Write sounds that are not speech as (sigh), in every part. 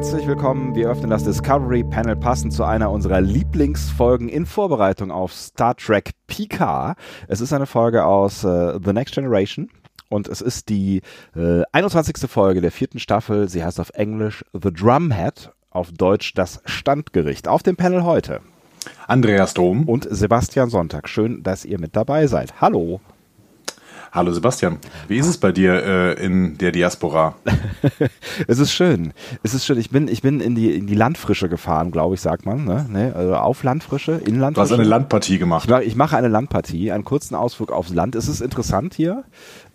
Herzlich willkommen. Wir öffnen das Discovery Panel passend zu einer unserer Lieblingsfolgen in Vorbereitung auf Star Trek Picard. Es ist eine Folge aus äh, The Next Generation. Und es ist die äh, 21. Folge der vierten Staffel. Sie heißt auf Englisch The Drumhead, auf Deutsch das Standgericht. Auf dem Panel heute. Andreas Dom. Und Sebastian Sonntag. Schön, dass ihr mit dabei seid. Hallo. Hallo Sebastian, wie ist es bei dir äh, in der Diaspora? (laughs) es ist schön. Es ist schön. Ich bin, ich bin in die, in die Landfrische gefahren, glaube ich, sagt man. Ne? ne? Also auf Landfrische, in Landfrische. Du hast eine Landpartie gemacht. Ich mache, ich mache eine Landpartie, einen kurzen Ausflug aufs Land. Es ist interessant hier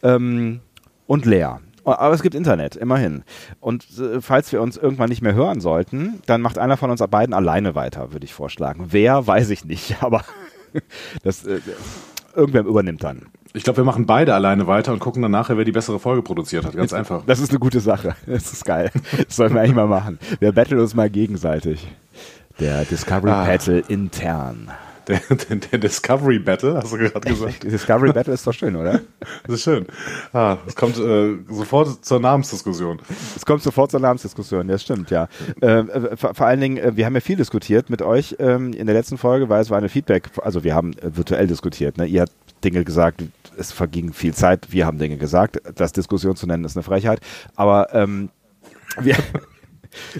ähm, und leer. Aber es gibt Internet, immerhin. Und äh, falls wir uns irgendwann nicht mehr hören sollten, dann macht einer von uns beiden alleine weiter, würde ich vorschlagen. Wer, weiß ich nicht, (laughs) aber das, äh, irgendwer übernimmt dann. Ich glaube, wir machen beide alleine weiter und gucken dann nachher, wer die bessere Folge produziert hat. Ganz (laughs) einfach. Das ist eine gute Sache. Das ist geil. Das sollten wir eigentlich mal machen. Wir battlen uns mal gegenseitig. Der Discovery ah. Battle intern. Der, der, der, Discovery Battle, hast du gerade gesagt? (laughs) Discovery Battle ist doch schön, oder? Das ist schön. Ah, es kommt äh, sofort zur Namensdiskussion. Es kommt sofort zur Namensdiskussion, das stimmt, ja. Äh, äh vor, vor, allen Dingen, äh, wir haben ja viel diskutiert mit euch ähm, in der letzten Folge, weil es war eine Feedback, also wir haben äh, virtuell diskutiert. Ne? Ihr habt Dinge gesagt, es verging viel Zeit, wir haben Dinge gesagt. Das Diskussion zu nennen ist eine Frechheit. Aber ähm, wir.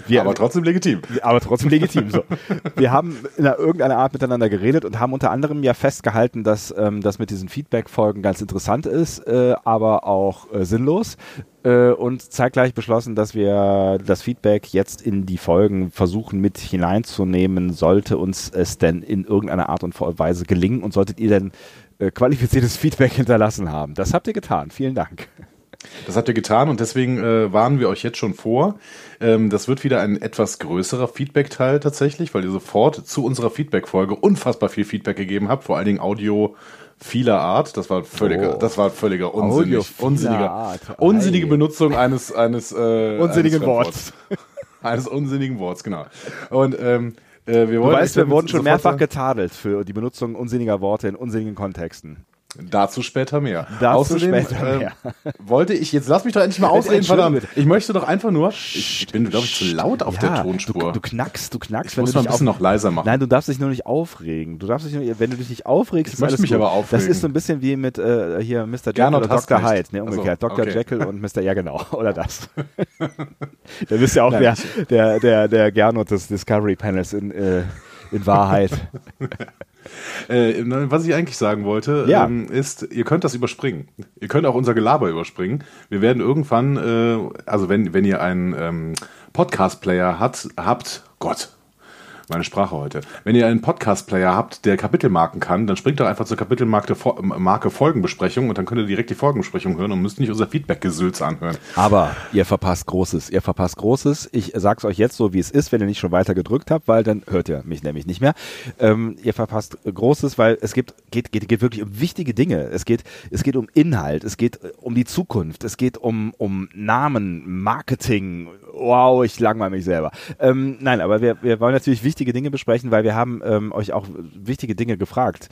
Wir, (laughs) aber trotzdem legitim. Aber trotzdem legitim. So. Wir haben in irgendeiner Art miteinander geredet und haben unter anderem ja festgehalten, dass ähm, das mit diesen Feedback-Folgen ganz interessant ist, äh, aber auch äh, sinnlos. Äh, und zeitgleich beschlossen, dass wir das Feedback jetzt in die Folgen versuchen mit hineinzunehmen, sollte uns es denn in irgendeiner Art und Weise gelingen und solltet ihr denn äh, qualifiziertes (laughs) Feedback hinterlassen haben. Das habt ihr getan. Vielen Dank. Das habt ihr getan und deswegen äh, warnen wir euch jetzt schon vor. Ähm, das wird wieder ein etwas größerer Feedback-Teil tatsächlich, weil ihr sofort zu unserer Feedback-Folge unfassbar viel Feedback gegeben habt, vor allen Dingen Audio vieler Art. Das war völliger, oh. das war völliger unsinnig, unsinniger, Art. unsinnige Benutzung eines eines äh, unsinnigen eines Worts. (laughs) eines unsinnigen Worts, genau. Und ähm, äh, wir du weißt, wir wurden schon mehrfach getadelt für die Benutzung unsinniger Worte in unsinnigen Kontexten. Dazu später mehr. Dazu Außerdem, später äh, mehr. (laughs) wollte ich, jetzt lass mich doch endlich mal (laughs) ausreden, verdammt. Ich möchte doch einfach nur, ich bin, glaube ich, zu laut auf ja, der Tonspur. Du, du, knackst, du knackst. Ich muss mal ein bisschen noch leiser machen. Nein, du darfst dich nur nicht aufregen. Du darfst dich nur, wenn du dich nicht aufregst, ich möchte mich gut. aber aufregen. Das ist so ein bisschen wie mit äh, hier Mr. Jekyll oder Dr. Hyde. Nee, umgekehrt. Also, Dr. Okay. Jekyll und Mr. Ja, genau. (laughs) Oder das. da bist ja auch Nein, der, der, der, der Gernot des Discovery Panels in, äh, in Wahrheit. (laughs) Äh, was ich eigentlich sagen wollte, ja. ähm, ist, ihr könnt das überspringen. Ihr könnt auch unser Gelaber überspringen. Wir werden irgendwann, äh, also wenn, wenn ihr einen ähm, Podcast-Player habt, Gott, meine Sprache heute. Wenn ihr einen Podcast-Player habt, der Kapitelmarken kann, dann springt doch einfach zur Kapitelmarke Marke Folgenbesprechung und dann könnt ihr direkt die Folgenbesprechung hören und müsst nicht unser Feedback-Gesülz anhören. Aber ihr verpasst Großes. Ihr verpasst Großes. Ich sag's euch jetzt so, wie es ist, wenn ihr nicht schon weiter gedrückt habt, weil dann hört ihr mich nämlich nicht mehr. Ähm, ihr verpasst Großes, weil es gibt, geht, geht, geht wirklich um wichtige Dinge. Es geht, es geht um Inhalt, es geht um die Zukunft, es geht um, um Namen, Marketing. Wow, ich langweile mich selber. Ähm, nein, aber wir, wir wollen natürlich wichtig wichtige Dinge besprechen, weil wir haben ähm, euch auch wichtige Dinge gefragt.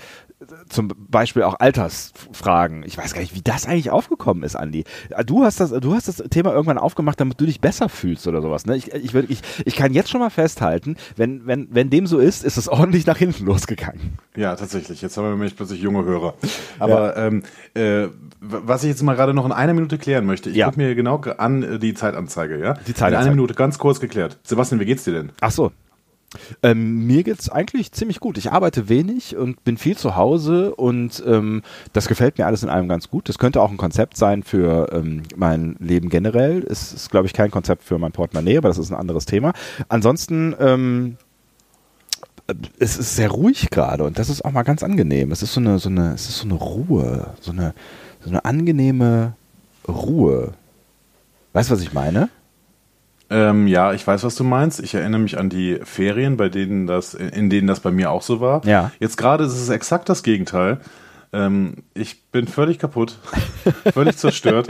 Zum Beispiel auch Altersfragen. Ich weiß gar nicht, wie das eigentlich aufgekommen ist, Andi. Du hast das, du hast das Thema irgendwann aufgemacht, damit du dich besser fühlst oder sowas. Ne? Ich, ich, würd, ich, ich kann jetzt schon mal festhalten, wenn, wenn, wenn dem so ist, ist es (laughs) ordentlich nach hinten losgegangen. Ja, tatsächlich. Jetzt haben wir nämlich plötzlich junge Hörer. Aber ja. ähm, äh, was ich jetzt mal gerade noch in einer Minute klären möchte, ich ja. gucke mir genau an äh, die Zeitanzeige, ja? Die Zeitanzeige. In einer Minute ganz kurz geklärt. Sebastian, wie geht's dir denn? Ach so, ähm, mir geht's eigentlich ziemlich gut. Ich arbeite wenig und bin viel zu Hause und ähm, das gefällt mir alles in allem ganz gut. Das könnte auch ein Konzept sein für ähm, mein Leben generell. Es ist, glaube ich, kein Konzept für mein Portemonnaie, aber das ist ein anderes Thema. Ansonsten ähm, es ist sehr ruhig gerade und das ist auch mal ganz angenehm. Es ist so eine, so eine, es ist so eine Ruhe, so eine, so eine angenehme Ruhe. Weißt du, was ich meine? Ähm, ja, ich weiß, was du meinst. Ich erinnere mich an die Ferien, bei denen das, in denen das bei mir auch so war. Ja. Jetzt gerade ist es exakt das Gegenteil. Ähm, ich bin völlig kaputt, (laughs) völlig zerstört.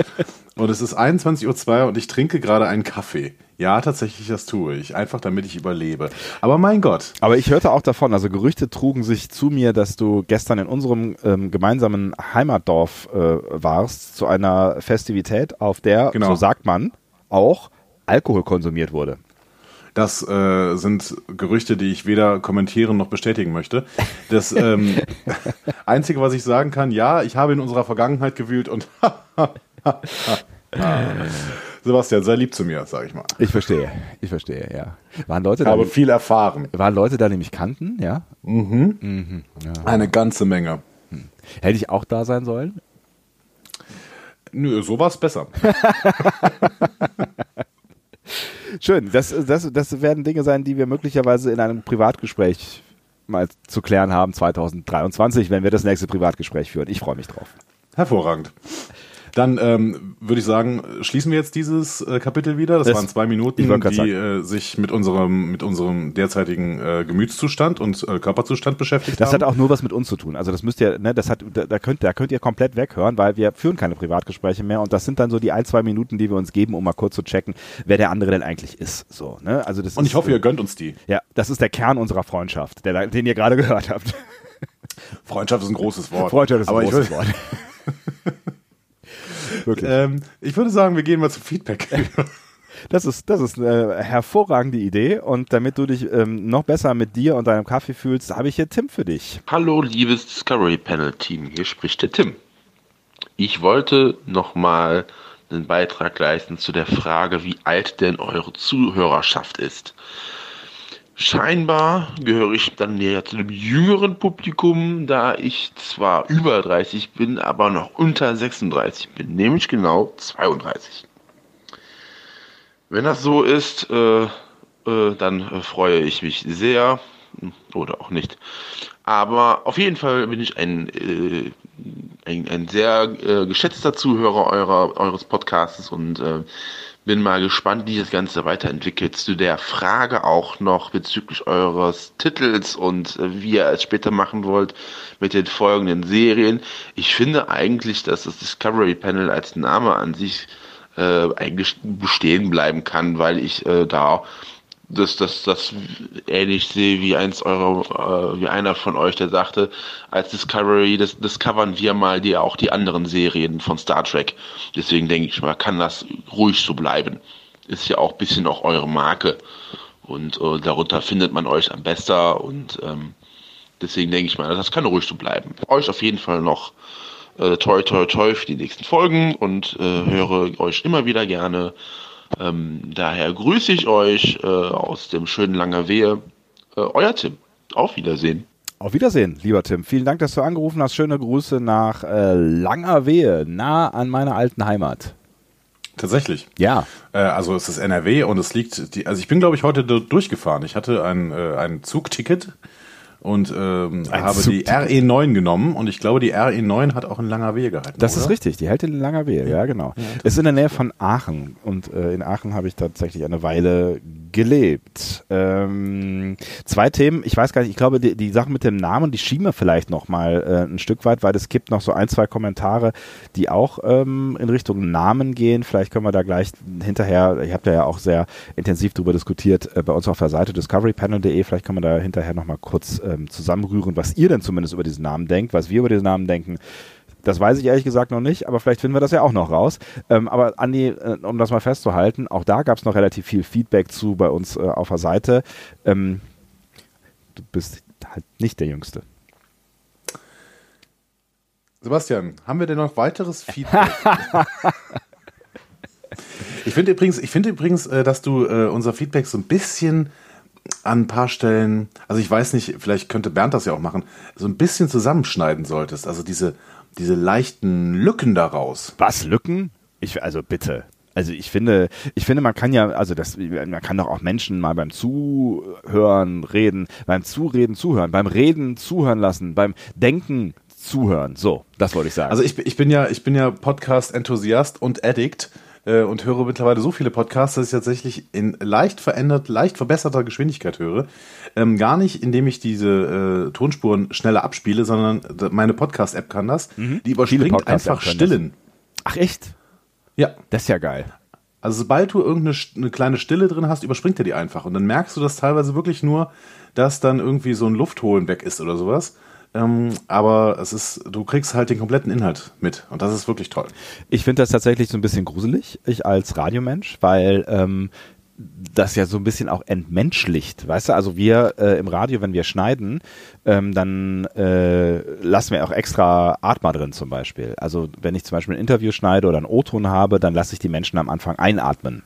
Und es ist 21.02 Uhr und ich trinke gerade einen Kaffee. Ja, tatsächlich, das tue ich. Einfach damit ich überlebe. Aber mein Gott. Aber ich hörte auch davon, also Gerüchte trugen sich zu mir, dass du gestern in unserem ähm, gemeinsamen Heimatdorf äh, warst, zu einer Festivität, auf der, genau. so sagt man, auch Alkohol konsumiert wurde. Das äh, sind Gerüchte, die ich weder kommentieren noch bestätigen möchte. Das ähm, (laughs) Einzige, was ich sagen kann, ja, ich habe in unserer Vergangenheit gewühlt und (laughs) Sebastian, sei lieb zu mir, sag ich mal. Ich verstehe, ich verstehe, ja. Waren Leute ich habe viel erfahren. Waren Leute da, die mich kannten, ja? Mhm. mhm ja. Eine ganze Menge. Hm. Hätte ich auch da sein sollen? Nö, so war es besser. (laughs) Schön, das, das, das werden Dinge sein, die wir möglicherweise in einem Privatgespräch mal zu klären haben 2023, wenn wir das nächste Privatgespräch führen. Ich freue mich drauf. Hervorragend. Dann ähm, würde ich sagen, schließen wir jetzt dieses äh, Kapitel wieder. Das, das waren zwei Minuten, die äh, sich mit unserem, mit unserem derzeitigen äh, Gemütszustand und äh, Körperzustand beschäftigt das haben. Das hat auch nur was mit uns zu tun. Also das müsst ihr, ne, das hat, da, da könnt, da könnt ihr komplett weghören, weil wir führen keine Privatgespräche mehr und das sind dann so die ein, zwei Minuten, die wir uns geben, um mal kurz zu checken, wer der andere denn eigentlich ist. So, ne? Also das und ich ist, hoffe, ihr gönnt uns die. Ja, das ist der Kern unserer Freundschaft, der, den ihr gerade gehört habt. Freundschaft ist ein großes Wort. Freundschaft ist ein Aber großes Wort. (laughs) Ähm, ich würde sagen, wir gehen mal zum Feedback. (laughs) Das ist, das ist eine hervorragende Idee und damit du dich ähm, noch besser mit dir und deinem Kaffee fühlst, habe ich hier Tim für dich. Hallo, liebes Discovery Panel Team, hier spricht der Tim. Ich wollte nochmal einen Beitrag leisten zu der Frage, wie alt denn eure Zuhörerschaft ist. Scheinbar gehöre ich dann näher zu dem jüngeren Publikum, da ich zwar über 30 bin, aber noch unter 36 bin, nämlich genau 32. Wenn das so ist, äh, äh, dann äh, freue ich mich sehr oder auch nicht. Aber auf jeden Fall bin ich ein, äh, ein, ein sehr äh, geschätzter Zuhörer eurer, eures Podcasts und äh, bin mal gespannt, wie das Ganze weiterentwickelt. Zu der Frage auch noch bezüglich eures Titels und äh, wie ihr es später machen wollt mit den folgenden Serien. Ich finde eigentlich, dass das Discovery Panel als Name an sich äh, eigentlich bestehen bleiben kann, weil ich äh, da das, das, das ähnlich sehe wie eins eurer, äh, wie einer von euch, der sagte, als Discovery, das discovern wir mal die auch die anderen Serien von Star Trek. Deswegen denke ich mal, kann das ruhig so bleiben. Ist ja auch ein bisschen auch eure Marke. Und äh, darunter findet man euch am besten und ähm, deswegen denke ich mal, das kann ruhig so bleiben. Euch auf jeden Fall noch äh, toi toi toi für die nächsten Folgen und äh, höre euch immer wieder gerne ähm, daher grüße ich euch äh, aus dem schönen Langerwehe. Äh, euer Tim. Auf Wiedersehen. Auf Wiedersehen, lieber Tim. Vielen Dank, dass du angerufen hast. Schöne Grüße nach äh, Langerwehe, nah an meiner alten Heimat. Tatsächlich. Ja. Äh, also es ist NRW und es liegt, die, also ich bin glaube ich heute durchgefahren. Ich hatte ein, äh, ein Zugticket und ähm, habe die RE9 genommen und ich glaube, die RE9 hat auch in langer Wehe gehalten. Das oder? ist richtig, die hält in langer Wehe, ja, genau. Ja, ist in der Nähe von Aachen und äh, in Aachen habe ich tatsächlich eine Weile gelebt. Ähm, zwei Themen, ich weiß gar nicht, ich glaube, die, die Sache mit dem Namen, die schieben wir vielleicht noch mal äh, ein Stück weit, weil es gibt noch so ein, zwei Kommentare, die auch ähm, in Richtung Namen gehen. Vielleicht können wir da gleich hinterher, ich habe ja auch sehr intensiv darüber diskutiert, äh, bei uns auf der Seite discoverypanel.de, vielleicht können wir da hinterher noch mal kurz äh, ähm, zusammenrühren, was ihr denn zumindest über diesen Namen denkt, was wir über diesen Namen denken. Das weiß ich ehrlich gesagt noch nicht, aber vielleicht finden wir das ja auch noch raus. Ähm, aber Andi, äh, um das mal festzuhalten, auch da gab es noch relativ viel Feedback zu bei uns äh, auf der Seite. Ähm, du bist halt nicht der Jüngste. Sebastian, haben wir denn noch weiteres Feedback? (laughs) ich finde übrigens, ich finde übrigens, äh, dass du äh, unser Feedback so ein bisschen an ein paar Stellen, also ich weiß nicht, vielleicht könnte Bernd das ja auch machen, so ein bisschen zusammenschneiden solltest. Also diese, diese leichten Lücken daraus. Was, Lücken? Ich, also bitte. Also ich finde, ich finde, man kann ja, also das, man kann doch auch Menschen mal beim Zuhören reden, beim Zureden zuhören, beim Reden zuhören lassen, beim Denken zuhören. So, das wollte ich sagen. Also ich, ich bin ja, ich bin ja Podcast-Enthusiast und Addict äh, und höre mittlerweile so viele Podcasts, dass ich tatsächlich in leicht verändert, leicht verbesserter Geschwindigkeit höre. Ähm, gar nicht, indem ich diese äh, Tonspuren schneller abspiele, sondern meine Podcast-App kann das. Mhm. Die überspringt einfach Stillen. Ach echt? Ja. Das ist ja geil. Also sobald du irgendeine eine kleine Stille drin hast, überspringt er die einfach. Und dann merkst du das teilweise wirklich nur, dass dann irgendwie so ein Luftholen weg ist oder sowas. Ähm, aber es ist, du kriegst halt den kompletten Inhalt mit und das ist wirklich toll. Ich finde das tatsächlich so ein bisschen gruselig, ich als Radiomensch, weil ähm, das ja so ein bisschen auch entmenschlicht, weißt du? Also wir äh, im Radio, wenn wir schneiden, ähm, dann äh, lassen wir auch extra Atmer drin zum Beispiel. Also wenn ich zum Beispiel ein Interview schneide oder einen O-Ton habe, dann lasse ich die Menschen am Anfang einatmen,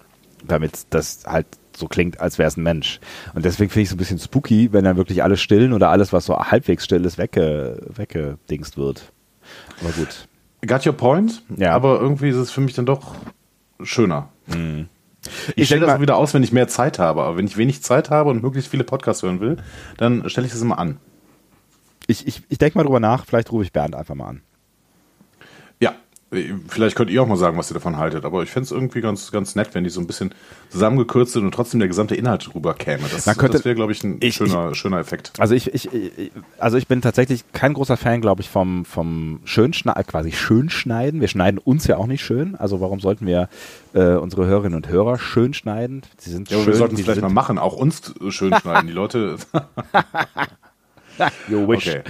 damit das halt so klingt, als wäre es ein Mensch. Und deswegen finde ich es ein bisschen spooky, wenn dann wirklich alles stillen oder alles, was so halbwegs still ist, wegge, weggedingst wird. Aber gut. Got your point, Ja. aber irgendwie ist es für mich dann doch schöner. Mhm. Ich, Ich stelle das mal- wieder aus, wenn ich mehr Zeit habe. Aber wenn ich wenig Zeit habe und möglichst viele Podcasts hören will, dann stelle ich das immer an. Ich, ich, ich denke mal drüber nach, vielleicht rufe ich Bernd einfach mal an. Vielleicht könnt ihr auch mal sagen, was ihr davon haltet. Aber ich fände es irgendwie ganz, ganz nett, wenn die so ein bisschen zusammengekürzt sind und trotzdem der gesamte Inhalt rüber käme. Das, das wäre, glaube ich, ein Ich- schöner, schöner Effekt. Also ich, ich, ich, also ich bin tatsächlich kein großer Fan, glaube ich, vom, vom Schönschneiden, quasi Schönschneiden. Wir schneiden uns ja auch nicht schön. Also warum sollten wir äh, unsere Hörerinnen und Hörer schön schneiden? Sie sind Ja, schön. wir sollten es vielleicht mal machen, auch uns schön schneiden. Die Leute. (laughs) (laughs) (laughs) You wish. Okay.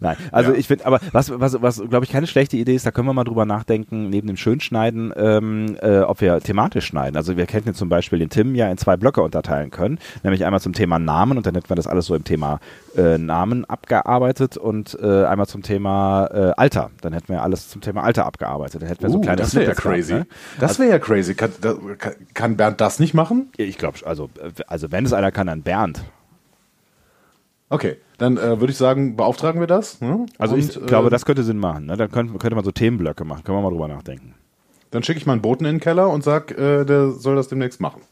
Nein, also Ja. ich finde, aber was, was, was glaube ich keine schlechte Idee ist, da können wir mal drüber nachdenken, neben dem Schönschneiden, ähm, äh, ob wir thematisch schneiden. Also wir hätten jetzt zum Beispiel den Tim ja in zwei Blöcke unterteilen können, nämlich einmal zum Thema Namen und dann hätten wir das alles so im Thema äh, Namen abgearbeitet und äh, einmal zum Thema äh, Alter. Dann hätten wir alles zum Thema Alter abgearbeitet. Dann hätten wir so Uh, kleine das wäre ja Snippets gehabt, crazy. ne? Das wäre ja crazy. Kann, da, kann- Bernd das nicht machen? Ich glaube, also, also wenn es einer kann, dann Bernd. Okay, dann äh, würde ich sagen, beauftragen wir das. Ne? Also ich Und, glaube, äh, das könnte Sinn machen. Ne? Dann könnte, könnte man so Themenblöcke machen. Können wir mal drüber nachdenken. Dann schicke ich mal einen Boten in den Keller und sag, äh, der soll das demnächst machen.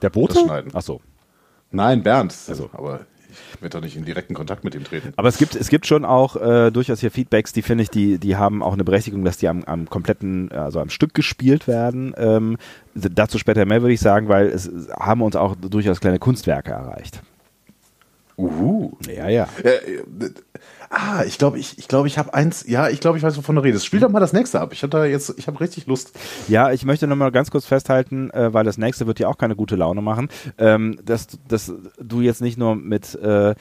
Der Bote? Das Schneiden. Ach so. Nein, Bernd. Also. Aber ich werde doch nicht in direkten Kontakt mit ihm treten. Aber es gibt, es gibt schon auch äh, durchaus hier Feedbacks, die finde ich, die, die haben auch eine Berechtigung, dass die am, am kompletten, also am Stück gespielt werden. Ähm, dazu später mehr würde ich sagen, weil es haben uns auch durchaus kleine Kunstwerke erreicht. Uhu. Ja, ja. Äh, äh, ah, ich glaube, ich, ich, glaub, ich habe eins. Ja, ich glaube, ich weiß, wovon du redest. Spiel doch mal das nächste ab. Ich habe da jetzt, ich habe richtig Lust. Ja, ich möchte nochmal ganz kurz festhalten, äh, weil das nächste wird dir auch keine gute Laune machen, ähm, dass, dass du jetzt nicht nur mit äh,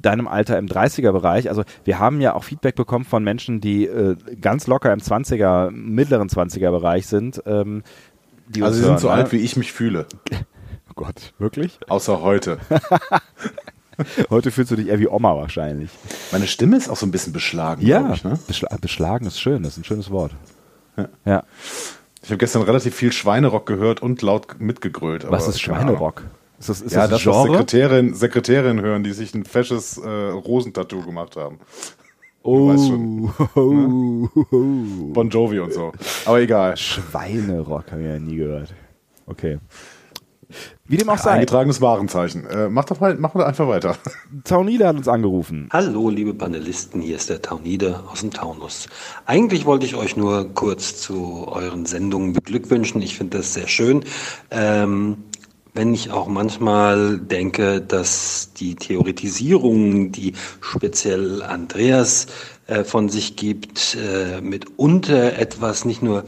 deinem Alter im 30er-Bereich, also wir haben ja auch Feedback bekommen von Menschen, die äh, ganz locker im 20er, mittleren 20er-Bereich sind. Ähm, Also sie sind hören, so ne? alt, wie ich mich fühle. (laughs) Oh Gott, wirklich? Außer heute. (laughs) (laughs) Heute fühlst du dich eher wie Oma wahrscheinlich. Meine Stimme ist auch so ein bisschen beschlagen, Ja, ich. Ne? beschla beschlagen ist schön, das ist ein schönes Wort. Ja. ja. Ich habe gestern relativ viel Schweinerock gehört und laut mitgegrölt. Was ist. Schweinerock? Ist das, ist Ja, das das, Genre? Sekretärin, Sekretärin hören, die sich ein fesches äh, Rosentattoo gemacht haben. Oh, schon. oh, (laughs) oh. Bon Jovi und so. Aber egal. Schweinerock habe ich ja nie gehört. Okay. Wie dem auch sei, Eingetragenes Warenzeichen. Äh, mach doch mal, mach mal einfach weiter. (laughs) Taunida hat uns angerufen. Hallo, liebe Panelisten, hier ist der Taunide aus dem Taunus. Eigentlich wollte ich euch nur kurz zu euren Sendungen beglückwünschen. Ich finde das sehr schön. Ähm, wenn ich auch manchmal denke, dass die Theoretisierungen, die speziell Andreas äh, von sich gibt, äh, mitunter etwas nicht nur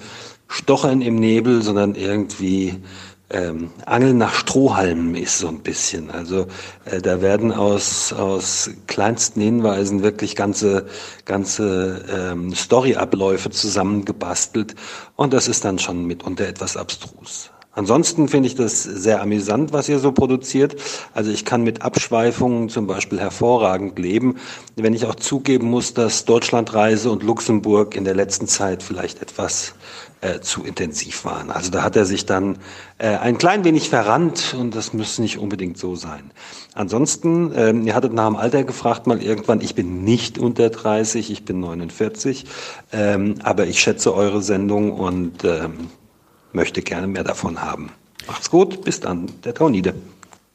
Stochern im Nebel, sondern irgendwie ähm, Angeln nach Strohhalmen ist so ein bisschen. Also äh, da werden aus, aus kleinsten Hinweisen wirklich ganze, ganze ähm, Storyabläufe zusammengebastelt und das ist dann schon mitunter etwas abstrus. Ansonsten finde ich das sehr amüsant, was ihr so produziert. Also ich kann mit Abschweifungen zum Beispiel hervorragend leben, wenn ich auch zugeben muss, dass Deutschlandreise und Luxemburg in der letzten Zeit vielleicht etwas äh, zu intensiv waren. Also da hat er sich dann äh, ein klein wenig verrannt und das müsste nicht unbedingt so sein. Ansonsten, ähm, ihr hattet nach dem Alter gefragt mal irgendwann, ich bin nicht unter 30, ich bin 49, ähm, aber ich schätze eure Sendung und ähm, möchte gerne mehr davon haben. Macht's gut, bis dann, der Taunide.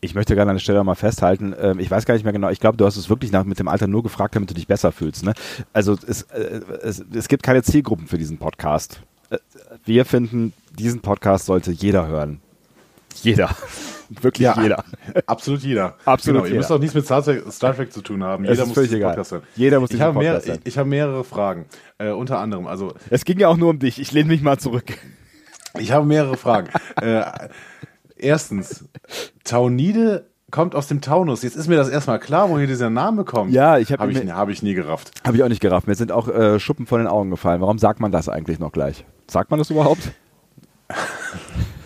Ich möchte gerne an der Stelle mal festhalten, ähm, ich weiß gar nicht mehr genau, ich glaube, du hast es wirklich nach, mit dem Alter nur gefragt, damit du dich besser fühlst. Ne? Also es, äh, es, es gibt keine Zielgruppen für diesen Podcast. Wir finden, diesen Podcast sollte jeder hören. Jeder. Wirklich jeder. Absolut jeder. (laughs) Absolut genau, Ihr jeder. müsst auch nichts mit Star Trek, Star Trek zu tun haben. Jeder muss. Podcast hören. Jeder muss ich diesen habe mehr, Podcast hören. ich, ich habe mehrere Fragen. Äh, unter anderem, also Es ging ja auch nur um dich. Ich lehne mich mal zurück. ich habe mehrere Fragen. (laughs) äh, erstens, Taunide kommt aus dem Taunus. Jetzt ist mir das erstmal klar, woher dieser Name kommt. Ja, ich hab habe ich, mir- hab ich nie gerafft. Habe ich auch nicht gerafft. Mir sind auch äh, Schuppen von den Augen gefallen. Warum sagt man das eigentlich noch gleich? Sagt man das überhaupt? (laughs)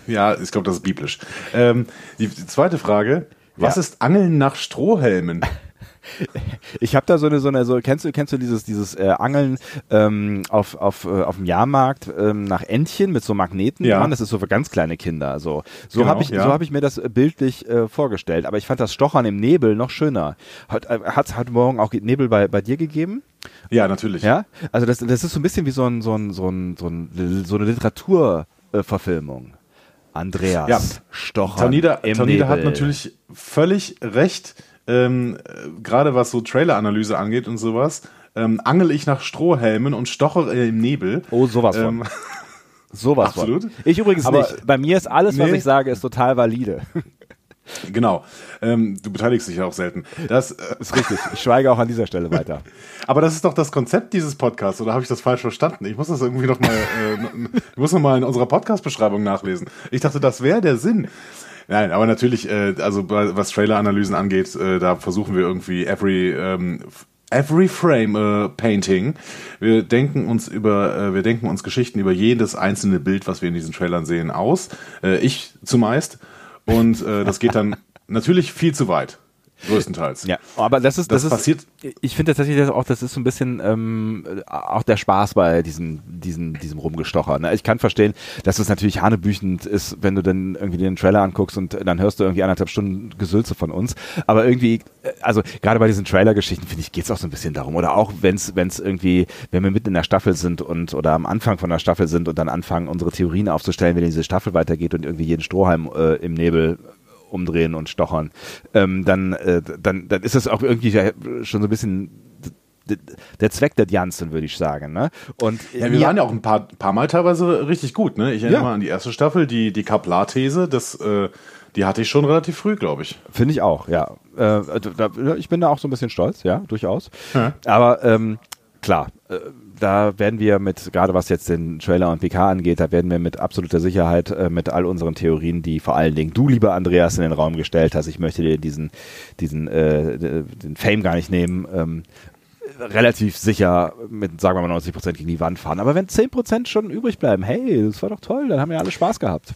Ja, ich glaube, das ist biblisch. Ähm, die, die, zweite Frage, was ja. ist Angeln nach Strohhelmen? (laughs) (laughs) Ich habe da so eine, so eine, so kennst du, kennst du dieses, dieses äh, Angeln ähm, auf, auf, äh, auf dem Jahrmarkt ähm, nach Entchen mit so Magneten ja. dran? Das ist so für ganz kleine Kinder. So, so genau, habe ich, ja. so habe ich mir das bildlich äh, vorgestellt. Aber ich fand das Stochern im Nebel noch schöner. Hat äh, hat heute Morgen auch Nebel bei, bei dir gegeben? Ja, natürlich. Ja, also das, das ist so ein bisschen wie so ein, so ein, so ein, so, ein, so eine Literaturverfilmung. Andreas ja. Stocher. Tanida, Tanida hat natürlich völlig recht ähm, gerade was so Trailer-Analyse angeht und sowas, ähm, angel ich nach Strohhelmen und stoche im Nebel. Oh, sowas ähm, von. Sowas Absolut. Von. Ich übrigens Aber, nicht. Bei mir ist alles, nee. was ich sage, ist total valide. (laughs) Genau. Ähm, du beteiligst dich ja auch selten. Das äh, ist richtig. Ich schweige auch an dieser Stelle weiter. (laughs) Aber das ist doch das Konzept dieses Podcasts, oder habe ich das falsch verstanden? Ich muss das irgendwie noch mal, äh, (laughs) ich muss noch mal in unserer Podcast-Beschreibung nachlesen. Ich dachte, das wäre der Sinn. Nein, aber natürlich, äh, also was Trailer-Analysen angeht, äh, da versuchen wir irgendwie every ähm, Every Frame äh, Painting. Wir denken uns über, äh, wir denken uns Geschichten über jedes einzelne Bild, was wir in diesen Trailern sehen, aus. Äh, ich zumeist. Und äh, das geht dann (laughs) natürlich viel zu weit. Größtenteils. Ja, aber das ist, das, das passiert. Ist, ich finde tatsächlich auch, das ist so ein bisschen ähm, auch der Spaß bei diesem, diesem, diesem Rumgestocher. Ne? Ich kann verstehen, dass es natürlich hanebüchend ist, wenn du dann irgendwie den Trailer anguckst und dann hörst du irgendwie anderthalb Stunden Gesülze von uns. Aber irgendwie, äh, also gerade bei diesen Trailer-Geschichten, finde ich, geht es auch so ein bisschen darum. Oder auch wenn es irgendwie, wenn wir mitten in der Staffel sind und oder am Anfang von der Staffel sind und dann anfangen, unsere Theorien aufzustellen, wie diese Staffel weitergeht und irgendwie jeden Strohhalm äh, im Nebel umdrehen und stochern, ähm, dann, äh, dann, dann ist das auch irgendwie schon so ein bisschen der Zweck der Janssen, würde ich sagen. Ne? Und ja, wir waren ja auch ein paar, paar Mal teilweise richtig gut. Ne? Ich erinnere ja. mal an die erste Staffel, die, die Kaplar-These, das, äh, die hatte ich schon relativ früh, glaube ich. Finde ich auch, ja. Äh, da, ich bin da auch so ein bisschen stolz, ja, durchaus. Aber ähm, klar, äh, da werden wir mit, gerade was jetzt den Trailer und PK angeht, da werden wir mit absoluter Sicherheit äh, mit all unseren Theorien, die vor allen Dingen du, lieber Andreas, in den Raum gestellt hast, ich möchte dir diesen, diesen äh, den Fame gar nicht nehmen, ähm, relativ sicher mit, sagen wir mal, 90 Prozent gegen die Wand fahren. Aber wenn 10 Prozent schon übrig bleiben, hey, das war doch toll, dann haben wir alle Spaß gehabt.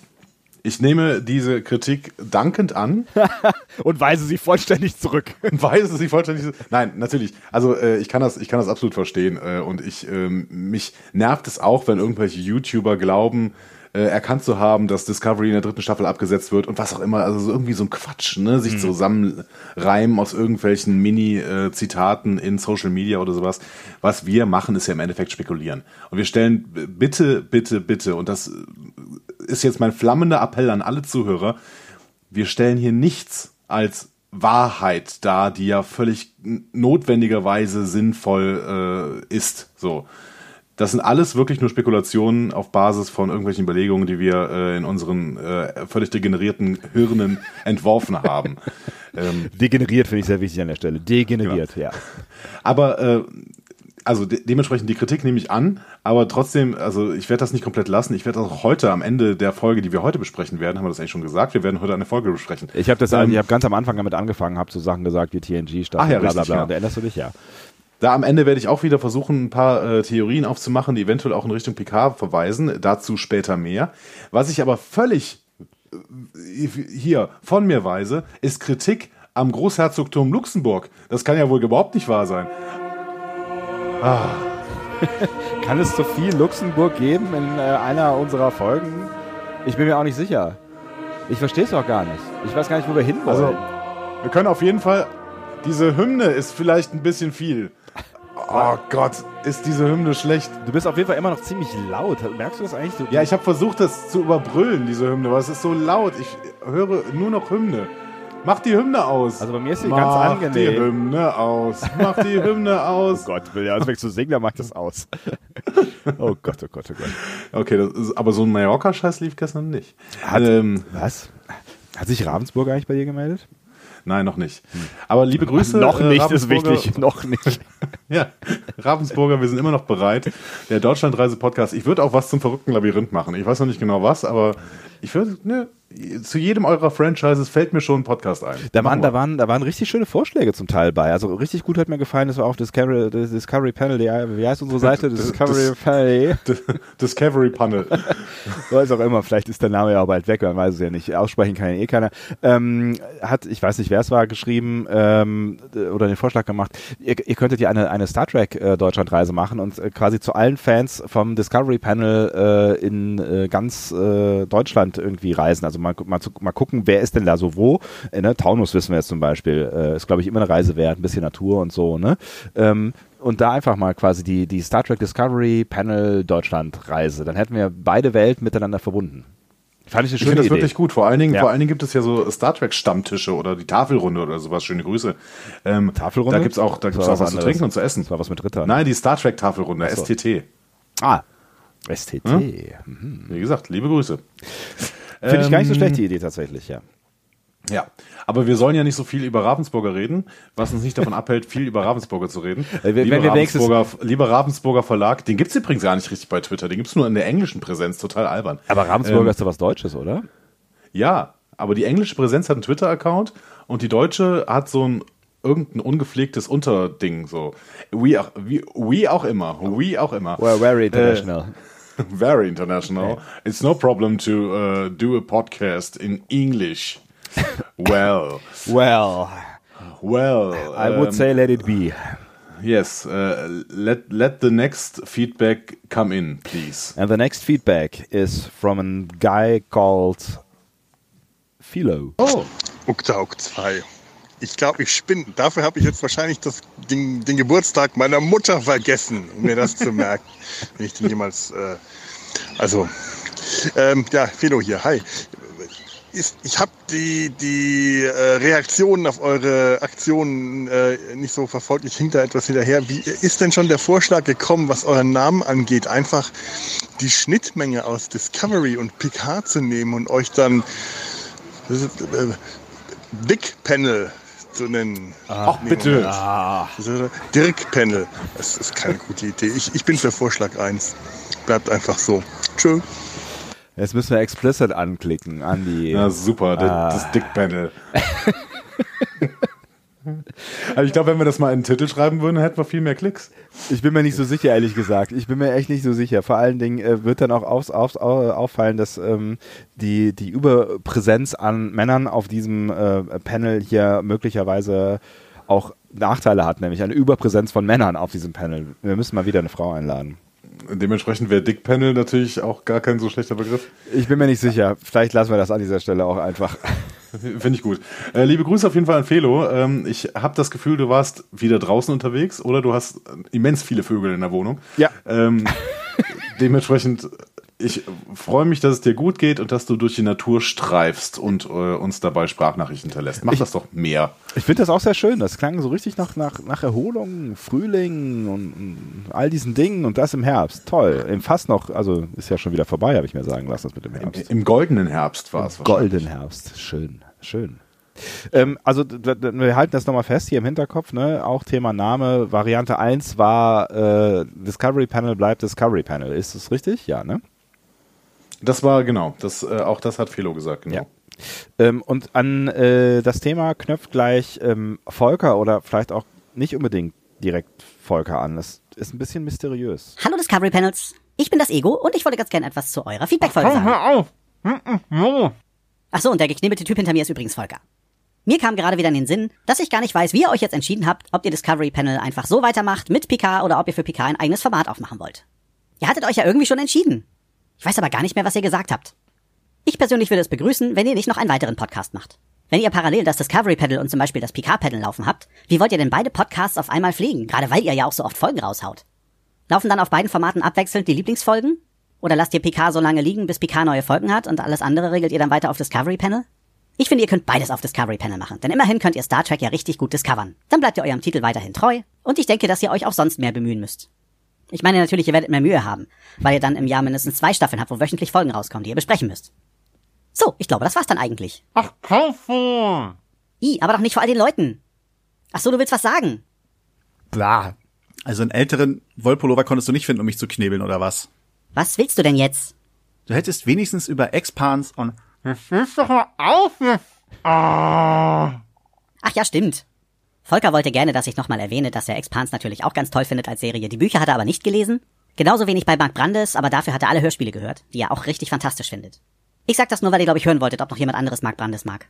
Ich nehme diese Kritik dankend an. (laughs) und weise sie vollständig zurück. (laughs) weise sie vollständig zurück. Nein, natürlich. Also äh, ich, kann das, ich kann das absolut verstehen. Äh, und ich, ähm, mich nervt es auch, wenn irgendwelche YouTuber glauben, äh, erkannt zu haben, dass Discovery in der dritten Staffel abgesetzt wird und was auch immer. Also so irgendwie so ein Quatsch, ne? Sich mhm. zusammenreimen aus irgendwelchen Mini-Zitaten in Social Media oder sowas. Was wir machen, ist ja im Endeffekt spekulieren. Und wir stellen bitte, bitte, bitte, und das ist jetzt mein flammender Appell an alle Zuhörer. Wir stellen hier nichts als Wahrheit dar, die ja völlig notwendigerweise sinnvoll äh, ist. So. Das sind alles wirklich nur Spekulationen auf Basis von irgendwelchen Überlegungen, die wir äh, in unseren äh, völlig degenerierten Hirnen (laughs) entworfen haben. (laughs) ähm, Degeneriert finde ich sehr wichtig an der Stelle. Degeneriert, ja. ja. Aber äh, also de dementsprechend die Kritik nehme ich an, aber trotzdem, also ich werde das nicht komplett lassen. Ich werde auch heute am Ende der Folge, die wir heute besprechen werden, haben wir das eigentlich schon gesagt, wir werden heute eine Folge besprechen. Ich habe das, ähm, ich habe ganz am Anfang damit angefangen, habe so Sachen gesagt wie TNG, Staffel, ja, bla bla bla. Ja. Da erinnerst du dich ja. Da am Ende werde ich auch wieder versuchen, ein paar äh, Theorien aufzumachen, die eventuell auch in Richtung Picard verweisen. Dazu später mehr. Was ich aber völlig äh, hier von mir weise, ist Kritik am Großherzogtum Luxemburg. Das kann ja wohl überhaupt nicht wahr sein. Ah. (laughs) Kann es so viel Luxemburg geben in äh, einer unserer Folgen? Ich bin mir auch nicht sicher. Ich verstehe es auch gar nicht. Ich weiß gar nicht, wo wir hinwollen. Also, wir können auf jeden Fall. Diese Hymne ist vielleicht ein bisschen viel. (laughs) Oh Gott, ist diese Hymne schlecht. Du bist auf jeden Fall immer noch ziemlich laut. Merkst du das eigentlich? Du ja, ich habe versucht, das zu überbrüllen, diese Hymne, weil es ist so laut. Ich höre nur noch Hymne. Mach die Hymne aus. Also bei mir ist sie Mach ganz angenehm. Mach die Hymne aus. Mach die Hymne aus. oh Gott, will ja anfängt zu singen, dann macht das aus. (laughs) oh Gott, oh Gott, oh Gott. Okay, ist, aber so ein Mallorca-Scheiß lief gestern nicht. Hat, ähm, was? Hat sich Ravensburg eigentlich bei dir gemeldet? Nein, noch nicht. Hm. Aber liebe Grüße. noch äh, nicht ist wichtig. Noch nicht. (laughs) ja, Ravensburger, wir sind immer noch bereit. Der Deutschlandreise-Podcast. Ich würde auch was zum verrückten Labyrinth machen. Ich weiß noch nicht genau was, aber ich würde, ne, zu jedem eurer Franchises fällt mir schon ein Podcast ein. Da waren, da waren, da waren richtig schöne Vorschläge zum Teil bei. Also richtig gut hat mir gefallen, das war auch Discovery, Discovery Panel, wie heißt unsere Seite? (laughs) Discovery Panel. Discovery Panel. Weiß auch immer, vielleicht ist der Name ja auch bald weg, man weiß es ja nicht. Aussprechen kann ja eh keiner. Ähm, hat, ich weiß nicht, wer es war, geschrieben ähm, oder den Vorschlag gemacht, ihr, ihr könntet ja eine, eine Star Trek äh, Deutschlandreise machen und äh, quasi zu allen Fans vom Discovery Panel äh, in äh, ganz äh, Deutschland irgendwie reisen. Also mal, mal, mal gucken, wer ist denn da so wo. Äh, ne? Taunus wissen wir jetzt zum Beispiel. Äh, ist, glaube ich, immer eine Reise wert, ein bisschen Natur und so. Ne? Ähm, und da einfach mal quasi die, die Star Trek Discovery Panel Deutschland Reise. Dann hätten wir beide Welten miteinander verbunden. Fand ich eine schöne ich finde das Idee. wirklich gut. Vor allen Dingen, ja. vor allen Dingen gibt es ja so Star Trek Stammtische oder die Tafelrunde oder sowas. Schöne Grüße. Ähm, Tafelrunde? Da gibt's auch, da gibt's auch was, was zu trinken und zu essen. Das war was mit Ritter. Ne? Nein, die Star Trek Tafelrunde, so. STT. Ah, STT. Hm? Mhm. Wie gesagt, liebe Grüße. Finde ich gar nicht so ähm, schlecht, die Idee tatsächlich, ja. Ja, aber wir sollen ja nicht so viel über Ravensburger reden, was uns nicht davon abhält, viel über Ravensburger zu reden. Wenn, lieber, wenn Ravensburger, lieber Ravensburger Verlag, den gibt's übrigens gar nicht richtig bei Twitter, den gibt's nur in der englischen Präsenz, total albern. Aber Ravensburger ähm, ist doch was Deutsches, oder? Ja, aber die englische Präsenz hat einen Twitter-Account und die deutsche hat so ein irgendein ungepflegtes Unterding, so. We auch, we, we auch immer, we auch immer. Well, very international. Äh, (laughs) very international. Okay. It's no problem to uh, do a podcast in English. (laughs) well. well. Well. I um, would say let it be. Yes, uh, let let the next feedback come in, please. And the next feedback is from a guy called Philo. Oh, Uktauk 2. Ich glaube, ich spinne. Dafür habe ich jetzt wahrscheinlich das, den, den, Geburtstag meiner Mutter vergessen, um mir das zu merken. (laughs) Wenn ich den jemals. Äh, also, ähm, ja, Philo hier. Hi ist, ich habe die, die äh, Reaktionen auf eure Aktionen äh, nicht so verfolgt. Ich hink da etwas hinterher. Wie ist denn schon der Vorschlag gekommen, was euren Namen angeht, einfach die Schnittmenge aus Discovery und Picard zu nehmen und euch dann äh, Big Panel zu nennen? Ach, bitte. Ah. Dirk Panel. Das ist keine gute Idee. Ich, ich bin für Vorschlag 1. Bleibt einfach so. Tschüss. Jetzt müssen wir explicit anklicken an die. Ja, super, ah. das Dick-Panel. (laughs) Aber (laughs) ich glaube, wenn wir das mal in den Titel schreiben würden, hätten wir viel mehr Klicks. Ich bin mir nicht so sicher, ehrlich gesagt. Ich bin mir echt nicht so sicher. Vor allen Dingen äh, wird dann auch aufs, aufs, auffallen, dass ähm, die, die Überpräsenz an Männern auf diesem äh, Panel hier möglicherweise auch Nachteile hat, nämlich eine Überpräsenz von Männern auf diesem Panel. Wir müssen mal wieder eine Frau einladen dementsprechend wäre Dick Panel natürlich auch gar kein so schlechter Begriff. Ich bin mir nicht sicher. Vielleicht lassen wir das an dieser Stelle auch einfach. (laughs) Finde ich gut. Äh, liebe Grüße auf jeden Fall an Felo. Ähm, ich habe das Gefühl, du warst wieder draußen unterwegs oder du hast immens viele Vögel in der Wohnung. Ja. Ähm, (laughs) dementsprechend ich freue mich, dass es dir gut geht und dass du durch die Natur streifst und äh, uns dabei Sprachnachrichten hinterlässt. Mach ich, das doch mehr. Ich finde das auch sehr schön. Das klang so richtig nach, nach, nach Erholung, Frühling und, und, all diesen Dingen und das im Herbst. Toll. Im Fast noch, also ist ja schon wieder vorbei, habe ich mir sagen lassen, das mit dem Herbst. Im, im goldenen Herbst war es. Golden Herbst. Schön, schön. Ähm, also wir halten das nochmal fest hier im Hinterkopf, ne? Auch Thema Name. Variante 1 war äh, Discovery Panel bleibt Discovery Panel. Ist das richtig? Ja, ne? Das war genau, das, äh, auch das hat Philo gesagt, genau. Ja. Ähm, und an äh, das Thema knöpft gleich ähm, Volker oder vielleicht auch nicht unbedingt direkt Volker an. Das ist ein bisschen mysteriös. Hallo Discovery Panels, ich bin das Ego und ich wollte ganz gerne etwas zu eurer Feedback-Folge sagen. Hör auf! Achso, und der geknebelte Typ hinter mir ist übrigens Volker. Mir kam gerade wieder in den Sinn, dass ich gar nicht weiß, wie ihr euch jetzt entschieden habt, ob ihr Discovery Panel einfach so weitermacht mit Picard oder ob ihr für Picard ein eigenes Format aufmachen wollt. Ihr hattet euch ja irgendwie schon entschieden. Ich weiß aber gar nicht mehr, was ihr gesagt habt. Ich persönlich würde es begrüßen, wenn ihr nicht noch einen weiteren Podcast macht. Wenn ihr parallel das Discovery Pedal und zum Beispiel das Picard Pedal laufen habt, wie wollt ihr denn beide Podcasts auf einmal pflegen? Gerade weil ihr ja auch so oft Folgen raushaut. Laufen dann auf beiden Formaten abwechselnd die Lieblingsfolgen? Oder lasst ihr Picard so lange liegen, bis Picard neue Folgen hat und alles andere regelt ihr dann weiter auf Discovery Panel? Ich finde, ihr könnt beides auf Discovery Panel machen, denn immerhin könnt ihr Star Trek ja richtig gut discovern. Dann bleibt ihr eurem Titel weiterhin treu und ich denke, dass ihr euch auch sonst mehr bemühen müsst. Ich meine natürlich, ihr werdet mehr Mühe haben, weil ihr dann im Jahr mindestens zwei Staffeln habt, wo wöchentlich Folgen rauskommen, die ihr besprechen müsst. So, ich glaube, das war's dann eigentlich. Ach, kaufen! I, aber doch nicht vor all den Leuten. Ach so, du willst was sagen? Bla. Also einen älteren Wollpullover konntest du nicht finden, um mich zu knebeln, oder was? Was willst du denn jetzt? Du hättest wenigstens über Expans und Das ist doch mal auf. Ah. Ach ja, stimmt. Volker wollte gerne, dass ich nochmal erwähne, dass er Expans natürlich auch ganz toll findet als Serie. Die Bücher hat er aber nicht gelesen. Genauso wenig bei Mark Brandes, aber dafür hat er alle Hörspiele gehört, die er auch richtig fantastisch findet. Ich sag das nur, weil ihr, glaube ich, hören wolltet, ob noch jemand anderes Mark Brandes mag.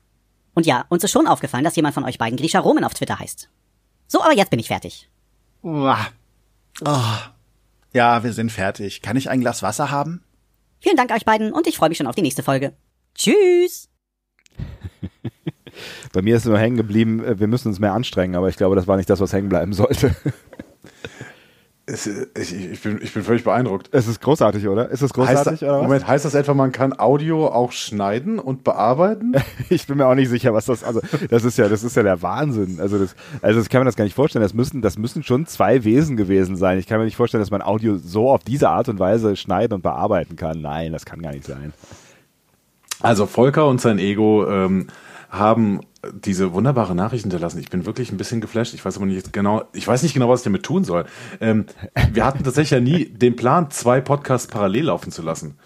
Und ja, uns ist schon aufgefallen, dass jemand von euch beiden Grisha Roman auf Twitter heißt. So, aber jetzt bin ich fertig. Uah. Oh. Ja, wir sind fertig. Kann ich ein Glas Wasser haben? Vielen Dank euch beiden und ich freue mich schon auf die nächste Folge. Tschüss! Bei mir ist nur hängen geblieben, äh, wir müssen uns mehr anstrengen, aber ich glaube, das war nicht das, was hängen bleiben sollte. (laughs) Es, ich, ich, bin, ich bin völlig beeindruckt. Es ist großartig, oder? Ist es großartig, heißt, oder? Moment, heißt das etwa, man kann Audio auch schneiden und bearbeiten? (laughs) Ich bin mir auch nicht sicher, was das, also, das ist ja, das ist ja der Wahnsinn. Also das, also das kann man das gar nicht vorstellen. Das müssen, das müssen schon zwei Wesen gewesen sein. Ich kann mir nicht vorstellen, dass man Audio so auf diese Art und Weise schneiden und bearbeiten kann. Nein, das kann gar nicht sein. Also Volker und sein Ego ähm, haben diese wunderbare Nachricht hinterlassen. Ich bin wirklich ein bisschen geflasht. Ich weiß aber nicht genau, ich weiß nicht genau, was ich damit tun soll. Ähm, wir hatten tatsächlich ja nie den Plan, zwei Podcasts parallel laufen zu lassen.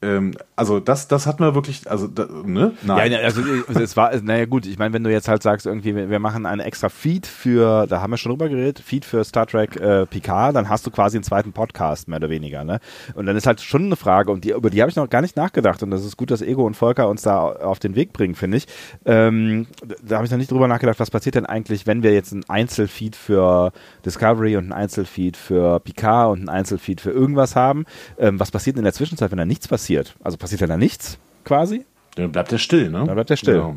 Ähm, also das, das hatten wir wirklich, also da, ne? Nein. Ja, also es war, naja gut, ich meine, wenn du jetzt halt sagst, irgendwie, wir machen einen extra Feed für, da haben wir schon drüber geredet, Feed für Star Trek äh, Picard, dann hast du quasi einen zweiten Podcast, mehr oder weniger, ne? Und dann ist halt schon eine Frage, und die, über die habe ich noch gar nicht nachgedacht, und das ist gut, dass Ego und Volker uns da auf den Weg bringen, finde ich. Ähm, da habe ich noch nicht drüber nachgedacht, was passiert denn eigentlich, wenn wir jetzt einen Einzelfeed für Discovery und einen Einzelfeed für Picard und einen Einzelfeed für irgendwas haben. Ähm, was passiert in der Zwischenzeit, wenn da nichts passiert? Also passiert ja da nichts, quasi? Dann bleibt er still, ne? Dann bleibt er still. Genau.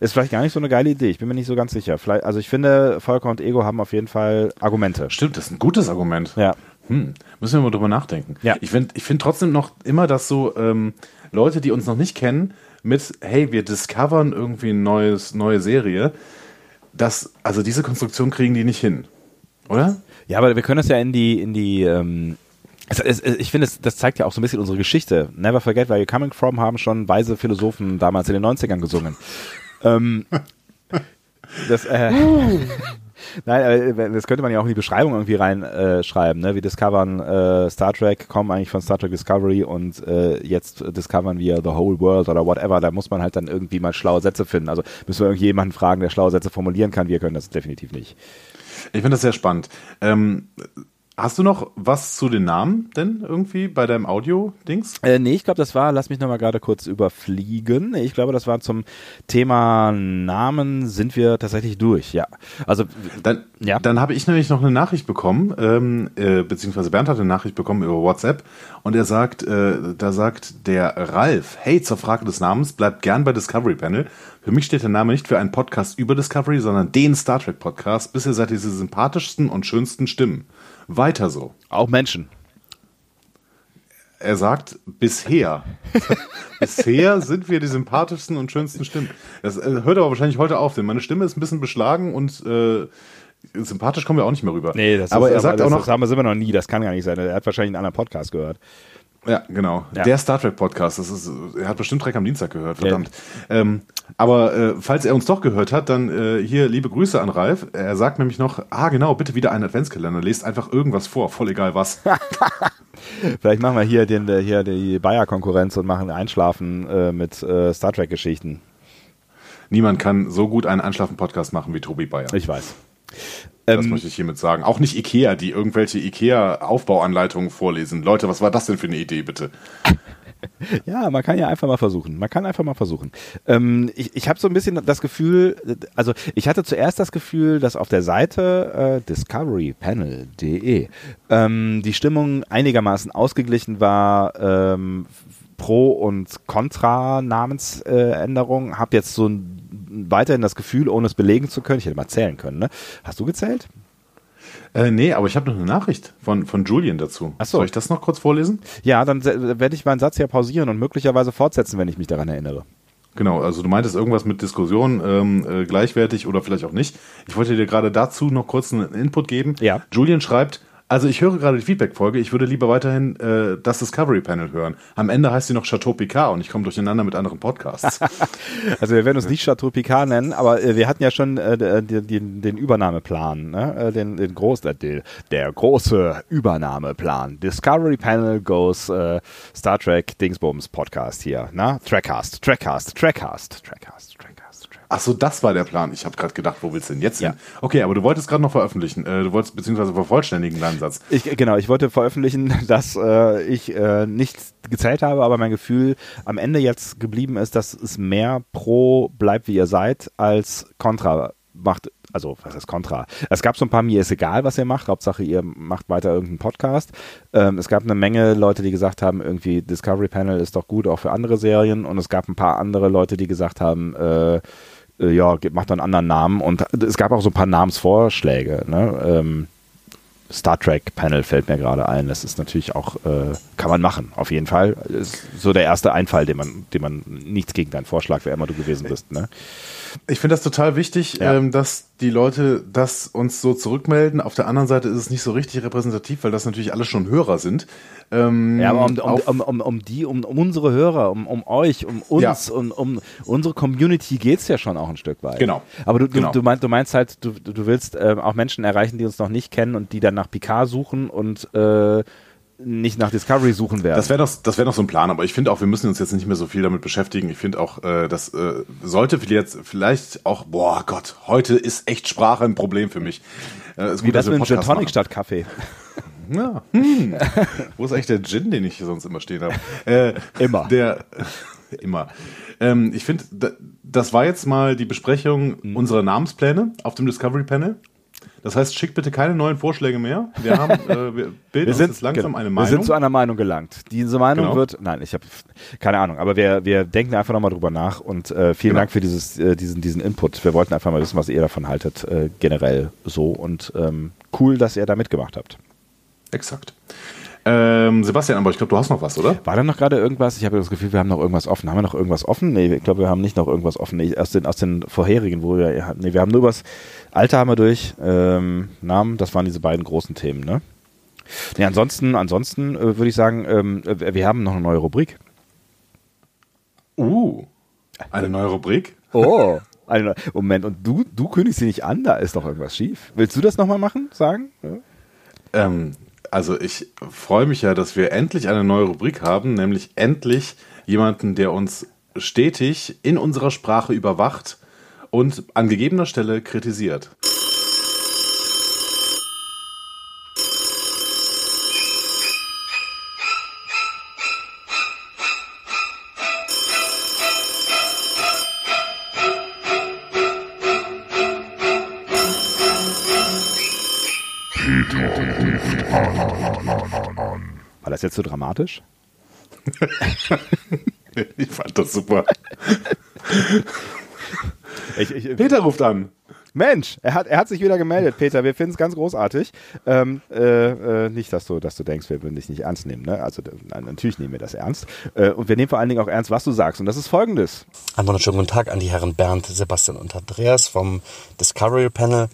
Ist vielleicht gar nicht so eine geile Idee. Ich bin mir nicht so ganz sicher. Vielleicht, also ich finde, Volker und Ego haben auf jeden Fall Argumente. Stimmt, das ist ein gutes Argument. Ja. Hm, müssen wir mal drüber nachdenken. Ja. Ich finde ich find trotzdem noch immer, dass so ähm, Leute, die uns noch nicht kennen, mit, hey, wir discovern irgendwie eine neues, neue Serie, das, also diese Konstruktion kriegen die nicht hin. Oder? Ja, aber wir können das ja in die, in die, ähm, es, es, ich finde, das zeigt ja auch so ein bisschen unsere Geschichte. Never forget where you're coming from haben schon weise Philosophen damals in den 90ern gesungen. ähm, das, äh, (laughs) Nein, aber das könnte man ja auch in die Beschreibung irgendwie reinschreiben. Äh, ne? Wir discovern äh, Star Trek, kommen eigentlich von Star Trek Discovery und äh, jetzt discovern wir the whole world oder whatever. Da muss man halt dann irgendwie mal schlaue Sätze finden. Also müssen wir irgendjemanden fragen, der schlaue Sätze formulieren kann. Wir können das definitiv nicht. Ich finde das sehr spannend. Ähm, hast du noch was zu den Namen denn irgendwie bei deinem Audio-Dings? Äh, nee, ich glaube, das war, lass mich nochmal gerade kurz überfliegen. Ich glaube, das war zum Thema Namen sind wir tatsächlich durch, ja. Also, Dann, Ja. dann habe ich nämlich noch eine Nachricht bekommen, ähm, äh, beziehungsweise Bernd hat eine Nachricht bekommen über WhatsApp und er sagt, äh, da sagt der Ralf, hey, zur Frage des Namens, bleibt gern bei Discovery Panel. Für mich steht der Name nicht für einen Podcast über Discovery, sondern den Star Trek Podcast. Bisher seid ihr die sympathischsten und schönsten Stimmen. Weiter so. auch Menschen. Er sagt, bisher. (laughs) bisher sind wir die sympathischsten und schönsten Stimmen. Das äh, hört aber wahrscheinlich heute auf, denn meine Stimme ist ein bisschen beschlagen und äh, sympathisch kommen wir auch nicht mehr rüber. Nee, das aber ist, er sagt das, auch noch, das haben wir noch nie, das kann gar nicht sein. Er hat wahrscheinlich einen anderen Podcast gehört. Ja, genau, Ja. der Star Trek Podcast, das ist, er hat bestimmt Trek am Dienstag gehört, verdammt. Ähm, aber äh, falls er uns doch gehört hat, dann äh, hier liebe Grüße an Ralf. Er sagt nämlich noch, ah genau, bitte wieder einen Adventskalender, lest einfach irgendwas vor, voll egal was. (laughs) Vielleicht machen wir hier den äh, hier die Bayer-Konkurrenz und machen Einschlafen äh, mit äh, Star Trek-Geschichten. Niemand kann so gut einen Einschlafen-Podcast machen wie Tobi Bayer. Ich weiß. Das Ähm, möchte ich hiermit sagen. Auch nicht Ikea, die irgendwelche Ikea-Aufbauanleitungen vorlesen. Leute, was war das denn für eine Idee, bitte? (laughs) Ja, man kann ja einfach mal versuchen. Man kann einfach mal versuchen. Ähm, ich ich habe so ein bisschen das Gefühl, also ich hatte zuerst das Gefühl, dass auf der Seite äh, discoverypanel.de ähm, die Stimmung einigermaßen ausgeglichen war. Ähm, Pro und Contra Namensänderung. Hab jetzt so ein, weiterhin das Gefühl, ohne es belegen zu können, ich hätte mal zählen können. Ne? Hast du gezählt? Äh, nee, aber ich habe noch eine Nachricht von, von Julian dazu. Ach so. Soll ich das noch kurz vorlesen? Ja, dann werde ich meinen Satz hier pausieren und möglicherweise fortsetzen, wenn ich mich daran erinnere. Genau, also du meintest irgendwas mit Diskussion, ähm, äh, gleichwertig oder vielleicht auch nicht. Ich wollte dir gerade dazu noch kurz einen Input geben. Ja. Julian schreibt, Also ich höre gerade die Feedback-Folge. Ich würde lieber weiterhin äh, das Discovery Panel hören. Am Ende heißt sie noch Chateau Picard und ich komme durcheinander mit anderen Podcasts. (laughs) also wir werden uns nicht Chateau Picard nennen, aber äh, wir hatten ja schon äh, den, den, den Übernahmeplan, ne? äh, den, den groß, äh, der, der große Übernahmeplan. Discovery Panel goes äh, Star Trek Dingsbums Podcast hier, ne? Trackcast, Trackcast, Trackcast, Trackcast, Trackcast. Ach so, das war der Plan. Ich habe gerade gedacht, wo willst du denn jetzt hin? Okay, aber du wolltest gerade noch veröffentlichen. Äh, du wolltest beziehungsweise vervollständigen deinen Satz. Ich, genau, ich wollte veröffentlichen, (laughs) dass äh, ich äh, nichts gezählt habe, aber mein Gefühl am Ende jetzt geblieben ist, dass es mehr pro bleibt wie ihr seid als kontra macht also was ist Contra? Es gab so ein paar, mir ist egal, was ihr macht, Hauptsache ihr macht weiter irgendeinen Podcast. Ähm, es gab eine Menge Leute, die gesagt haben, irgendwie Discovery Panel ist doch gut, auch für andere Serien. Und es gab ein paar andere Leute, die gesagt haben, äh, äh, ja, macht einen anderen Namen. Und es gab auch so ein paar Namensvorschläge. Ne? Ähm, Star Trek Panel fällt mir gerade ein. Das ist natürlich auch, äh, kann man machen, auf jeden Fall. Ist so der erste Einfall, den man, den man nichts gegen deinen Vorschlag, wer immer du gewesen bist. Ne? Ich finde das total wichtig, ja. ähm, dass die Leute das uns so zurückmelden. Auf der anderen Seite ist es nicht so richtig repräsentativ, weil das natürlich alle schon Hörer sind. Ähm, ja, aber um, um, um, um, die, um, unsere Hörer, um, euch, um uns, ja. um, unsere Community geht es ja schon auch ein Stück weit. Genau. Aber du, genau. du, meinst, du meinst halt, du, du willst äh, auch Menschen erreichen, die uns noch nicht kennen und die dann nach Picard suchen und äh, nicht nach Discovery suchen werden. Das wäre doch, das wäre noch so ein Plan, aber ich finde auch, wir müssen uns jetzt nicht mehr so viel damit beschäftigen. Ich finde auch, äh, das äh, sollte jetzt vielleicht auch, boah Gott, heute ist echt Sprache ein Problem für mich. Äh, ist Wie gut, das mit Gin Tonic statt Kaffee. (laughs) Ja. Hm. Wo ist eigentlich der Gin, den ich hier sonst immer stehen habe? Äh, immer. Der, (laughs) immer. Ähm, ich finde, das war jetzt mal die Besprechung mhm. unserer Namenspläne auf dem Discovery Panel. Das heißt, schickt bitte keine neuen Vorschläge mehr. Wir haben, äh, wir (laughs) bilden wir sind, uns langsam genau, eine Meinung. Wir sind zu einer Meinung gelangt. Diese Meinung genau. wird, nein, ich habe keine Ahnung, aber wir, wir denken einfach nochmal drüber nach und äh, vielen genau. Dank für dieses, äh, diesen, diesen Input. Wir wollten einfach mal wissen, was ihr davon haltet, äh, generell so und ähm, cool, dass ihr da mitgemacht habt. Exakt. Ähm, Sebastian, aber ich glaube, du hast noch was, oder? War da noch gerade irgendwas? Ich habe das Gefühl, wir haben noch irgendwas offen. Haben wir noch irgendwas offen? Nee, ich glaube, wir haben nicht noch irgendwas offen. Nee, aus, den, aus den vorherigen, wo wir, nee, wir haben nur was, Alter haben wir durch, ähm, Namen, das waren diese beiden großen Themen, ne? Nee, ansonsten, ansonsten äh, würde ich sagen, ähm, äh, wir haben noch eine neue Rubrik. Uh, eine neue Rubrik? Oh, (laughs) eine, Moment, und du, du kündigst sie nicht an, da ist doch irgendwas schief. Willst du das nochmal machen, sagen? Ja. Ähm, also ich freue mich ja, dass wir endlich eine neue Rubrik haben, nämlich endlich jemanden, der uns stetig in unserer Sprache überwacht und an gegebener Stelle kritisiert. Das jetzt so dramatisch? (laughs) ich fand das super. (laughs) Ich, ich, Peter ruft an. Mensch, er hat, er hat sich wieder gemeldet, Peter. Wir finden es ganz großartig. Ähm, äh, äh, nicht, dass du, dass du denkst, wir würden dich nicht ernst nehmen. Ne? Also nein, natürlich nehmen wir das ernst. Äh, und wir nehmen vor allen Dingen auch ernst, was du sagst. Und das ist folgendes. Einen wunderschönen guten Tag an die Herren Bernd, Sebastian und Andreas vom Discovery Panel.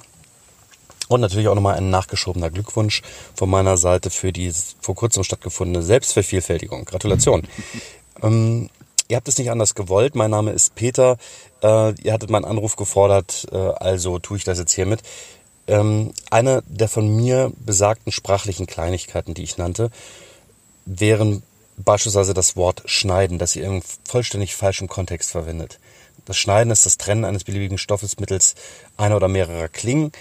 Und natürlich auch nochmal ein nachgeschobener Glückwunsch von meiner Seite für die vor kurzem stattgefundene Selbstvervielfältigung. Gratulation. (laughs) ähm, ihr habt es nicht anders gewollt. Mein Name ist Peter. Äh, ihr hattet meinen Anruf gefordert, äh, also tue ich das jetzt hiermit. Ähm, eine der von mir besagten sprachlichen Kleinigkeiten, die ich nannte, wären beispielsweise das Wort schneiden, das ihr im vollständig falschen Kontext verwendet. Das Schneiden ist das Trennen eines beliebigen Stoffes mittels einer oder mehrerer Klingen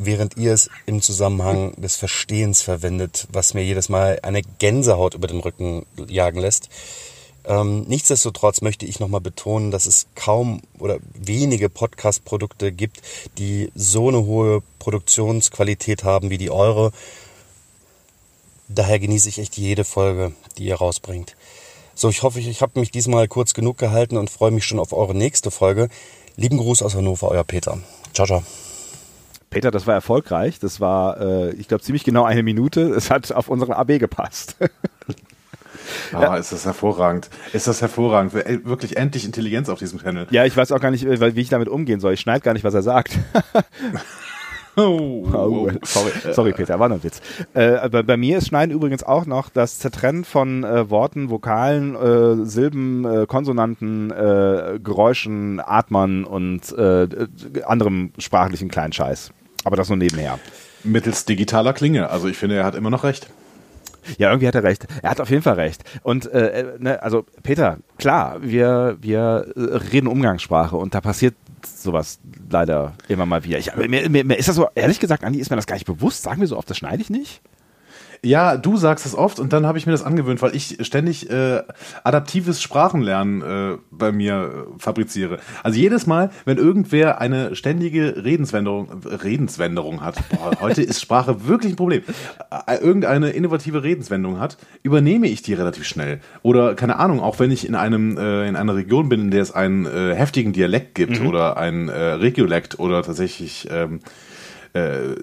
während ihr es im Zusammenhang des Verstehens verwendet, was mir jedes Mal eine Gänsehaut über den Rücken jagen lässt. Ähm, nichtsdestotrotz möchte ich nochmal betonen, dass es kaum oder wenige Podcast-Produkte gibt, die so eine hohe Produktionsqualität haben wie die eure. Daher genieße ich echt jede Folge, die ihr rausbringt. So, ich hoffe, ich habe mich diesmal kurz genug gehalten und freue mich schon auf eure nächste Folge. Lieben Gruß aus Hannover, euer Peter. Ciao, ciao. Peter, das war erfolgreich. Das war, äh, ich glaube, ziemlich genau eine Minute. Es hat auf unseren AB gepasst. (laughs) Ah, ja. ist das hervorragend. Ist das hervorragend. Wirklich endlich Intelligenz auf diesem Panel. Ja, ich weiß auch gar nicht, wie ich damit umgehen soll. Ich schneide gar nicht, was er sagt. (laughs) Oh, oh, sorry, sorry, Peter, war nur ein Witz. Äh, bei, bei, mir ist Schneiden übrigens auch noch das Zertrennen von äh, Worten, Vokalen, äh, Silben, äh, Konsonanten, äh, Geräuschen, Atmern und äh, anderem sprachlichen Kleinscheiß. Aber das nur nebenher. Mittels digitaler Klinge. Also ich finde, er hat immer noch recht. Ja, irgendwie hat er recht. Er hat auf jeden Fall recht. Und äh, ne, also Peter, klar, wir wir reden Umgangssprache und da passiert sowas leider immer mal wieder. Ich, mir, mir, mir ist das so, ehrlich gesagt, Andi, ist mir das gar nicht bewusst. Sagen wir so oft, das schneide ich nicht? Ja, du sagst es oft und dann habe ich mir das angewöhnt, weil ich ständig äh, adaptives Sprachenlernen äh, bei mir äh, fabriziere. Also jedes Mal, wenn irgendwer eine ständige Redenswenderung, Redenswenderung hat, boah, heute ist Sprache wirklich ein Problem, äh, irgendeine innovative Redenswendung hat, übernehme ich die relativ schnell. Oder keine Ahnung, auch wenn ich in einem äh, in einer Region bin, in der es einen äh, heftigen Dialekt gibt mhm. oder ein äh, Regiolekt oder tatsächlich ähm, äh,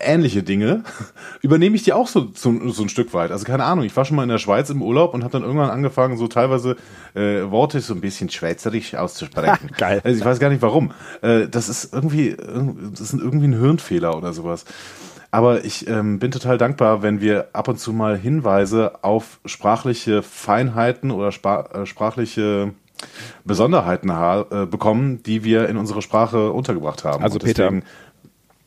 ähnliche Dinge, (laughs) übernehme ich die auch so, so, so ein Stück weit. Also keine Ahnung, ich war schon mal in der Schweiz im Urlaub und habe dann irgendwann angefangen, so teilweise äh, Worte so ein bisschen schweizerisch auszusprechen. (laughs) Geil. Also ich weiß gar nicht warum. Äh, das ist irgendwie, das ist irgendwie ein Hirnfehler oder sowas. Aber ich ähm, bin total dankbar, wenn wir ab und zu mal Hinweise auf sprachliche Feinheiten oder spra äh, sprachliche Besonderheiten äh, bekommen, die wir in unsere Sprache untergebracht haben. Also Peter,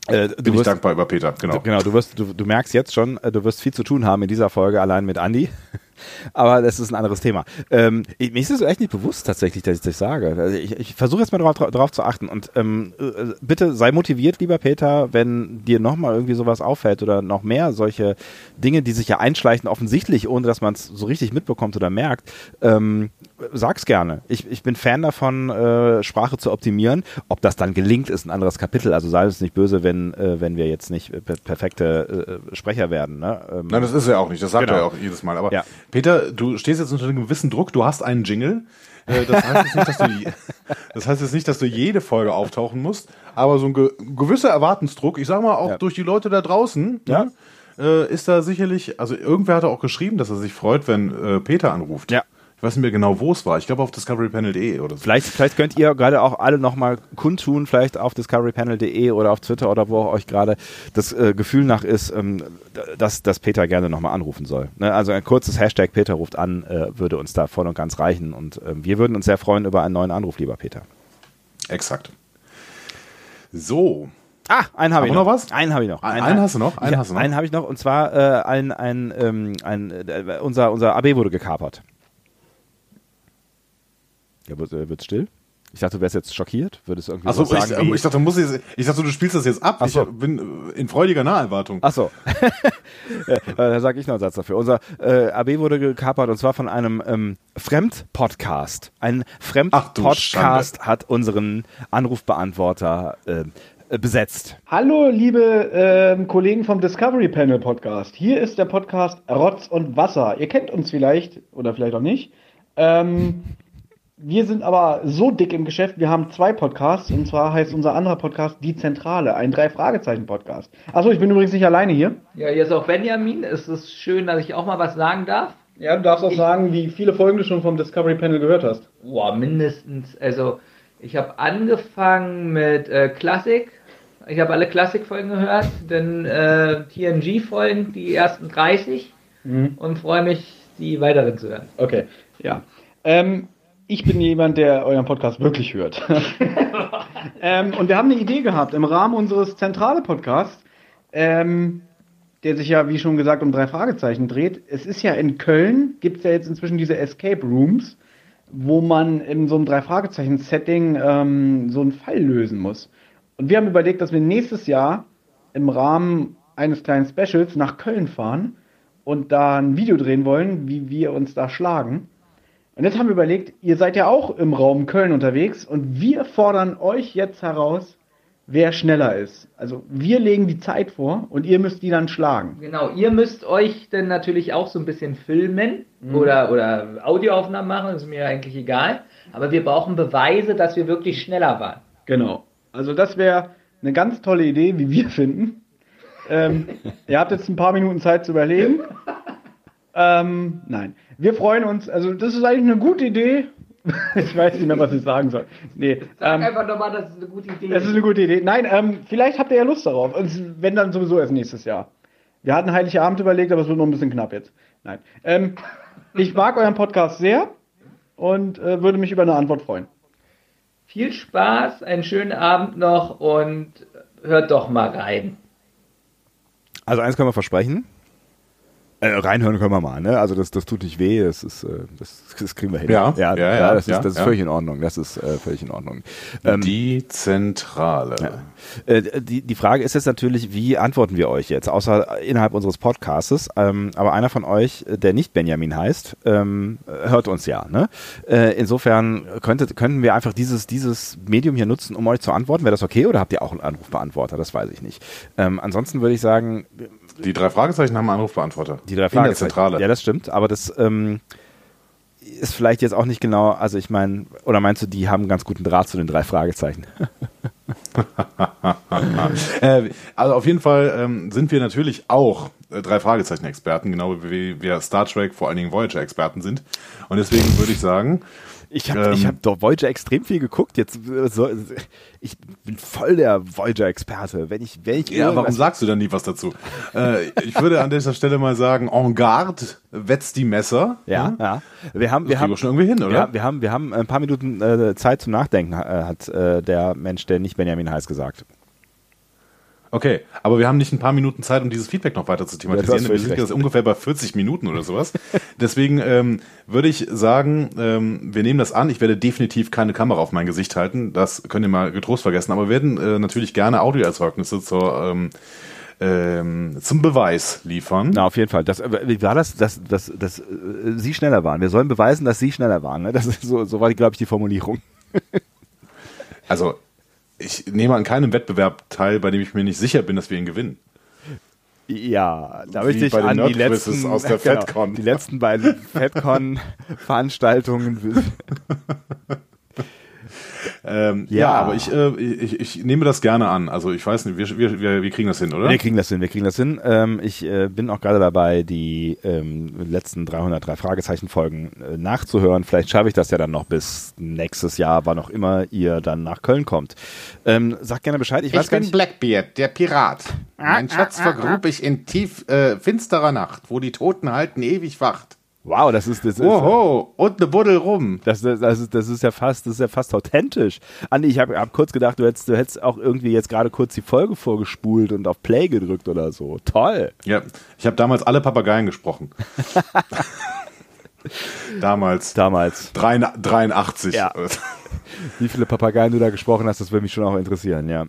äh, Bin wirst, ich dankbar über Peter, genau. Genau, du wirst, du, du merkst jetzt schon, äh, du wirst viel zu tun haben in dieser Folge allein mit Andy. (laughs) Aber das ist ein anderes Thema. Ähm, ich, mir ist es echt nicht bewusst tatsächlich, dass ich das sage. Also ich, ich versuche jetzt mal darauf, darauf zu achten. Und ähm, äh, bitte sei motiviert, lieber Peter, wenn dir nochmal irgendwie sowas auffällt oder noch mehr solche Dinge, die sich ja einschleichen, offensichtlich, ohne dass man es so richtig mitbekommt oder merkt, ähm, sag's gerne. Ich, ich bin Fan davon, äh, Sprache zu optimieren. Ob das dann gelingt, ist ein anderes Kapitel. Also sei es nicht böse, wenn, äh, wenn wir jetzt nicht per perfekte äh, Sprecher werden. Ne? Ähm, Nein, das ist er auch nicht. Das sagt genau. er auch jedes Mal. Aber ja. Peter, du stehst jetzt unter einem gewissen Druck. Du hast einen Jingle. Äh, das heißt, jetzt nicht, dass du, (laughs) das heißt jetzt nicht, dass du jede Folge auftauchen musst, aber so ein ge gewisser Erwartensdruck, ich sag mal auch ja. durch die Leute da draußen, ja. ne, äh, ist da sicherlich, also irgendwer hat auch geschrieben, dass er sich freut, wenn äh, Peter anruft. Ja. Ich weiß nicht mehr genau, wo es war. Ich glaube auf discoverypanel.de oder so. Vielleicht, vielleicht könnt ihr gerade auch alle nochmal kundtun, vielleicht auf discoverypanel.de oder auf Twitter oder wo auch euch gerade das äh, Gefühl nach ist, ähm, dass, dass Peter gerne nochmal anrufen soll. Ne? Also ein kurzes Hashtag Peter ruft an äh, würde uns da voll und ganz reichen. Und äh, wir würden uns sehr freuen über einen neuen Anruf, lieber Peter. Exakt. So, Ah, einen habe ich noch. noch was? Einen habe ich noch. Einen, einen hast du noch? Einen ja, hast du noch? Einen habe ich noch. Und zwar äh, ein, ein, ähm, ein, äh, unser, unser AB wurde gekapert. Ja, wird es still? Ich dachte, du wärst jetzt schockiert, würdest irgendwie Achso, sagen. Ich, ich, dachte, muss ich, ich dachte, du spielst das jetzt ab. So. Ich bin in freudiger Naherwartung. Achso. (laughs) ja, da sage ich noch einen Satz dafür. Unser äh, AB wurde gekapert und zwar von einem ähm, Fremdpodcast. Ein Fremdpodcast hat unseren Anrufbeantworter äh, besetzt. Hallo, liebe äh, Kollegen vom Discovery Panel Podcast. Hier ist der Podcast Rotz und Wasser. Ihr kennt uns vielleicht oder vielleicht auch nicht. Ähm, wir sind aber so dick im Geschäft, wir haben zwei Podcasts und zwar heißt unser anderer Podcast Die Zentrale, ein Drei-Fragezeichen-Podcast. Achso, ich bin übrigens nicht alleine hier. Ja, hier ist auch Benjamin. Es ist schön, dass ich auch mal was sagen darf. Ja, du darfst auch ich, sagen, wie viele Folgen du schon vom Discovery Panel gehört hast. Boah, mindestens. Also, ich habe angefangen mit äh, Klassik. Ich habe alle Klassik-Folgen gehört, dann äh, TNG-Folgen, die ersten 30 mhm. und freue mich, die weiteren zu hören. Okay, ja. Ähm, ich bin jemand, der euren Podcast wirklich hört. (laughs) ähm, und wir haben eine Idee gehabt im Rahmen unseres zentrale Podcasts, ähm, der sich ja, wie schon gesagt, um drei Fragezeichen dreht. Es ist ja in Köln, gibt es ja jetzt inzwischen diese Escape Rooms, wo man in so einem drei Fragezeichen-Setting ähm, so einen Fall lösen muss. Und wir haben überlegt, dass wir nächstes Jahr im Rahmen eines kleinen Specials nach Köln fahren und da ein Video drehen wollen, wie wir uns da schlagen. Und jetzt haben wir überlegt, ihr seid ja auch im Raum Köln unterwegs und wir fordern euch jetzt heraus, wer schneller ist. Also wir legen die Zeit vor und ihr müsst die dann schlagen. Genau, ihr müsst euch dann natürlich auch so ein bisschen filmen mhm. oder, oder Audioaufnahmen machen, ist mir eigentlich egal. Aber wir brauchen Beweise, dass wir wirklich schneller waren. Genau. Also das wäre eine ganz tolle Idee, wie wir finden. Ähm, (laughs) ihr habt jetzt ein paar Minuten Zeit zu überlegen. Ähm, nein. Wir freuen uns, also das ist eigentlich eine gute Idee. (laughs) ich weiß nicht mehr, was ich sagen soll. Nee, Sag ähm, einfach nochmal, das ist eine gute Idee. das ist eine gute Idee. Nein, ähm, vielleicht habt ihr ja Lust darauf. Und wenn dann sowieso erst nächstes Jahr. Wir hatten Heiligabend überlegt, aber es wird noch ein bisschen knapp jetzt. Nein. Ähm, ich mag euren Podcast sehr und äh, würde mich über eine Antwort freuen. Viel Spaß, einen schönen Abend noch und hört doch mal rein. Also eins können wir versprechen. Äh, reinhören können wir mal, ne? Also das, das tut nicht weh, das ist, äh, das, das kriegen wir hin. Ja, ja, ja, ja, das ist, ja, das ist völlig in Ordnung. Das ist äh, völlig in Ordnung. Ähm, Die Zentrale. Äh, die, die Frage ist jetzt natürlich, wie antworten wir euch jetzt, außer innerhalb unseres Podcastes. Ähm, aber einer von euch, der nicht Benjamin heißt, ähm, hört uns ja. Ne? Äh, insofern könnte, könnten wir einfach dieses, dieses Medium hier nutzen, um euch zu antworten. Wäre das okay oder habt ihr auch einen Anrufbeantworter? Das weiß ich nicht. Ähm, ansonsten würde ich sagen, Die drei Fragezeichen haben einen Anrufbeantworter. die drei In der Fragezeichen. Zentrale. Ja, das stimmt, aber das ähm, ist vielleicht jetzt auch nicht genau, also ich meine, oder meinst du, die haben einen ganz guten Draht zu den drei Fragezeichen? (laughs) (laughs) Äh, also auf jeden Fall ähm, sind wir natürlich auch äh, drei Fragezeichen-Experten, genau wie wir Star Trek, vor allen Dingen Voyager-Experten sind. Und deswegen würde ich sagen, Ich habe Ähm, ich hab doch Voyager extrem viel geguckt. Jetzt äh, so, ich bin voll der Voyager-Experte. Wenn ich, wenn ich ja, warum sagst du dann nie was dazu? äh, ich würde an dieser Stelle mal sagen, en garde, wetzt die Messer. Ja, Hm? ja. Wir haben, Das wir haben schon irgendwie hin, oder? Ja, wir haben, wir haben ein paar Minuten äh, Zeit zum Nachdenken, äh, hat äh, der Mensch, der nicht Benjamin heißt, gesagt. Okay, aber wir haben nicht ein paar Minuten Zeit, um dieses Feedback noch weiter zu Ja, thematisieren. hast wir sind jetzt ungefähr bei 40 Minuten oder sowas. (laughs) Deswegen ähm, würde ich sagen, ähm, wir nehmen das an. Ich werde definitiv keine Kamera auf mein Gesicht halten. Das könnt ihr mal getrost vergessen. Aber wir werden äh, natürlich gerne Audioerzeugnisse zur, ähm, ähm, zum Beweis liefern. Na, auf jeden Fall. Das, äh, wie war das, dass, dass, dass äh, Sie schneller waren? Wir sollen beweisen, dass Sie schneller waren. Ne? Das ist so, so war, glaube ich, die Formulierung. Also, ich nehme an keinem Wettbewerb teil, bei dem ich mir nicht sicher bin, dass wir ihn gewinnen. Ja, da möchte ich an die letzten, aus der (laughs) genau, FedCon. die letzten beiden FedCon-Veranstaltungen. (laughs) Ähm, ja. Ja. aber ich, äh, ich, ich nehme das gerne an. Also ich weiß nicht, wir, wir, wir, wir kriegen das hin, oder? Wir kriegen das hin, wir kriegen das hin. Ähm, ich äh, bin auch gerade dabei, die ähm, letzten 303 Fragezeichen-Folgen äh, nachzuhören. Vielleicht schaffe ich das ja dann noch bis nächstes Jahr, wann auch immer ihr dann nach Köln kommt. Ähm, sagt gerne Bescheid. Ich, weiß gar nicht. Blackbeard, der Pirat. Mein Schatz vergrub ich in tief äh, finsterer Nacht, wo die Toten halten ewig wacht. Wow, das ist das ist, Oho, und ne Buddel rum. das, das, das, ist, das ist ja fast, das ist ja fast authentisch. Andi, ich habe hab kurz gedacht, du hättest, du hättest auch irgendwie jetzt gerade kurz die Folge vorgespult und auf Play gedrückt oder so. Toll. Ja, ich habe damals alle Papageien gesprochen. (laughs) damals. Damals. 83. Ja. (laughs) Wie viele Papageien du da gesprochen hast, das würde mich schon auch interessieren, ja.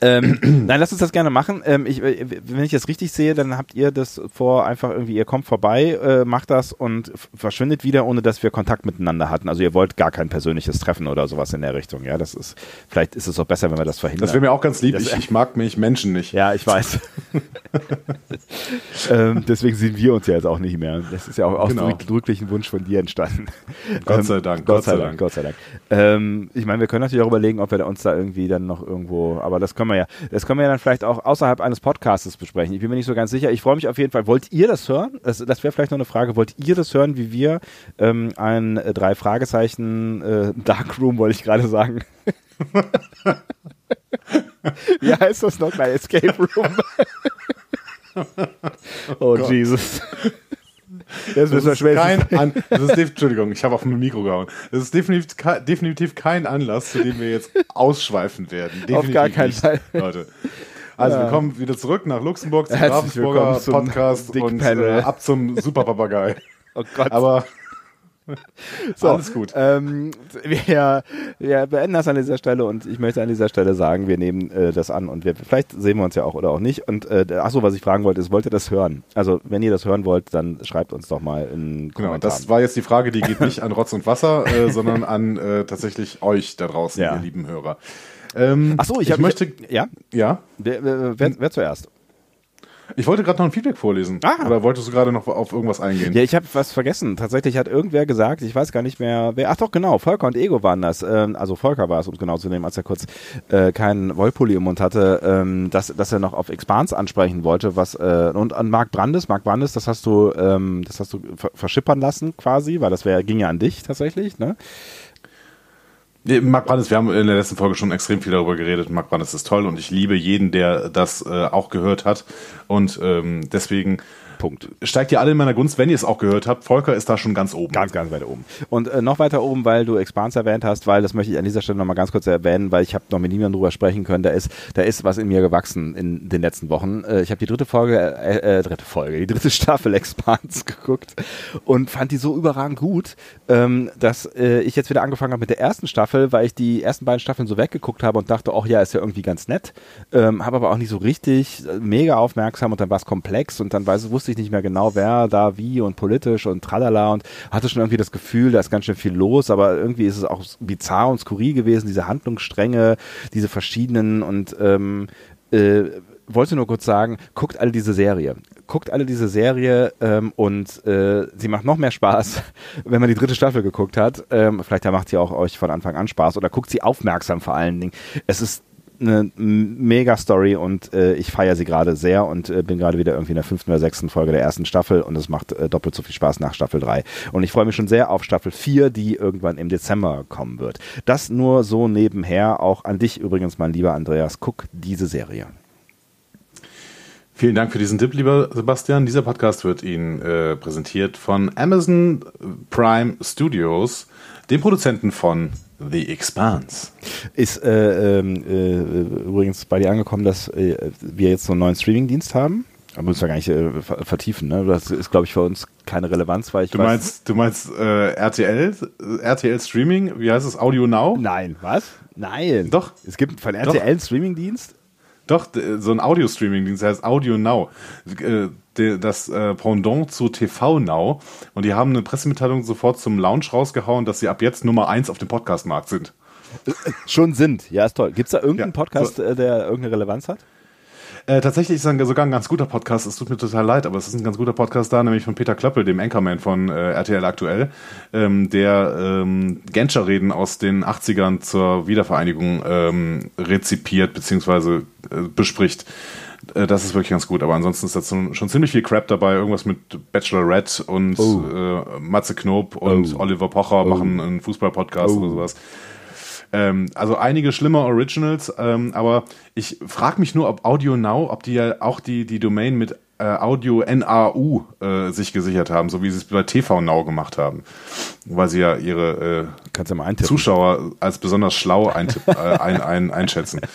Ähm, (clears throat) nein, lass uns das gerne machen. Ähm, ich, äh, wenn ich das richtig sehe, dann habt ihr das vor, einfach irgendwie, ihr kommt vorbei, äh, macht das und verschwindet wieder, ohne dass wir Kontakt miteinander hatten. Also ihr wollt gar kein persönliches Treffen oder sowas in der Richtung, ja. Das ist, vielleicht ist es auch besser, wenn wir das verhindern. Das wäre mir auch ganz lieb. Ich, ich mag mich Menschen nicht. ja, ich weiß. (laughs) ähm, deswegen sehen wir uns ja jetzt auch nicht mehr. Das ist ja auch aus Genau. drücklichen Wunsch von dir entstanden. Gott Ähm, sei Dank, Gott sei Dank, Gott sei Dank. Ähm, ich meine, wir können natürlich auch überlegen, ob wir uns da irgendwie dann noch irgendwo, aber das können wir ja, das können wir ja dann vielleicht auch außerhalb eines Podcastes besprechen. Ich bin mir nicht so ganz sicher. Ich freue mich auf jeden Fall. Wollt ihr das hören? Das, das wäre vielleicht noch eine Frage. Wollt ihr das hören, wie wir ähm, ein äh, drei Fragezeichen äh, Darkroom, wollte ich gerade sagen. (laughs) Wie heißt das noch gleich? Escape Room. (laughs) oh, Jesus. Das Das ist, kein An das ist Entschuldigung, ich habe auf mein Mikro gehauen. Das ist definitiv, ke- definitiv kein Anlass, zu dem wir jetzt ausschweifen werden. Definitiv gar keinen nicht, Fall. Leute. Also Ja. wir kommen wieder zurück nach Luxemburg zum Herzlich Ravensburger Podcast und äh, ab zum Superpapagei. (laughs) Oh Gott. Aber (laughs) So, alles gut. Ähm, wir, wir beenden das an dieser Stelle und ich möchte an dieser Stelle sagen, wir nehmen äh, das an und wir, vielleicht sehen wir uns ja auch oder auch nicht. Und äh, achso, was ich fragen wollte, ist, wollt ihr das hören? Also, wenn ihr das hören wollt, dann schreibt uns doch mal in Genau, Kommentaren. das war jetzt die Frage, die geht nicht (laughs) an Rotz und Wasser, äh, sondern an äh, tatsächlich euch da draußen, Ja. ihr lieben Hörer. Ähm, Achso, ich, hab- möchte, Ich, ja? ja, Wer, wer, wer, wer zuerst? Ich wollte gerade noch ein Feedback vorlesen. Ah. Oder wolltest du gerade noch auf irgendwas eingehen? Ja, ich habe was vergessen. Tatsächlich hat irgendwer gesagt, ich weiß gar nicht mehr, wer. Ach doch, genau, Volker und Ego waren das. Ähm, also Volker war es, um es genau zu nehmen, als er kurz äh, keinen Wollpulli im Mund hatte, ähm, dass, dass er noch auf Expans ansprechen wollte, was äh, und an Marc Brandes, Marc Brandes, das hast du, ähm, das hast du ver verschippern lassen quasi, weil das wär, ging ja an dich tatsächlich, ne? Marc Brandes, wir haben in der letzten Folge schon extrem viel darüber geredet. Marc Brandes ist toll und ich liebe jeden, der das äh, auch gehört hat. Und ähm, deswegen Punkt. Steigt ihr alle in meiner Gunst, wenn ihr es auch gehört habt. Volker ist da schon ganz oben. Ganz, ganz weit oben. Und äh, noch weiter oben, weil du Expans erwähnt hast, weil das möchte ich an dieser Stelle nochmal ganz kurz erwähnen, weil ich habe noch mit niemandem drüber sprechen können. Da ist, da ist was in mir gewachsen in den letzten Wochen. Äh, ich habe die dritte Folge, äh, äh, dritte Folge, die dritte Staffel (laughs) Expans geguckt und fand die so überragend gut, ähm, dass äh, ich jetzt wieder angefangen habe mit der ersten Staffel, weil ich die ersten beiden Staffeln so weggeguckt habe und dachte, ach ja, ist ja irgendwie ganz nett. Ähm, habe aber auch nicht so richtig äh, mega aufmerksam und dann war es komplex und dann weiß, wusste ich nicht mehr genau, wer da wie und politisch und tralala und hatte schon irgendwie das Gefühl, da ist ganz schön viel los, aber irgendwie ist es auch bizarr und skurril gewesen, diese Handlungsstränge, diese verschiedenen und ähm, äh, wollte nur kurz sagen, guckt alle diese Serie. Guckt alle diese Serie ähm, und äh, sie macht noch mehr Spaß, (laughs) wenn man die dritte Staffel geguckt hat. Ähm, vielleicht macht sie auch euch von Anfang an Spaß oder guckt sie aufmerksam vor allen Dingen. Es ist eine mega Story und äh, ich feiere sie gerade sehr und äh, bin gerade wieder irgendwie in der fünften oder sechsten Folge der ersten Staffel und es macht äh, doppelt so viel Spaß nach Staffel 3. Und ich freue mich schon sehr auf Staffel 4, die irgendwann im Dezember kommen wird. Das nur so nebenher, auch an dich übrigens, mein lieber Andreas, guck diese Serie. Vielen Dank für diesen Tipp, lieber Sebastian. Dieser Podcast wird Ihnen äh, präsentiert von Amazon Prime Studios, dem Produzenten von The Expanse. Ist äh, ähm, äh, übrigens bei dir angekommen, dass äh, wir jetzt so einen neuen Streamingdienst haben? Da müssen wir gar nicht äh, vertiefen, ne? Das ist, glaube ich, für uns keine Relevanz, weil ich Du meinst, du meinst äh, RTL, RTL Streaming, wie heißt es, Audio Now? Nein, was? Nein. Doch. Es gibt von RTL einen Streamingdienst? Doch, so ein Audio-Streaming-Dienst, heißt Audio Now. Das Pendant zu TV Now. Und die haben eine Pressemitteilung sofort zum Launch rausgehauen, dass sie ab jetzt Nummer eins auf dem Podcast-Markt sind. Schon sind, ja, ist toll. Gibt es da irgendeinen ja, Podcast, so. der irgendeine Relevanz hat? Äh, tatsächlich ist es sogar ein ganz guter Podcast. Es tut mir total leid, aber es ist ein ganz guter Podcast da, nämlich von Peter Klöppel, dem Anchorman von äh, RTL aktuell, ähm, der ähm, Genscher-Reden aus den 80ern zur Wiedervereinigung ähm, rezipiert bzw. Äh, bespricht. Äh, das ist wirklich ganz gut, aber ansonsten ist da schon ziemlich viel Crap dabei. Irgendwas mit Bachelorette und oh. äh, Matze Knob und oh. Oliver Pocher oh. machen einen Fußball-Podcast oder sowas. Ähm, also einige schlimme Originals, ähm, aber ich frage mich nur, ob Audio Now, ob die ja auch die, die Domain mit äh, Audio NAU äh, sich gesichert haben, so wie sie es bei TV Now gemacht haben. Weil sie ja ihre äh, Zuschauer als besonders schlau ein, äh, ein, ein, einschätzen. (laughs)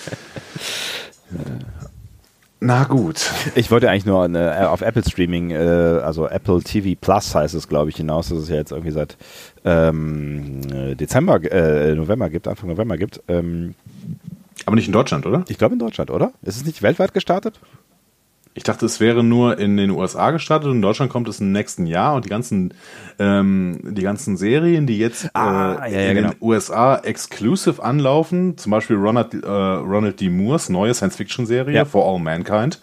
Na gut. Ich wollte eigentlich nur eine, äh, auf Apple Streaming, äh, also Apple TV Plus heißt es, glaube ich, hinaus, dass es ja jetzt irgendwie seit ähm, Dezember, äh, November gibt, Anfang November gibt. Ähm, Aber nicht in Deutschland, oder? Ich glaube in Deutschland, oder? Ist es nicht weltweit gestartet? Ich dachte, es wäre nur in den USA gestartet und in Deutschland kommt es im nächsten Jahr und die ganzen, ähm, die ganzen Serien, die jetzt ah, äh, ja, ja, in genau. den USA exclusive anlaufen, zum Beispiel Ronald, äh, Ronald D. Moores neue Science-Fiction-Serie ja. For All Mankind,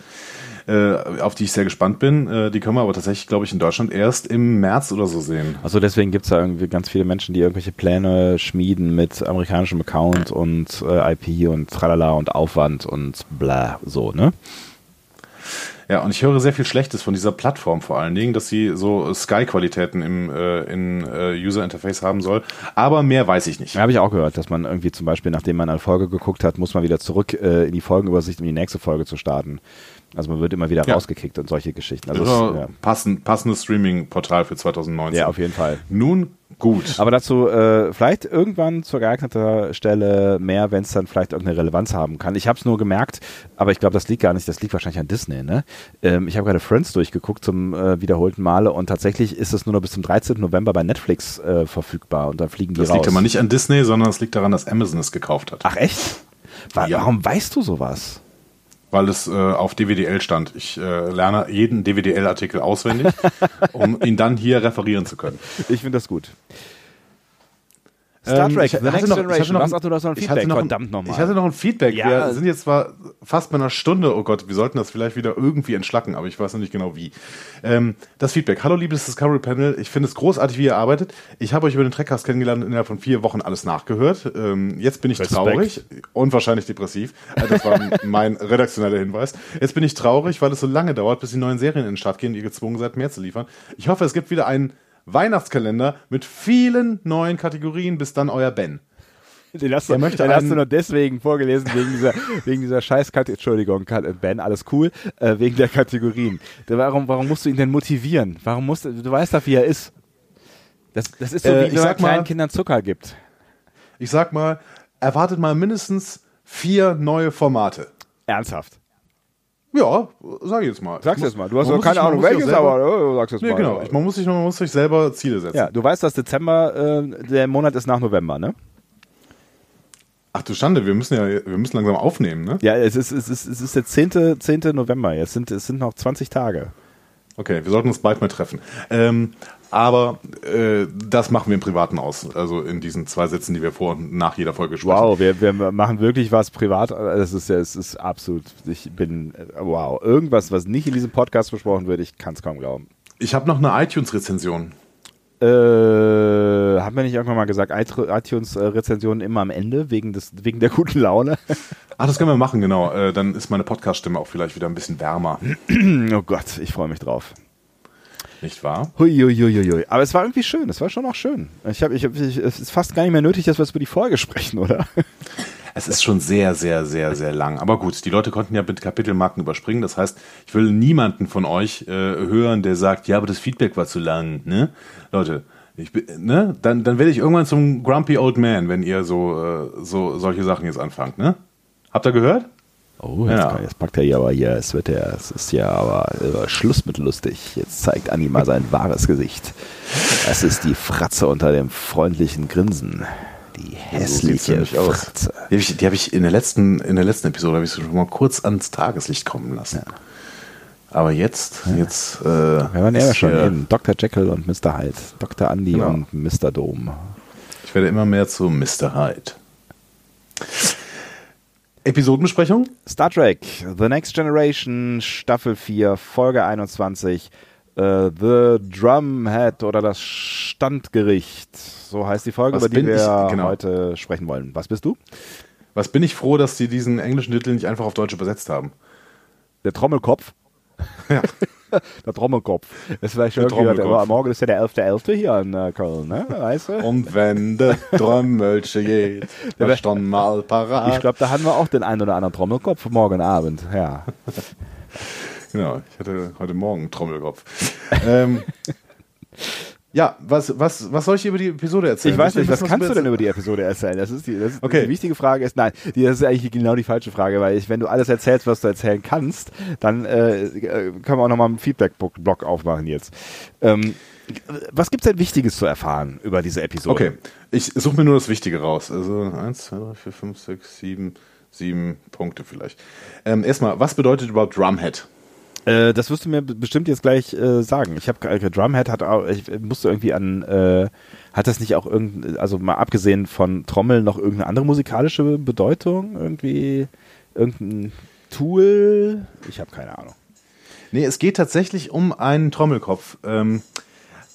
äh, auf die ich sehr gespannt bin. Äh, die können wir aber tatsächlich, glaube ich, in Deutschland erst im März oder so sehen. Also deswegen gibt es da irgendwie ganz viele Menschen, die irgendwelche Pläne schmieden mit amerikanischem Account und äh, IP und tralala und Aufwand und bla, so, ne? Ja, und ich höre sehr viel Schlechtes von dieser Plattform vor allen Dingen, dass sie so Sky-Qualitäten im äh, in, äh, User-Interface haben soll. Aber mehr weiß ich nicht. Ja, habe ich auch gehört, dass man irgendwie zum Beispiel, nachdem man eine Folge geguckt hat, muss man wieder zurück äh, in die Folgenübersicht, um die nächste Folge zu starten. Also man wird immer wieder ja. rausgekickt und solche Geschichten. Also es, ja. Passend, passendes Streaming-Portal für 2019. Ja, auf jeden Fall. Nun gut. Aber dazu äh, vielleicht irgendwann zur geeigneter Stelle mehr, wenn es dann vielleicht irgendeine Relevanz haben kann. Ich habe es nur gemerkt, aber ich glaube, das liegt gar nicht, das liegt wahrscheinlich an Disney. Ne? Ähm, ich habe gerade Friends durchgeguckt zum äh, wiederholten Male und tatsächlich ist es nur noch bis zum 13. November bei Netflix äh, verfügbar und dann fliegen die das raus. Das liegt aber nicht an Disney, sondern es liegt daran, dass Amazon es gekauft hat. Ach echt? Warum weißt du sowas? Weil es äh, auf DWDL stand. Ich äh, lerne jeden DWDL-Artikel auswendig, (laughs) um ihn dann hier referieren zu können. Ich finde das gut. Star Ähm, Trek, ich The hatte Next noch- Generation. hatte noch Was? ein- Ach, du hast noch ein Feedback, noch ein- verdammt nochmal. Ich hatte noch ein Feedback. Ja. Wir sind jetzt zwar fast bei einer Stunde. Oh Gott, wir sollten das vielleicht wieder irgendwie entschlacken, aber ich weiß noch nicht genau wie. Ähm, das Feedback. Hallo, liebes Discovery Panel. Ich finde es großartig, wie ihr arbeitet. Ich habe euch über den Trackcast kennengelernt und innerhalb von vier Wochen alles nachgehört. Ähm, jetzt bin ich Respekt. traurig und wahrscheinlich depressiv. Äh, Das war (laughs) mein redaktioneller Hinweis. Jetzt bin ich traurig, weil es so lange dauert, bis die neuen Serien in den Start gehen und ihr gezwungen seid, mehr zu liefern. Ich hoffe, es gibt wieder einen Weihnachtskalender mit vielen neuen Kategorien. Bis dann, euer Ben. Den hast, du, den hast einen- du nur deswegen vorgelesen, wegen dieser, (laughs) wegen dieser scheiß Entschuldigung, Kat- Ben, alles cool, äh, wegen der Kategorien. Warum, warum musst du ihn denn motivieren? Warum musst du, du weißt doch, wie er ist. Das, das ist so, Äh, wie ich wenn man mal- kleinen Kindern Zucker gibt. Ich sag mal, erwartet mal mindestens vier neue Formate. Ernsthaft. Ja, sag ich jetzt mal. Sag's jetzt mal. Du hast doch keine sich- Ahnung, welches, selber- aber äh, sag's jetzt Nee, mal. genau. Man, muss sich, man muss sich selber Ziele setzen. Ja, du weißt, dass Dezember, äh, der Monat ist nach November, ne? Ach du Stande, wir müssen ja, wir müssen langsam aufnehmen, ne? Ja, es ist, es ist, es ist der 10. 10. November. Jetzt sind, es sind noch 20 Tage. Okay, wir sollten uns bald mal treffen. Ähm, aber äh, das machen wir im Privaten aus. Also in diesen zwei Sätzen, die wir vor und nach jeder Folge sprechen. Wow, wir, wir machen wirklich was privat. Das ist ja, es ist absolut. Ich bin wow. Irgendwas, was nicht in diesem Podcast besprochen wird, ich kann es kaum glauben. Ich habe noch eine iTunes-Rezension. Äh, haben wir nicht irgendwann mal gesagt, iTunes-Rezensionen immer am Ende wegen des wegen der guten Laune? Ach, (laughs) das können wir machen, genau. Äh, dann ist meine Podcast-Stimme auch vielleicht wieder ein bisschen wärmer. oh Gott, ich freue mich drauf. Nicht wahr? Huiuiuiui. Aber es war irgendwie schön. Es war schon auch schön. Ich habe, ich hab, ich, es ist fast gar nicht mehr nötig, dass wir jetzt über die Folge sprechen, oder? (laughs) Es ist schon sehr, sehr, sehr, sehr lang. Aber gut, die Leute konnten ja mit Kapitelmarken überspringen. Das heißt, ich will niemanden von euch äh, hören, der sagt, ja, aber das Feedback war zu lang. Ne? Leute, ich, bin- ne? dann, dann werde ich irgendwann zum Grumpy Old Man, wenn ihr so, äh, so solche Sachen jetzt anfangt. Ne? Habt ihr gehört? Oh, jetzt, Ja. kann- jetzt packt er hier aber hier. Es wird ja, es ist ja aber äh, Schluss mit lustig. Jetzt zeigt Anni mal sein wahres Gesicht. Das ist die Fratze unter dem freundlichen Grinsen. Die hässliche aus. Fratze. Die habe ich, die hab ich in der letzten, in der letzten Episode habe ich sie schon mal kurz ans Tageslicht kommen lassen. Aber jetzt, jetzt. Äh, Wir waren ja schon hier- eben. Dr. Jekyll und Mr. Hyde. Dr. Andy Genau. und Mr. Dome. Ich werde immer mehr zu Mr. Hyde. Episodenbesprechung? Star Trek, The Next Generation, Staffel 4, Folge 21. äh, The Drumhead oder das Standgericht. So heißt die Folge, Was über die wir ich? Genau. heute sprechen wollen. Was bist du? Was bin ich froh, dass die diesen englischen Titel nicht einfach auf Deutsch übersetzt haben. Der Trommelkopf. Ja. (laughs) (laughs) Der Trommelkopf. Das ist vielleicht schon Der Trommelkopf. aber morgen ist ja der 11.11. hier in äh, Köln, ne? Weißt du? Und wenn der Trommelche geht, (laughs) da stand mal parat. Ich glaube, da haben wir auch den einen oder anderen Trommelkopf morgen Abend. Ja. (laughs) Genau, ich hatte heute Morgen einen Trommelkopf. ähm, ja, was, was, was soll ich über die Episode erzählen? Ich weiß nicht, was kannst du denn über die Episode erzählen? Das ist die, das ist Okay. die wichtige Frage. Ist nein, die, das ist eigentlich genau die falsche Frage, weil ich, wenn du alles erzählst, was du erzählen kannst, dann äh, äh, können wir auch nochmal einen Feedback-Block aufmachen jetzt. Ähm, was gibt's denn Wichtiges zu erfahren über diese Episode? Okay, ich suche mir nur das Wichtige raus. Also 1, 2, 3, 4, 5, 6, 7, 7 Punkte vielleicht. Ähm, erstmal, was bedeutet überhaupt Drumhead? Äh, das wirst du mir bestimmt jetzt gleich äh, sagen. Ich habe äh, Drumhead hat auch, ich musste irgendwie an, äh, hat das nicht auch irgend, also mal abgesehen von Trommel noch irgendeine andere musikalische Bedeutung? Irgendwie irgendein Tool? Ich habe keine Ahnung. Nee, es geht tatsächlich um einen Trommelkopf. Ähm,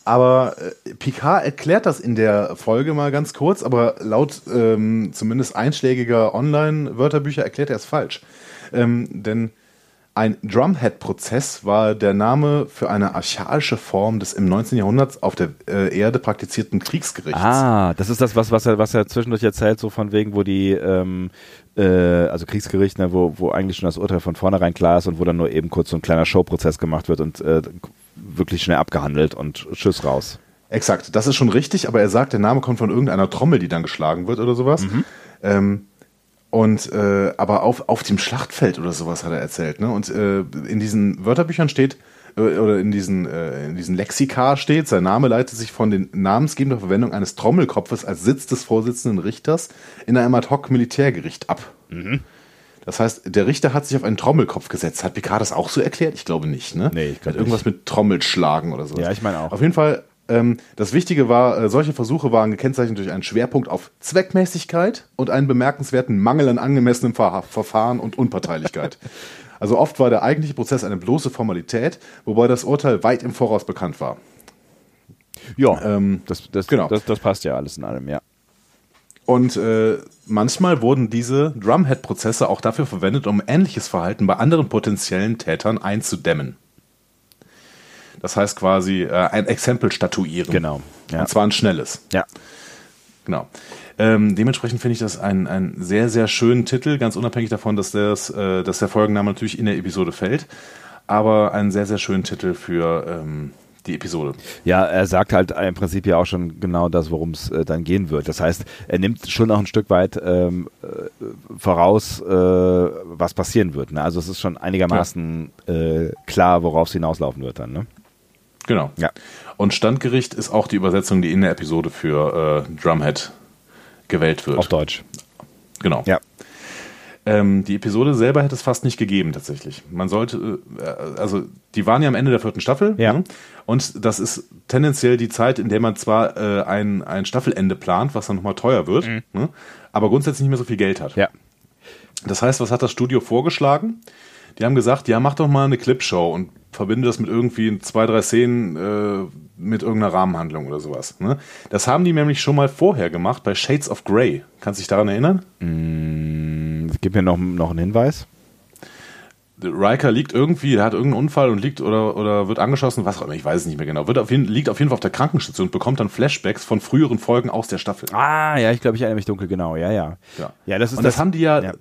aber äh, Picard erklärt das in der Folge mal ganz kurz, aber laut ähm, zumindest einschlägiger Online-Wörterbücher erklärt er es falsch. Ähm, denn ein Drumhead-Prozess war der Name für eine archaische Form des im 19. Jahrhundert auf der äh, Erde praktizierten Kriegsgerichts. Ah, das ist das, was, was er, was er zwischendurch erzählt, so von wegen, wo die, ähm, äh, also Kriegsgericht, ne, wo, wo eigentlich schon das Urteil von vornherein klar ist und wo dann nur eben kurz so ein kleiner Showprozess gemacht wird und äh, wirklich schnell abgehandelt und Tschüss raus. Exakt, das ist schon richtig, aber er sagt, der Name kommt von irgendeiner Trommel, die dann geschlagen wird oder sowas. Ähm, und äh, aber auf, auf dem Schlachtfeld oder sowas hat er erzählt. Ne? Und äh, in diesen Wörterbüchern steht, äh, oder in diesen, äh, in diesen Lexika steht, sein Name leitet sich von den namensgebender Verwendung eines Trommelkopfes als Sitz des Vorsitzenden Richters in einem Ad-Hoc-Militärgericht ab. Das heißt, der Richter hat sich auf einen Trommelkopf gesetzt. Hat Picard das auch so erklärt? Ich glaube nicht, ne? Nee, ich glaub Hat irgendwas mit Trommelschlagen oder so. Ja, ich meine auch. Auf jeden Fall das Wichtige war, äh, solche Versuche waren gekennzeichnet durch einen Schwerpunkt auf Zweckmäßigkeit und einen bemerkenswerten Mangel an angemessenem Ver Verfahren und Unparteilichkeit. (laughs) also oft war der eigentliche Prozess eine bloße Formalität, wobei das Urteil weit im Voraus bekannt war. Ja, ähm, das, das, genau. das, das passt ja alles in allem, ja. Und äh, manchmal wurden diese Drumhead-Prozesse auch dafür verwendet, um ähnliches Verhalten bei anderen potenziellen Tätern einzudämmen. Das heißt quasi äh, ein Exempel statuieren. Genau. Ja. Und zwar ein schnelles. Ja. Genau. Ähm, dementsprechend finde ich das einen, einen sehr, sehr schönen Titel, ganz unabhängig davon, dass, das, äh, dass der Folgenname natürlich in der Episode fällt. Aber einen sehr, sehr schönen Titel für ähm, die Episode. Ja, er sagt halt im Prinzip ja auch schon genau das, worum es äh, dann gehen wird. Das heißt, er nimmt schon auch ein Stück weit ähm, äh, voraus, äh, was passieren wird. Ne? Also es ist schon einigermaßen ja. Äh, klar, worauf es hinauslaufen wird dann. Ne? Genau. Ja. Und Standgericht ist auch die Übersetzung, die in der Episode für äh, Drumhead gewählt wird. Auf Deutsch. Genau. Ja. Ähm, die Episode selber hätte es fast nicht gegeben, tatsächlich. Man sollte, äh, also die waren ja am Ende der vierten Staffel. Ja. Ne? Und das ist tendenziell die Zeit, in der man zwar äh, ein, ein Staffelende plant, was dann nochmal teuer wird, mhm. ne? aber grundsätzlich nicht mehr so viel Geld hat. Ja. Das heißt, was hat das Studio vorgeschlagen? Die haben gesagt, ja, mach doch mal eine Clipshow und verbinde das mit irgendwie zwei, drei Szenen äh, mit irgendeiner Rahmenhandlung oder sowas. Ne? Das haben die nämlich schon mal vorher gemacht bei Shades of Grey. Kannst du dich daran erinnern? Mm, gib mir noch, noch einen Hinweis. Riker liegt irgendwie, er hat irgendeinen Unfall und liegt oder, oder wird angeschossen, was auch immer, ich weiß es nicht mehr genau. Wird auf jeden, liegt auf jeden Fall auf der Krankenstation und bekommt dann Flashbacks von früheren Folgen aus der Staffel. Ah, ja, ich glaube, ich erinnere mich dunkel, genau, ja, ja. Ja, ja das ist und das, das haben die ja, ja,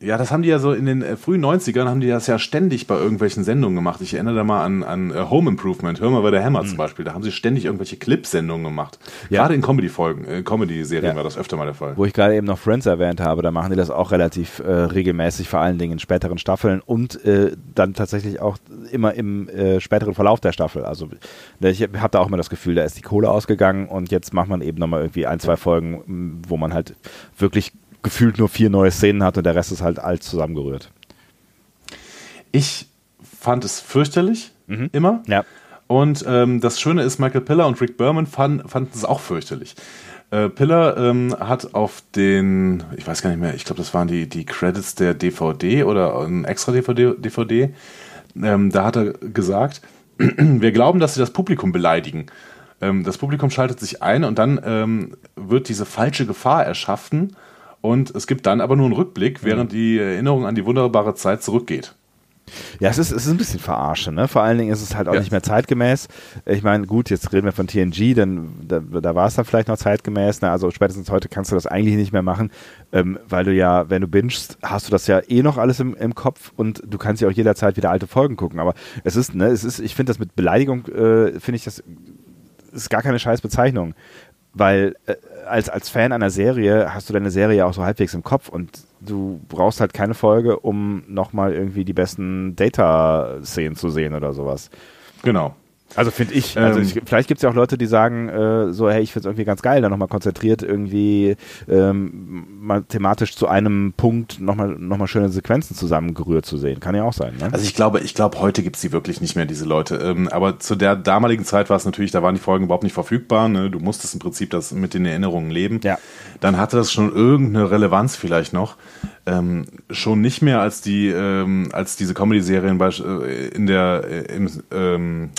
ja, das haben die ja so in den äh, frühen 90ern haben die das ja ständig bei irgendwelchen Sendungen gemacht. Ich erinnere da mal an, an uh, Home Improvement, Hör mal bei der Hammer mhm. zum Beispiel. Da haben sie ständig irgendwelche Clip-Sendungen gemacht. Ja. Gerade in Comedy-Folgen, äh, Comedy-Serien ja. war das öfter mal der Fall. Wo ich gerade eben noch Friends erwähnt habe, da machen die das auch relativ äh, regelmäßig, vor allen Dingen in späteren Staffeln und äh, dann tatsächlich auch immer im äh, späteren Verlauf der Staffel. Also ich habe da auch immer das Gefühl, da ist die Kohle ausgegangen und jetzt macht man eben nochmal irgendwie ein, zwei Folgen, wo man halt wirklich gefühlt nur vier neue Szenen hat und der Rest ist halt alt zusammengerührt. Ich fand es fürchterlich, mhm. immer. Ja. Und ähm, das Schöne ist, Michael Piller und Rick Berman fanden, fanden es auch fürchterlich. Äh, Piller ähm, hat auf den, ich weiß gar nicht mehr, ich glaube, das waren die, die Credits der DVD oder ein extra DVD, DVD ähm, da hat er gesagt, (clears throat) wir glauben, dass sie das Publikum beleidigen. Ähm, das Publikum schaltet sich ein und dann ähm, wird diese falsche Gefahr erschaffen, und es gibt dann aber nur einen Rückblick, während die Erinnerung an die wunderbare Zeit zurückgeht. Ja, es ist, es ist ein bisschen verarsche, ne? Vor allen Dingen ist es halt auch ja. nicht mehr zeitgemäß. Ich meine, gut, jetzt reden wir von TNG, denn da, da war es dann vielleicht noch zeitgemäß. Ne? Also spätestens heute kannst du das eigentlich nicht mehr machen, ähm, weil du ja, wenn du bingst, hast du das ja eh noch alles im, im Kopf und du kannst ja auch jederzeit wieder alte Folgen gucken. Aber es ist, ne, es ist, ich finde das mit Beleidigung, äh, finde ich das ist gar keine scheiß Bezeichnung. Weil äh, als, als Fan einer Serie hast du deine Serie auch so halbwegs im Kopf und du brauchst halt keine Folge, um nochmal irgendwie die besten Data-Szenen zu sehen oder sowas. Genau. Also finde ich, also ähm, ich, vielleicht gibt es ja auch Leute, die sagen, äh, so, hey, ich finde es irgendwie ganz geil, da nochmal konzentriert irgendwie ähm, mal thematisch zu einem Punkt nochmal noch mal schöne Sequenzen zusammengerührt zu sehen. Kann ja auch sein. Ne? Also ich glaube, ich glaube, heute gibt es die wirklich nicht mehr, diese Leute. Ähm, aber zu der damaligen Zeit war es natürlich, da waren die Folgen überhaupt nicht verfügbar. Ne? Du musstest im Prinzip das mit den Erinnerungen leben. Ja. Dann hatte das schon irgendeine Relevanz vielleicht noch. Ähm, schon nicht mehr als die, ähm, als diese Comedy-Serien äh, in der, äh, im, ähm,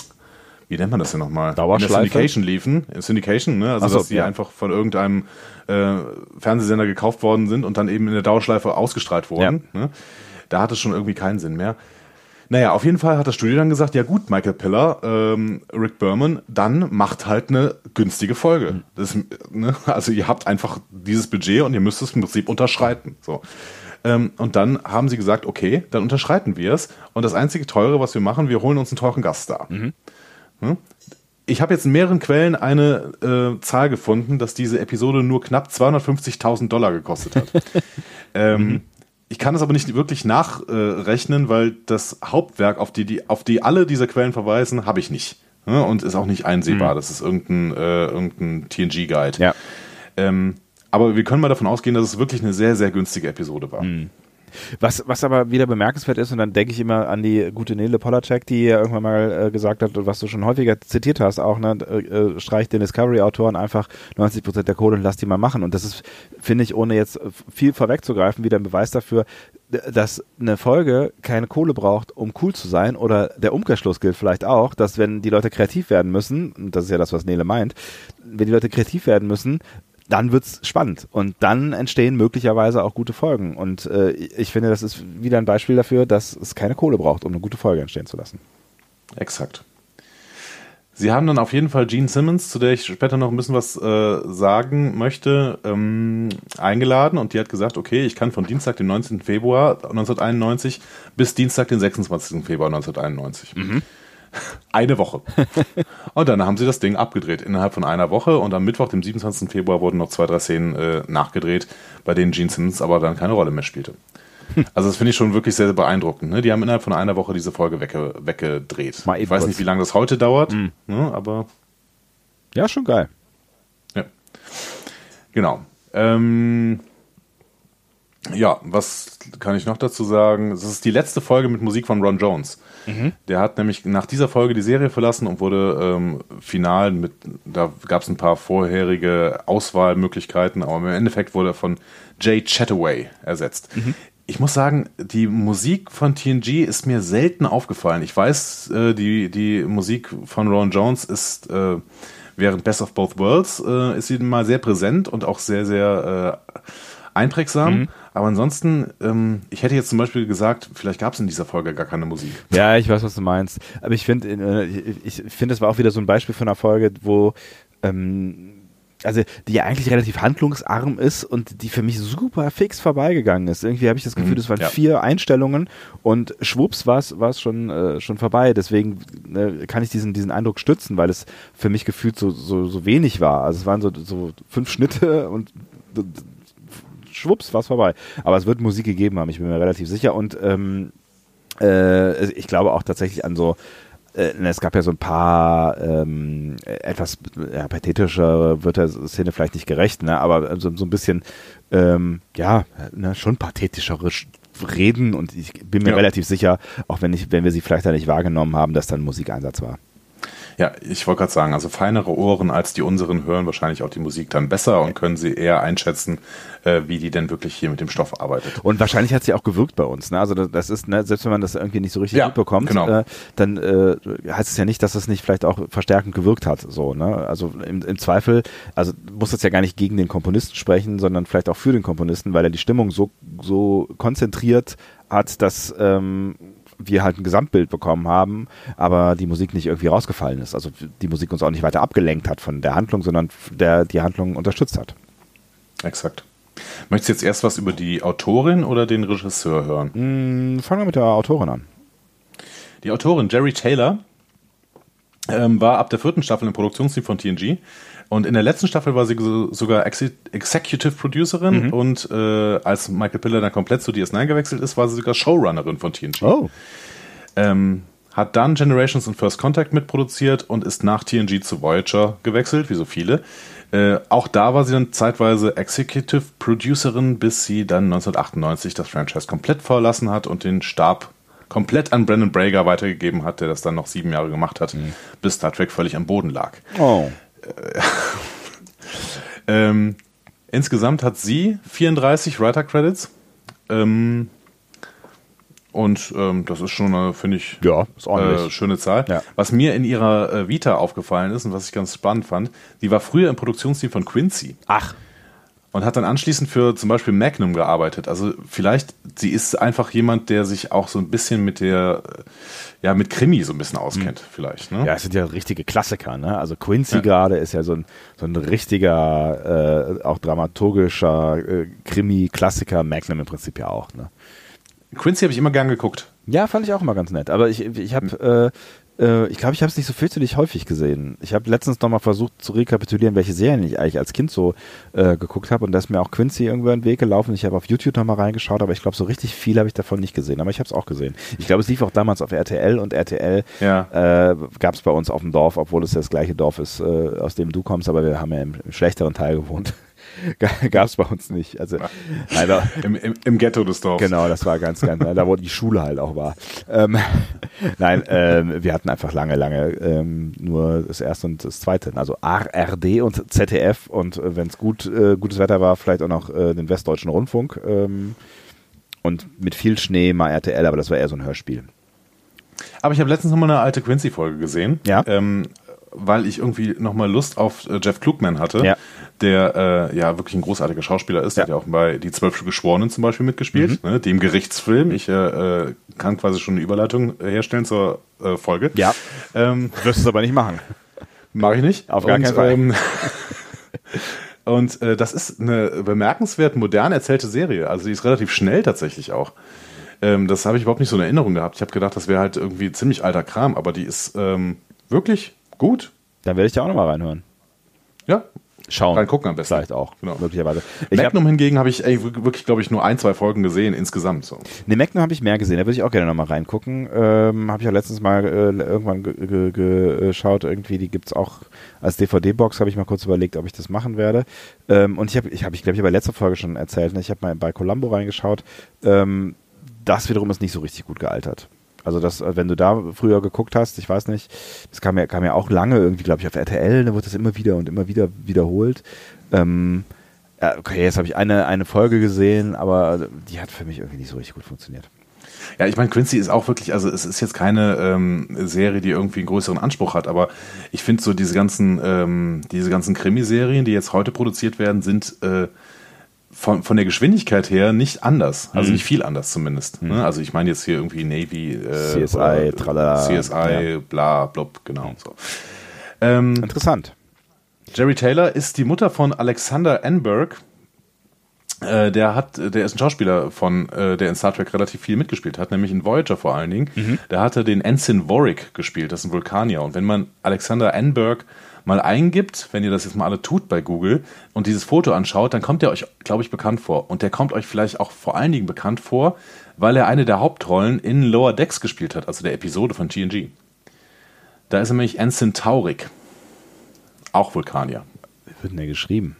wie nennt man das denn nochmal? Dauerschleife? In der Syndication liefen. Syndication, ne? Also, so, dass die ja. einfach von irgendeinem äh, Fernsehsender gekauft worden sind und dann eben in der Dauerschleife ausgestrahlt wurden. Ja. Ne? Da hat es schon irgendwie keinen Sinn mehr. Naja, auf jeden Fall hat das Studio dann gesagt, ja gut, Michael Piller, ähm, Rick Berman, dann macht halt eine günstige Folge. Mhm. Das, ne? Also ihr habt einfach dieses Budget und ihr müsst es im Prinzip unterschreiten. So. Ähm, und dann haben sie gesagt, okay, dann unterschreiten wir es. Und das einzige Teure, was wir machen, wir holen uns einen teuren Gast da. Mhm. Hm? Ich habe jetzt in mehreren Quellen eine äh, Zahl gefunden, dass diese Episode nur knapp 250.000 Dollar gekostet hat. (laughs) ähm, mhm. Ich kann das aber nicht wirklich nachrechnen, äh, weil das Hauptwerk, auf die, die, auf die alle diese Quellen verweisen, habe ich nicht. Ne? Und ist auch nicht einsehbar. Mhm. Das ist irgendein, äh, irgendein TNG-Guide. Ja. Ähm, aber wir können mal davon ausgehen, dass es wirklich eine sehr, sehr günstige Episode war. Mhm. Was, was aber wieder bemerkenswert ist, und dann denke ich immer an die gute Nele Polacek, die ja irgendwann mal äh, gesagt hat, was du schon häufiger zitiert hast, auch, ne, äh, äh streicht den Discovery-Autoren einfach 90 Prozent der Kohle und lass die mal machen. Und das ist, finde ich, ohne jetzt viel vorwegzugreifen, wieder ein Beweis dafür, dass eine Folge keine Kohle braucht, um cool zu sein. Oder der Umkehrschluss gilt vielleicht auch, dass wenn die Leute kreativ werden müssen, und das ist ja das, was Nele meint, wenn die Leute kreativ werden müssen, dann wird's spannend und dann entstehen möglicherweise auch gute Folgen. Und äh, ich finde, das ist wieder ein Beispiel dafür, dass es keine Kohle braucht, um eine gute Folge entstehen zu lassen. Exakt. Sie haben dann auf jeden Fall Gene Simmons, zu der ich später noch ein bisschen was äh, sagen möchte, ähm, eingeladen und die hat gesagt, okay, ich kann von Dienstag, den 19. Februar 1991 bis Dienstag, den 26. Februar 1991. Mhm. Eine Woche. (laughs) und dann haben sie das Ding abgedreht innerhalb von einer Woche und am Mittwoch, dem 27. Februar, wurden noch zwei, drei Szenen äh, nachgedreht, bei denen Gene Simmons aber dann keine Rolle mehr spielte. (laughs) Also das finde ich schon wirklich sehr, sehr beeindruckend. Ne? Die haben innerhalb von einer Woche diese Folge wegge weggedreht. Mal ich weiß nicht, wie lange das heute dauert, mhm. ne? aber ja, schon geil. Ja, genau. Ähm, ja, was kann ich noch dazu sagen? Es ist die letzte Folge mit Musik von Ron Jones. Mhm. Der hat nämlich nach dieser Folge die Serie verlassen und wurde ähm, final mit, da gab es ein paar vorherige Auswahlmöglichkeiten, aber im Endeffekt wurde er von Jay Chataway ersetzt. Mhm. Ich muss sagen, die Musik von TNG ist mir selten aufgefallen. Ich weiß, äh, die, die Musik von Ron Jones ist äh, während Best of Both Worlds äh, ist sie mal sehr präsent und auch sehr, sehr äh, einprägsam. Mhm. Aber ansonsten, ähm, ich hätte jetzt zum Beispiel gesagt, vielleicht gab es in dieser Folge gar keine Musik. Ja, ich weiß, was du meinst. Aber ich finde, äh, ich, ich finde, es war auch wieder so ein Beispiel von einer Folge, wo ähm, also die ja eigentlich relativ handlungsarm ist und die für mich super fix vorbeigegangen ist. Irgendwie habe ich das Gefühl, mhm, das waren ja. vier Einstellungen und schwupps war es schon, äh, schon vorbei. Deswegen äh, kann ich diesen, diesen Eindruck stützen, weil es für mich gefühlt so, so, so wenig war. Also es waren so, so fünf Schnitte und schwupps, war es vorbei. Aber es wird Musik gegeben haben, ich bin mir relativ sicher. Und ähm, äh, ich glaube auch tatsächlich an so äh, es gab ja so ein paar ähm, etwas ja, pathetischer wird der Szene vielleicht nicht gerecht, ne? aber so, so ein bisschen ähm, ja ne, schon pathetischere Reden und ich bin mir ja. relativ sicher, auch wenn ich wenn wir sie vielleicht da nicht wahrgenommen haben, dass dann Musikeinsatz war. Ja, ich wollte gerade sagen, also feinere Ohren als die unseren hören wahrscheinlich auch die Musik dann besser und können sie eher einschätzen, äh, wie die denn wirklich hier mit dem Stoff arbeitet. Und wahrscheinlich hat sie auch gewirkt bei uns. Ne? Also das ist, ne, selbst wenn man das irgendwie nicht so richtig ja, mitbekommt, genau. äh, dann äh, heißt es ja nicht, dass es nicht vielleicht auch verstärkend gewirkt hat. So, ne? Also im, im Zweifel, also muss das ja gar nicht gegen den Komponisten sprechen, sondern vielleicht auch für den Komponisten, weil er die Stimmung so, so konzentriert hat, dass ähm, wir halt ein Gesamtbild bekommen haben, aber die Musik nicht irgendwie rausgefallen ist. Also die Musik uns auch nicht weiter abgelenkt hat von der Handlung, sondern der die Handlung unterstützt hat. Exakt. Möchtest du jetzt erst was über die Autorin oder den Regisseur hören? Mm, fangen wir mit der Autorin an. Die Autorin Jerry Taylor ähm, war ab der vierten Staffel im Produktionsteam von TNG und in der letzten Staffel war sie sogar Ex Executive Producerin mhm. und äh, als Michael Piller dann komplett zu DS9 gewechselt ist, war sie sogar Showrunnerin von TNG. Oh. Ähm, hat dann Generations und First Contact mitproduziert und ist nach TNG zu Voyager gewechselt, wie so viele. Äh, auch da war sie dann zeitweise Executive Producerin, bis sie dann 1998 das Franchise komplett verlassen hat und den Stab komplett an Brandon Brager weitergegeben hat, der das dann noch sieben Jahre gemacht hat, mhm. bis Star Trek völlig am Boden lag. Oh. (laughs) ähm, insgesamt hat sie 34 Writer Credits. Ähm, und ähm, das ist schon, finde ich, ja. Äh, schöne Zahl. Ja. Was mir in ihrer äh, Vita aufgefallen ist und was ich ganz spannend fand, die war früher im Produktionsteam von Quincy. Ach und hat dann anschließend für zum Beispiel Magnum gearbeitet. Also vielleicht, sie ist einfach jemand, der sich auch so ein bisschen mit der, ja, mit Krimi so ein bisschen auskennt, hm. vielleicht. Ne? Ja, es sind ja richtige Klassiker, ne? Also Quincy ja. gerade ist ja so ein, so ein richtiger, äh, auch dramaturgischer äh, Krimi-Klassiker, Magnum im Prinzip ja auch, ne? Quincy habe ich immer gern geguckt. Ja, fand ich auch immer ganz nett. Aber ich, ich habe hm. Äh, ich glaube, ich habe es nicht so fürchterlich häufig gesehen. Ich habe letztens nochmal versucht zu rekapitulieren, welche Serien ich eigentlich als Kind so äh, geguckt habe und da ist mir auch Quincy irgendwo in den Weg gelaufen. Ich habe auf YouTube nochmal reingeschaut, aber ich glaube, so richtig viel habe ich davon nicht gesehen. Aber ich habe es auch gesehen. Ich glaube, es lief auch damals auf RTL und RTL ja. äh, gab es bei uns auf dem Dorf, obwohl es das gleiche Dorf ist, äh, aus dem du kommst, aber wir haben ja im, im schlechteren Teil gewohnt. (laughs) Gab es bei uns nicht. Also leider (laughs) Im, im, im, Ghetto des Dorfs. Genau, das war ganz, ganz, da wo die Schule halt auch war. Ähm, (laughs) nein, ähm, wir hatten einfach lange, lange ähm, nur das erste und das zweite. Also ARD und ZDF und äh, wenn es gut, äh, gutes Wetter war, vielleicht auch noch äh, den Westdeutschen Rundfunk. Ähm, und mit viel Schnee mal RTL, aber das war eher so ein Hörspiel. Aber ich habe letztens noch mal eine alte Quincy-Folge gesehen. Ja. Ähm, weil ich irgendwie nochmal Lust auf äh, Jeff Klugman hatte, ja. Der äh, ja wirklich ein großartiger Schauspieler ist. Der hat ja auch bei Die Zwölf Geschworenen zum Beispiel mitgespielt, mhm. ne, dem Gerichtsfilm. Ich äh, äh, kann quasi schon eine Überleitung herstellen zur äh, Folge. Ja. Ähm, Wirst du es aber nicht machen. Mache ich nicht. Auf gar und, keinen Fall. Ähm, (laughs) und äh, das ist eine bemerkenswert modern erzählte Serie. Also die ist relativ schnell tatsächlich auch. Ähm, das habe ich überhaupt nicht so in Erinnerung gehabt. Ich habe gedacht, das wäre halt irgendwie ziemlich alter Kram, aber die ist ähm, wirklich Gut. Dann werde ich da auch nochmal reinhören. Ja. Schauen. Reingucken am besten. Vielleicht auch. Genau. Möglicherweise. Ich Magnum hab, hingegen habe ich ey, wirklich, glaube ich, nur ein, zwei Folgen gesehen insgesamt. So. Ne, Magnum habe ich mehr gesehen. Da würde ich auch gerne nochmal reingucken. Ähm, habe ich auch letztens mal äh, irgendwann geschaut. Irgendwie, die gibt es auch als DVD-Box. Habe ich mal kurz überlegt, ob ich das machen werde. Ähm, und ich habe, ich, hab, ich glaube, ich habe bei letzter Folge schon erzählt, ne? ich habe mal bei Columbo reingeschaut. Ähm, das wiederum ist nicht so richtig gut gealtert. Also das, äh, wenn du da früher geguckt hast, ich weiß nicht, das kam ja, kam ja auch lange irgendwie, glaube ich, auf RTL, da wurde das immer wieder und immer wieder wiederholt. Ähm, okay, jetzt habe ich eine, eine Folge gesehen, aber die hat für mich irgendwie nicht so richtig gut funktioniert. Ja, ich meine, Quincy ist auch wirklich, also es ist jetzt keine ähm, Serie, die irgendwie einen größeren Anspruch hat, aber ich finde so diese ganzen, ähm, diese ganzen Krimiserien, die jetzt heute produziert werden, sind äh, von, von der Geschwindigkeit her nicht anders. Also mhm. nicht viel anders zumindest. Mhm. Also ich meine jetzt hier irgendwie Navy, äh, CSI, tralala. CSI, ja. bla, blub, genau. So. Ähm, Interessant. Jerry Taylor ist die Mutter von Alexander Enberg. Äh, der hat, der ist ein Schauspieler von, äh, der in Star Trek relativ viel mitgespielt hat, nämlich in Voyager vor allen Dingen. Mhm. Der hatte den Ensign Warwick gespielt, das ist ein Vulkanier. Und wenn man Alexander Enberg mal eingibt, wenn ihr das jetzt mal alle tut bei Google und dieses Foto anschaut, dann kommt er euch, glaube ich, bekannt vor. Und der kommt euch vielleicht auch vor allen Dingen bekannt vor, weil er eine der Hauptrollen in Lower Decks gespielt hat, also der Episode von TNG. Da ist nämlich Ensign Taurik. Auch Vulkanier. Wie wird denn der geschrieben?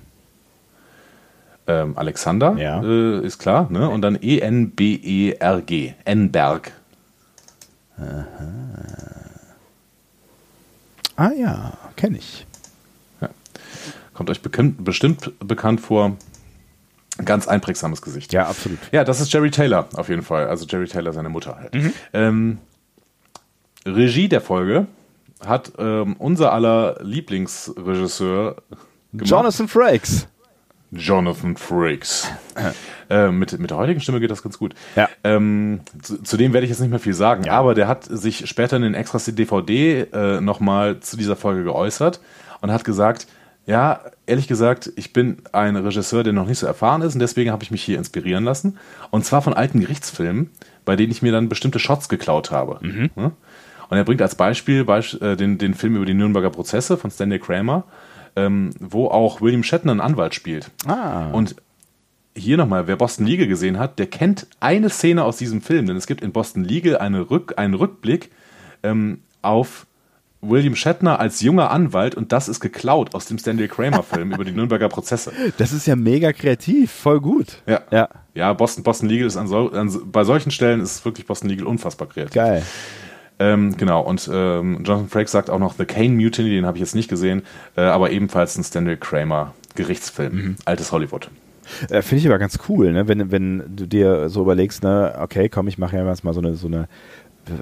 Ähm, Alexander, ja. äh, ist klar, ne? Und dann E-N-B-E-R-G. Enberg. Aha. Ah ja, kenne ich. Ja. Kommt euch bekannt, bestimmt bekannt vor. Ganz einprägsames Gesicht. Ja, absolut. Ja, das ist Jerry Taylor auf jeden Fall. Also Jerry Taylor, seine Mutter halt. Mhm. Ähm, Regie der Folge hat ähm, unser aller Lieblingsregisseur gemacht. Jonathan Frakes. Jonathan Frakes. (laughs) äh, mit, mit der heutigen Stimme geht das ganz gut. Ja. Ähm, zu, zu, dem werde ich jetzt nicht mehr viel sagen, ja. aber der hat sich später in den Extras DVD äh, nochmal zu dieser Folge geäußert und hat gesagt, ja, ehrlich gesagt, ich bin ein Regisseur, der noch nicht so erfahren ist und deswegen habe ich mich hier inspirieren lassen. Und zwar von alten Gerichtsfilmen, bei denen ich mir dann bestimmte Shots geklaut habe. Mhm. Und er bringt als Beispiel äh, den, den Film über die Nürnberger Prozesse von Stanley Kramer ähm, wo auch William Shatner einen Anwalt spielt. Ah. Und hier nochmal, wer Boston Legal gesehen hat, der kennt eine Szene aus diesem Film, denn es gibt in Boston Legal eine Rück, einen Rückblick ähm, auf William Shatner als junger Anwalt und das ist geklaut aus dem Stanley Kramer Film (laughs) über die Nürnberger Prozesse. Das ist ja mega kreativ, voll gut. Ja, ja, ja Boston, Boston Legal ist an, so, an bei solchen Stellen ist wirklich Boston Legal unfassbar kreativ. Geil. Ähm, genau, und ähm, Jonathan Frakes sagt auch noch The Kane Mutiny, den habe ich jetzt nicht gesehen, äh, aber ebenfalls ein Stanley Kramer Gerichtsfilm, mhm. altes Hollywood. Äh, Finde ich aber ganz cool, ne? wenn, wenn du dir so überlegst, ne, okay, komm, ich mache ja mal so eine, so eine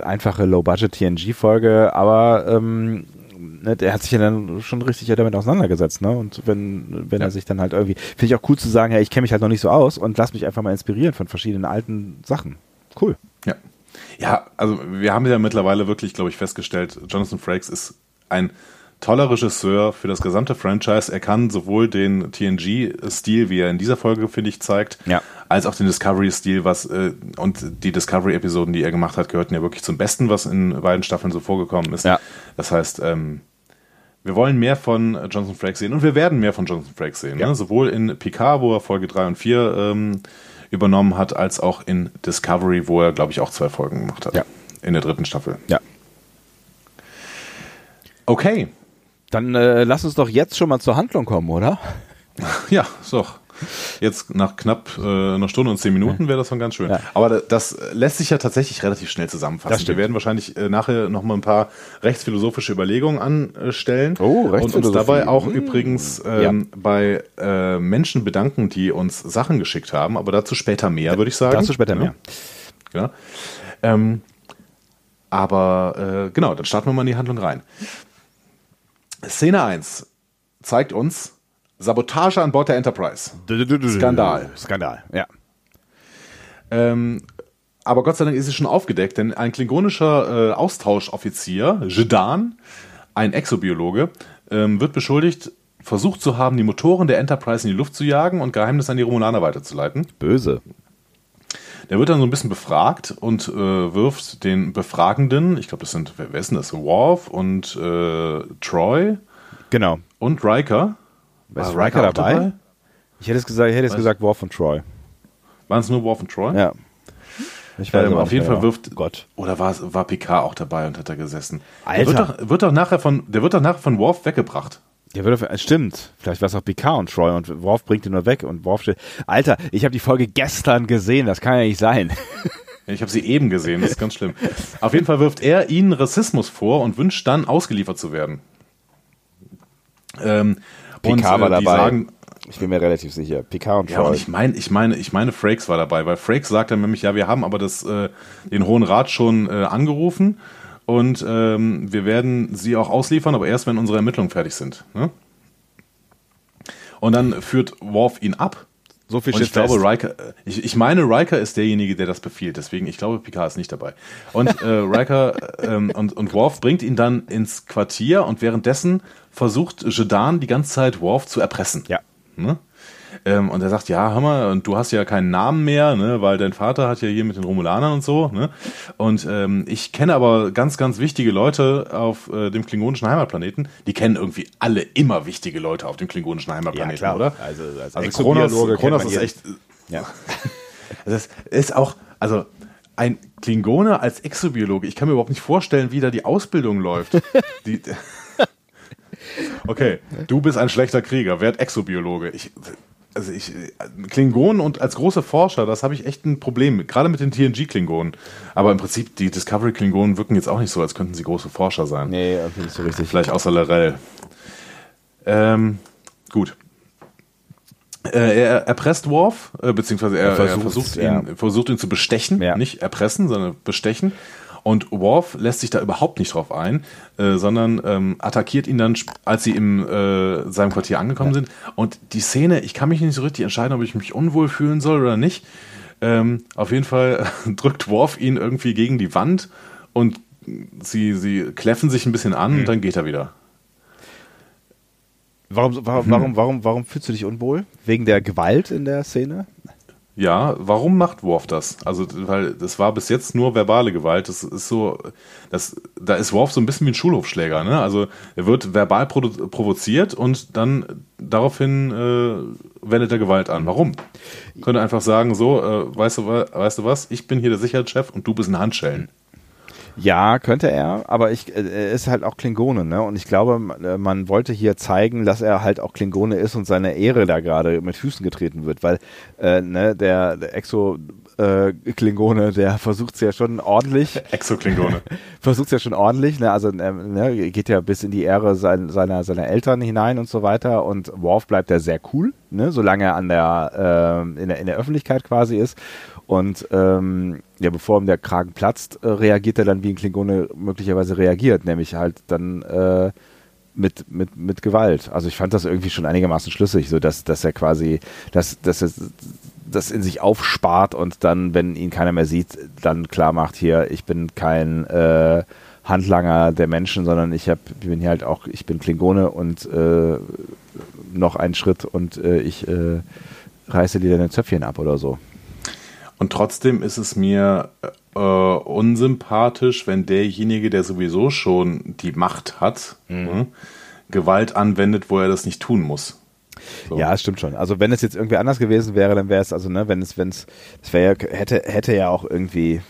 einfache Low-Budget-TNG-Folge, aber ähm, ne, der hat sich ja dann schon richtig damit auseinandergesetzt, ne? Und wenn, wenn ja. er sich dann halt irgendwie, finde ich auch cool zu sagen, ja, ich kenne mich halt noch nicht so aus und lass mich einfach mal inspirieren von verschiedenen alten Sachen. Cool. Ja. Ja, also wir haben ja mittlerweile wirklich, glaube ich, festgestellt, Jonathan Frakes ist ein toller Regisseur für das gesamte Franchise. Er kann sowohl den TNG-Stil, wie er in dieser Folge, finde ich, zeigt, ja. als auch den Discovery-Stil, was äh, und die Discovery-Episoden, die er gemacht hat, gehörten ja wirklich zum Besten, was in beiden Staffeln so vorgekommen ist. Ja. Das heißt, ähm, wir wollen mehr von Jonathan Frakes sehen und wir werden mehr von Jonathan Frakes sehen. Ja. Ne? Sowohl in Picard, wo er Folge 3 und 4 ähm, übernommen hat, als auch in Discovery, wo er, glaube ich, auch zwei Folgen gemacht hat. Ja. In der dritten Staffel. Ja. Okay. Dann äh, lass uns doch jetzt schon mal zur Handlung kommen, oder? Ja, doch. Jetzt nach knapp äh, einer Stunde und zehn Minuten wäre das schon ganz schön. Ja. Aber das lässt sich ja tatsächlich relativ schnell zusammenfassen. Wir werden wahrscheinlich äh, nachher noch mal ein paar rechtsphilosophische Überlegungen anstellen oh, und uns dabei auch mmh. übrigens ähm, ja. bei äh, Menschen bedanken, die uns Sachen geschickt haben. Aber dazu später mehr, würde ich sagen. Dazu später mehr. Ja. Ähm, aber äh, genau, dann starten wir mal in die Handlung rein. Szene 1 zeigt uns Sabotage an Bord der Enterprise. Skandal. Skandal, ja. Ähm, aber Gott sei Dank ist es schon aufgedeckt, denn ein klingonischer äh, Austauschoffizier, Jedan, ein Exobiologe, ähm, wird beschuldigt, versucht zu haben, die Motoren der Enterprise in die Luft zu jagen und Geheimnisse an die Romulaner weiterzuleiten. Böse. Der wird dann so ein bisschen befragt und äh, wirft den Befragenden, ich glaube, das sind, wer, wer ist denn das? Worf und äh, Troy. Genau. Und Riker. Ist Riker dabei? dabei? Ich hätte es gesagt, ich hätte es gesagt Worf und Troy. Waren es nur Worf und Troy? Ja. Ich weiß ähm, auf jeden Fall wirft. Gott. Oder war, war Picard auch dabei und hat da gesessen? Alter. Der wird doch, wird doch nachher von, der wird doch nachher von Worf weggebracht. Der wird auf, stimmt. Vielleicht war es auch Picard und Troy und Worf bringt ihn nur weg und Worf steht. Alter, ich habe die Folge gestern gesehen. Das kann ja nicht sein. (laughs) Ich habe sie eben gesehen, das ist ganz schlimm. Auf jeden Fall wirft er ihnen Rassismus vor und wünscht dann, ausgeliefert zu werden. Ähm, Picard und, äh, war dabei. Sagen, ich bin mir relativ sicher. Picard und Troy. Ja, und ich meine, ich meine, ich meine, Frakes war dabei, weil Frakes sagt dann nämlich, ja, wir haben aber das, äh, den Hohen Rat schon äh, angerufen und ähm, wir werden sie auch ausliefern, aber erst, wenn unsere Ermittlungen fertig sind. Ne? Und dann führt Worf ihn ab. So viel und ich glaube, Riker, ich, ich meine, Riker ist derjenige, der das befiehlt. Deswegen, ich glaube, Picard ist nicht dabei. Und äh, (laughs) Riker ähm, und, und Worf bringt ihn dann ins Quartier und währenddessen versucht Jedan die ganze Zeit Worf zu erpressen. Ja. Ne? Ähm, und er sagt, ja, hör mal, und du hast ja keinen Namen mehr, ne, weil dein Vater hat ja hier mit den Romulanern und so, ne? Und ähm, ich kenne aber ganz, ganz wichtige Leute auf äh, dem klingonischen Heimatplaneten. Die kennen irgendwie alle immer wichtige Leute auf dem klingonischen Heimatplaneten, ja, klar. oder? Also, als also Kronos, Kronos ist echt. Ja. (laughs) das ist auch, also ein Klingone als Exobiologe. Ich kann mir überhaupt nicht vorstellen, wie da die Ausbildung läuft. (laughs) die, (laughs) okay, du bist ein schlechter Krieger, werd Exobiologe. Ich, also ich, Klingonen und als großer Forscher, das habe ich echt ein Problem mit, gerade mit den TNG-Klingonen. Aber im Prinzip, die Discovery-Klingonen wirken jetzt auch nicht so, als könnten sie große Forscher sein. Nee, irgendwie nicht so richtig. Vielleicht außer Larell. Ähm, gut. Äh, er erpresst Worf, äh, beziehungsweise er, er, versucht, er versucht, ihn, ja. versucht ihn zu bestechen, ja. nicht erpressen, sondern bestechen. Und Worf lässt sich da überhaupt nicht drauf ein, äh, sondern ähm, attackiert ihn dann, als sie in äh, seinem Quartier angekommen sind. Und die Szene, ich kann mich nicht so richtig entscheiden, ob ich mich unwohl fühlen soll oder nicht. Ähm, auf jeden Fall (laughs) drückt Worf ihn irgendwie gegen die Wand und sie, sie kläffen sich ein bisschen an mhm. und dann geht er wieder. Warum, warum, warum, warum, warum fühlst du dich unwohl? Wegen der Gewalt in der Szene? Ja, warum macht Worf das? Also, weil das war bis jetzt nur verbale Gewalt. Das ist so, das, da ist Worf so ein bisschen wie ein Schulhofschläger, ne? Also er wird verbal provoziert und dann daraufhin äh, wendet er Gewalt an. Warum? Könnte einfach sagen, so, äh, weißt du, weißt du was, ich bin hier der Sicherheitschef und du bist ein Handschellen. Ja, könnte er, aber ich, äh, er ist halt auch Klingone, ne? Und ich glaube, äh, man wollte hier zeigen, dass er halt auch Klingone ist und seine Ehre da gerade mit Füßen getreten wird, weil äh, ne, der, der Exo Klingone, der versucht es ja schon ordentlich. (laughs) Exo-Klingone. (laughs) versucht es ja schon ordentlich, ne? Also äh, ne, geht ja bis in die Ehre sein, seiner, seiner Eltern hinein und so weiter. Und Worf bleibt ja sehr cool, ne? solange er an der, äh, in der in der Öffentlichkeit quasi ist. Und ähm, ja, bevor ihm der Kragen platzt, äh, reagiert er dann, wie ein Klingone möglicherweise reagiert, nämlich halt dann äh, mit, mit, mit Gewalt. Also ich fand das irgendwie schon einigermaßen schlüssig, so dass, dass er quasi, dass, dass er das in sich aufspart und dann, wenn ihn keiner mehr sieht, dann klar macht hier, ich bin kein äh, Handlanger der Menschen, sondern ich hab, bin hier halt auch, ich bin Klingone und äh, noch einen Schritt und äh, ich äh, reiße dir deine Zöpfchen ab oder so. Und trotzdem ist es mir äh, unsympathisch, wenn derjenige, der sowieso schon die Macht hat, mhm. ne, Gewalt anwendet, wo er das nicht tun muss. So. Ja, es stimmt schon. Also wenn es jetzt irgendwie anders gewesen wäre, dann wäre es, also ne, wenn es, wenn es, es wäre hätte, hätte ja auch irgendwie,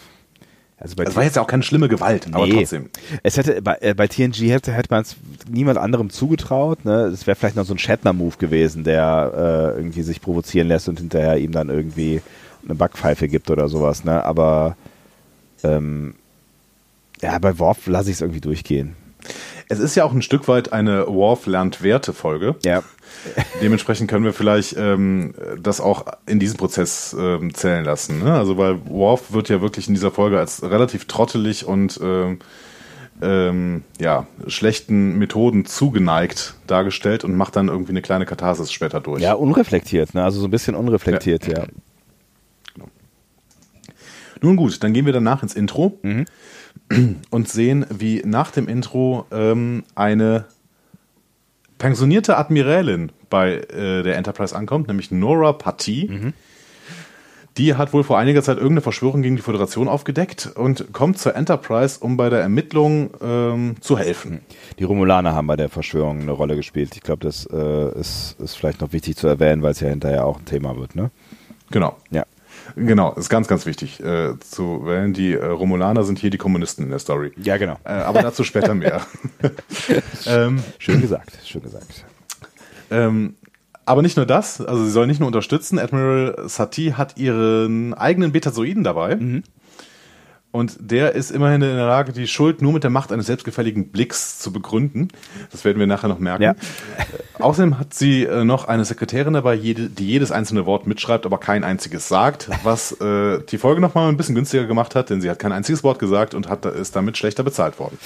Also bei es war jetzt ja auch keine schlimme Gewalt, nee. aber trotzdem. Es hätte bei, äh, bei TNG hätte, hätte man es niemand anderem zugetraut. Ne? Es wäre vielleicht noch so ein Shatner-Move gewesen, der äh, irgendwie sich provozieren lässt und hinterher ihm dann irgendwie eine Backpfeife gibt oder sowas. Ne? Aber ähm, ja, bei Worf lasse ich es irgendwie durchgehen. Es ist ja auch ein Stück weit eine Worf lernt Werte Folge. Ja. Dementsprechend können wir vielleicht ähm, das auch in diesem Prozess ähm, zählen lassen. Ne? Also weil Worf wird ja wirklich in dieser Folge als relativ trottelig und ähm, ähm, ja, schlechten Methoden zugeneigt dargestellt und macht dann irgendwie eine kleine Katharsis später durch. Ja, unreflektiert, ne? also so ein bisschen unreflektiert, ja. ja. Genau. Nun gut, dann gehen wir danach ins Intro mhm. und sehen, wie nach dem Intro ähm, eine pensionierte Admiralin bei äh, der Enterprise ankommt, nämlich Nora Patti. Mhm. Die hat wohl vor einiger Zeit irgendeine Verschwörung gegen die Föderation aufgedeckt und kommt zur Enterprise, um bei der Ermittlung ähm, zu helfen. Die Romulaner haben bei der Verschwörung eine Rolle gespielt. Ich glaube, das äh, ist, ist vielleicht noch wichtig zu erwähnen, weil es ja hinterher auch ein Thema wird, ne? Genau. Ja. Genau, ist ganz, ganz wichtig äh, zu wählen. Die äh, Romulaner sind hier die Kommunisten in der Story. Ja, genau. Äh, aber dazu später mehr. (laughs) ähm, schön gesagt, schön gesagt. Ähm, aber nicht nur das, also sie soll nicht nur unterstützen. Admiral Satie hat ihren eigenen Betazoiden dabei. Mhm. Und der ist immerhin in der Lage, die Schuld nur mit der Macht eines selbstgefälligen Blicks zu begründen. Das werden wir nachher noch merken. Ja. Äh, außerdem hat sie äh, noch eine Sekretärin dabei, jede, die jedes einzelne Wort mitschreibt, aber kein einziges sagt, was äh, die Folge nochmal ein bisschen günstiger gemacht hat, denn sie hat kein einziges Wort gesagt und hat, ist damit schlechter bezahlt worden.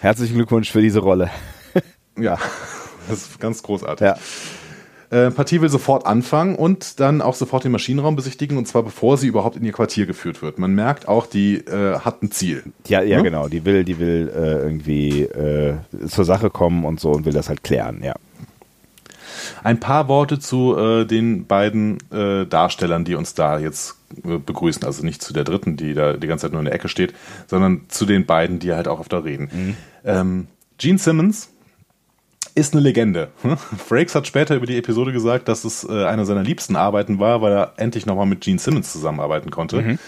Herzlichen Glückwunsch für diese Rolle. ja, (laughs) das ist ganz großartig. Ja. Äh, Partie will sofort anfangen und dann auch sofort den Maschinenraum besichtigen und zwar bevor sie überhaupt in ihr Quartier geführt wird. Man merkt auch, die äh, hat ein Ziel. Ja, ja, hm? genau. Die will, die will äh, irgendwie äh, zur Sache kommen und so und will das halt klären, ja. Ein paar Worte zu äh, den beiden Darstellern, die uns da jetzt begrüßen. Also nicht zu der dritten, die da die ganze Zeit nur in der Ecke steht, sondern zu den beiden, die halt auch öfter reden. Mhm. Ähm, Gene Simmons ist eine Legende. Frakes hat später über die Episode gesagt, dass es äh, eine seiner liebsten Arbeiten war, weil er endlich nochmal mit Gene Simmons zusammenarbeiten konnte. Mhm.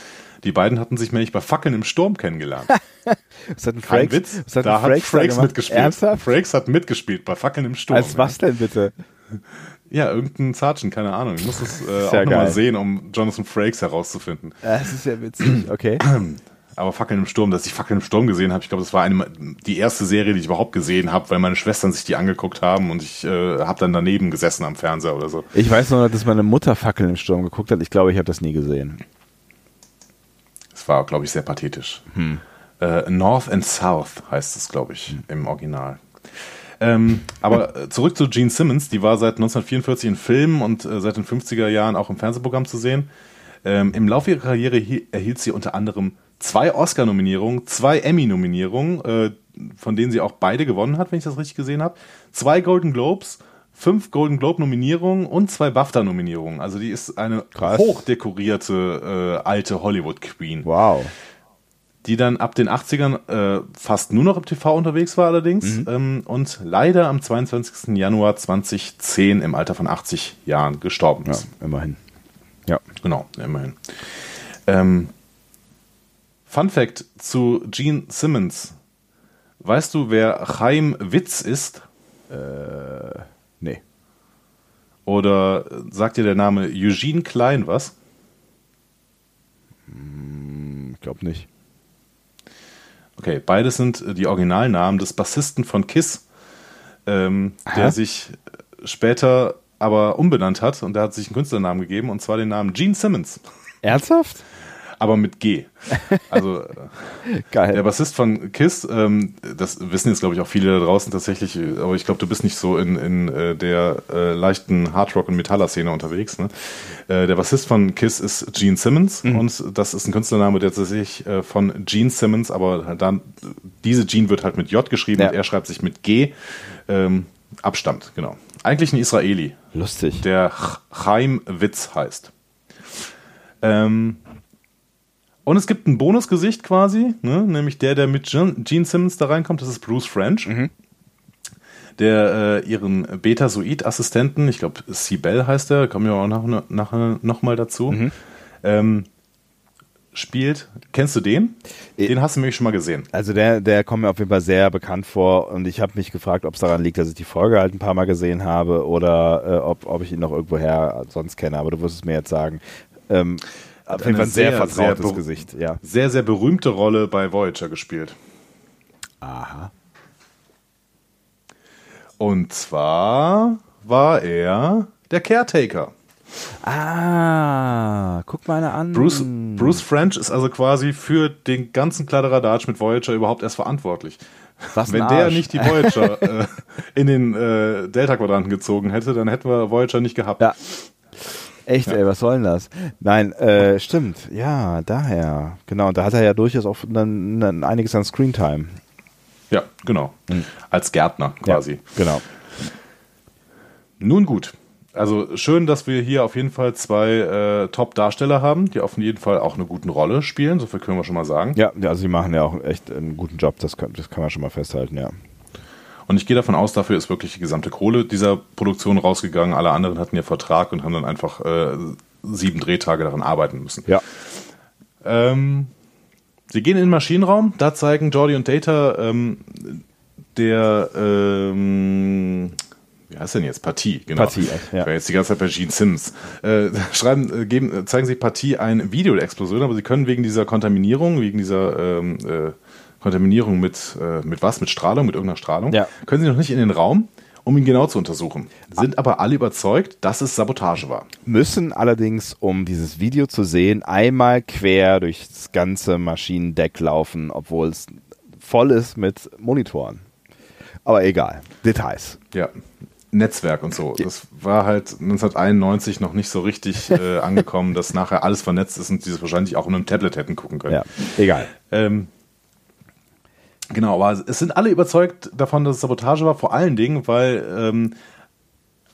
Die beiden hatten sich nämlich bei Fackeln im Sturm kennengelernt. (laughs) was hat ein Kein Frakes, Witz, was hat da Frakes hat Frakes da mitgespielt. Ernsthaft? Frakes hat mitgespielt bei Fackeln im Sturm. Als was denn bitte? (laughs) Ja, irgendein Sergeant, keine Ahnung. Ich muss es äh, auch nochmal sehen, um Jonathan Frakes herauszufinden. Das ist ja witzig, okay. (clears throat) Aber Fackeln im Sturm, dass ich Fackeln im Sturm gesehen habe, ich glaube, das war eine, die erste Serie, die ich überhaupt gesehen habe, weil meine Schwestern sich die angeguckt haben und ich äh, habe dann daneben gesessen am Fernseher oder so. Ich weiß nur, dass meine Mutter Fackeln im Sturm geguckt hat. Ich glaube, ich habe das nie gesehen. Es war, glaube ich, sehr pathetisch. Hm. Äh, North and South heißt es, glaube ich, hm. im Original. Ähm, aber äh, zurück zu Gene Simmons, die war seit 1944 in Filmen und äh, seit den 50er Jahren auch im Fernsehprogramm zu sehen. Ähm, Im Laufe ihrer Karriere erhielt sie unter anderem zwei Oscar-Nominierungen, zwei Emmy-Nominierungen, äh, von denen sie auch beide gewonnen hat, wenn ich das richtig gesehen habe, zwei Golden Globes, fünf Golden Globe-Nominierungen und zwei BAFTA-Nominierungen. Also die ist eine Krass. hochdekorierte äh, alte Hollywood-Queen. Wow. Die dann ab den 80ern äh, fast nur noch im TV unterwegs war allerdings mhm. ähm, und leider am 22. Januar 2010 im Alter von 80 Jahren gestorben ist. Ja, immerhin. Ja. Genau, immerhin. Ähm, Fun Fact zu Gene Simmons. Weißt du, wer Chaim Witz ist? Äh, nee. Oder sagt dir der Name Eugene Klein was? Hm, ich glaube nicht. Okay, beides sind die Originalnamen des Bassisten von Kiss, ähm, der sich später aber umbenannt hat und der hat sich einen Künstlernamen gegeben und zwar den Namen Gene Simmons. Ernsthaft? Aber mit G. Also (laughs) Geil. der Bassist von Kiss, ähm, das wissen jetzt glaube ich auch viele da draußen tatsächlich, aber ich glaube, du bist nicht so in, in äh, der äh, leichten Hardrock- und Metaller-Szene unterwegs. Ne? Äh, der Bassist von Kiss ist Gene Simmons mhm. und das ist ein Künstlername, der tatsächlich äh, von Gene Simmons, aber dann diese Gene wird halt mit J geschrieben ja. und er schreibt sich mit G. Ähm, abstammt, genau. Eigentlich ein Israeli. Lustig. Der Chaim Witz heißt. Ähm, und es gibt ein Bonusgesicht quasi, ne? nämlich der, der mit Gene Simmons da reinkommt, das ist Bruce French. Mhm. Der äh, ihren Betasoid-Assistenten, ich glaube, Sibel heißt der, kommen wir auch nachher noch, noch mal dazu, mhm. ähm, spielt. Kennst du den? Den hast du nämlich schon mal gesehen. Also der, der kommt mir auf jeden Fall sehr bekannt vor und ich habe mich gefragt, ob es daran liegt, dass ich die Folge halt ein paar Mal gesehen habe oder äh, ob, ob ich ihn noch irgendwoher sonst kenne. Aber du wirst es mir jetzt sagen. Ähm, auf jeden Fall ein sehr, sehr vertrautes sehr Gesicht. Ja. Sehr, sehr berühmte Rolle bei Voyager gespielt. Aha. Und zwar war er der Caretaker. Ah, guck mal eine an. Bruce, Bruce French ist also quasi für den ganzen Kladderadatsch mit Voyager überhaupt erst verantwortlich. Was Wenn der nicht die Voyager (laughs) äh, in den äh, Delta-Quadranten gezogen hätte, dann hätten wir Voyager nicht gehabt. Ja. Echt, ja. ey, was soll denn das? Nein, äh, stimmt. Ja, daher. Genau, und da hat er ja durchaus auch dann, dann einiges an Screentime. Ja, genau. Mhm. Als Gärtner quasi. Ja, genau. Nun gut. Also schön, dass wir hier auf jeden Fall zwei äh, Top-Darsteller haben, die auf jeden Fall auch eine gute Rolle spielen, so viel können wir schon mal sagen. Ja, also die machen ja auch echt einen guten Job, das kann, das kann man schon mal festhalten, ja. Und ich gehe davon aus, dafür ist wirklich die gesamte Kohle dieser Produktion rausgegangen. Alle anderen hatten ja Vertrag und haben dann einfach äh, sieben Drehtage daran arbeiten müssen. Ja. Ähm, sie gehen in den Maschinenraum, da zeigen Jordi und Data ähm, der ähm, wie heißt denn jetzt? Partie, genau. Partie, ja. Ich war jetzt die ganze Zeit bei Gene Sims. Äh, (laughs) schreiben, äh, geben, zeigen sie Partie eine Videoexplosion, aber sie können wegen dieser Kontaminierung, wegen dieser ähm, äh, Kontaminierung mit, äh, mit was? Mit Strahlung, mit irgendeiner Strahlung, ja. können sie noch nicht in den Raum, um ihn genau zu untersuchen. Sind aber alle überzeugt, dass es Sabotage war. Müssen allerdings, um dieses Video zu sehen, einmal quer durchs ganze Maschinendeck laufen, obwohl es voll ist mit Monitoren. Aber egal. Details. Ja. Netzwerk und so. Das war halt 1991 noch nicht so richtig äh, (laughs) angekommen, dass nachher alles vernetzt ist und sie das wahrscheinlich auch in einem Tablet hätten gucken können. Ja, egal. Ähm, genau, aber es sind alle überzeugt davon, dass es Sabotage war, vor allen Dingen, weil ähm,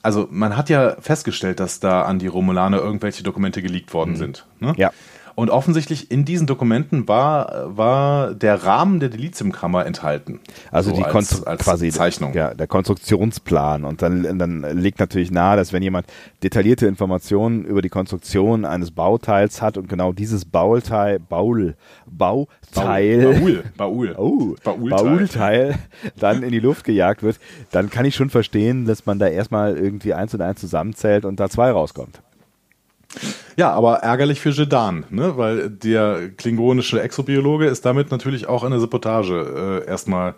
also man hat ja festgestellt, dass da an die Romulaner irgendwelche Dokumente geleakt worden mhm. sind. Ne? Ja. Und offensichtlich in diesen Dokumenten war, war der Rahmen der Deliziumkammer enthalten. Also so die als, als quasi Zeichnung. Ja, der Konstruktionsplan. Und dann, dann liegt natürlich nahe, dass wenn jemand detaillierte Informationen über die Konstruktion eines Bauteils hat und genau dieses Bauteil, Baul, Bauteil, Baul, Baul, (laughs) oh, Baulteil. Baulteil dann in die Luft gejagt wird, dann kann ich schon verstehen, dass man da erstmal irgendwie eins und eins zusammenzählt und da zwei rauskommt. Ja, aber ärgerlich für Jedan, ne? weil der klingonische Exobiologe ist damit natürlich auch in der Sabotage äh, erstmal,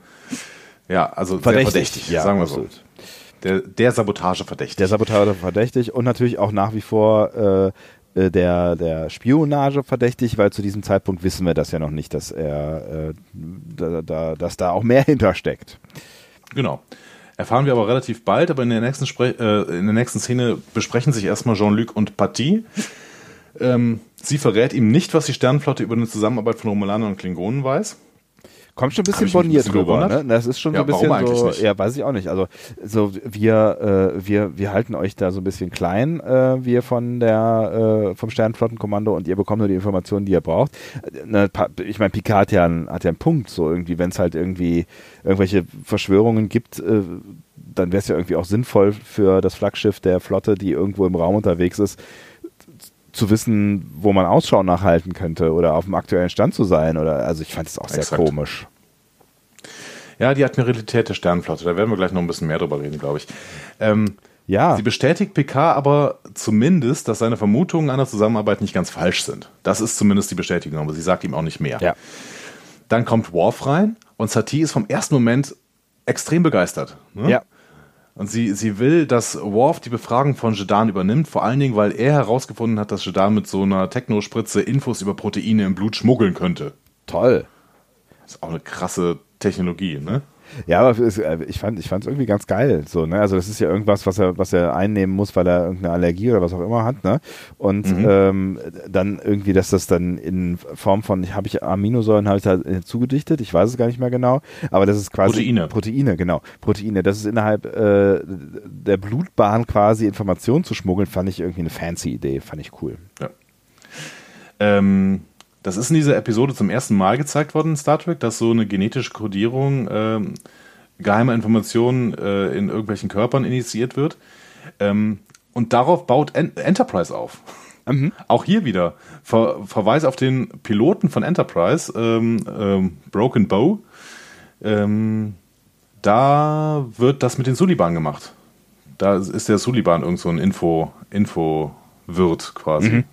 ja, also verdächtig, verdächtig ja, sagen wir absolut. so. Der, der Sabotage verdächtig. Der Sabotage verdächtig und natürlich auch nach wie vor äh, äh, der, der Spionage verdächtig, weil zu diesem Zeitpunkt wissen wir das ja noch nicht, dass er, äh, da, da, dass da auch mehr (laughs) hintersteckt. Genau. Erfahren wir aber relativ bald, aber in der nächsten, Spre äh, in der nächsten Szene besprechen sich erstmal Jean-Luc und Paty. Ähm, sie verrät ihm nicht, was die Sternenflotte über eine Zusammenarbeit von Romulanern und Klingonen weiß. Kommt schon ein bisschen borniert rüber, ne? Das ist schon ja, so ein bisschen so, nicht? ja, weiß ich auch nicht. Also so wir äh, wir wir halten euch da so ein bisschen klein, äh, wir von der äh, vom Sternenflottenkommando und ihr bekommt nur die Informationen, die ihr braucht. Ne, ich meine, Picard hat ja, einen, hat ja einen Punkt, so irgendwie, wenn es halt irgendwie irgendwelche Verschwörungen gibt, äh, dann wäre es ja irgendwie auch sinnvoll für das Flaggschiff der Flotte, die irgendwo im Raum unterwegs ist, zu wissen, wo man Ausschau nachhalten könnte oder auf dem aktuellen Stand zu sein. Oder also ich fand es auch sehr Exakt. komisch. Ja, die Admiralität der Sternenflotte, da werden wir gleich noch ein bisschen mehr drüber reden, glaube ich. Ähm, ja. Sie bestätigt Picard aber zumindest, dass seine Vermutungen an der Zusammenarbeit nicht ganz falsch sind. Das ist zumindest die Bestätigung, aber sie sagt ihm auch nicht mehr. Ja. Dann kommt Worf rein und Satie ist vom ersten Moment extrem begeistert. Ne? Ja. Und sie, sie will, dass Worf die Befragung von Jedan übernimmt, vor allen Dingen, weil er herausgefunden hat, dass Jedan mit so einer Technospritze Infos über Proteine im Blut schmuggeln könnte. Toll. Das ist auch eine krasse Technologie, ne? Ja, aber äh, ich fand ich es irgendwie ganz geil. So, ne? Also das ist ja irgendwas, was er, was er einnehmen muss, weil er irgendeine Allergie oder was auch immer hat, ne? Und mhm. ähm, dann irgendwie, dass das dann in Form von, habe ich Aminosäuren, habe ich da zugedichtet, ich weiß es gar nicht mehr genau, aber das ist quasi Proteine. Proteine, genau. Proteine. Das ist innerhalb äh, der Blutbahn quasi Informationen zu schmuggeln, fand ich irgendwie eine fancy Idee, fand ich cool. Ja. Ähm, das ist in dieser Episode zum ersten Mal gezeigt worden in Star Trek, dass so eine genetische Kodierung ähm, geheimer Informationen äh, in irgendwelchen Körpern initiiert wird. Ähm, und darauf baut en Enterprise auf. Mhm. (laughs) Auch hier wieder Ver Verweis auf den Piloten von Enterprise, ähm, ähm, Broken Bow. Ähm, da wird das mit den Suliban gemacht. Da ist der Suliban irgend so ein Info, Info-Wirt quasi. Mhm.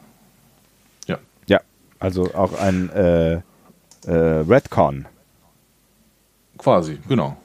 Also auch ein äh, äh, Redcon. Quasi, genau.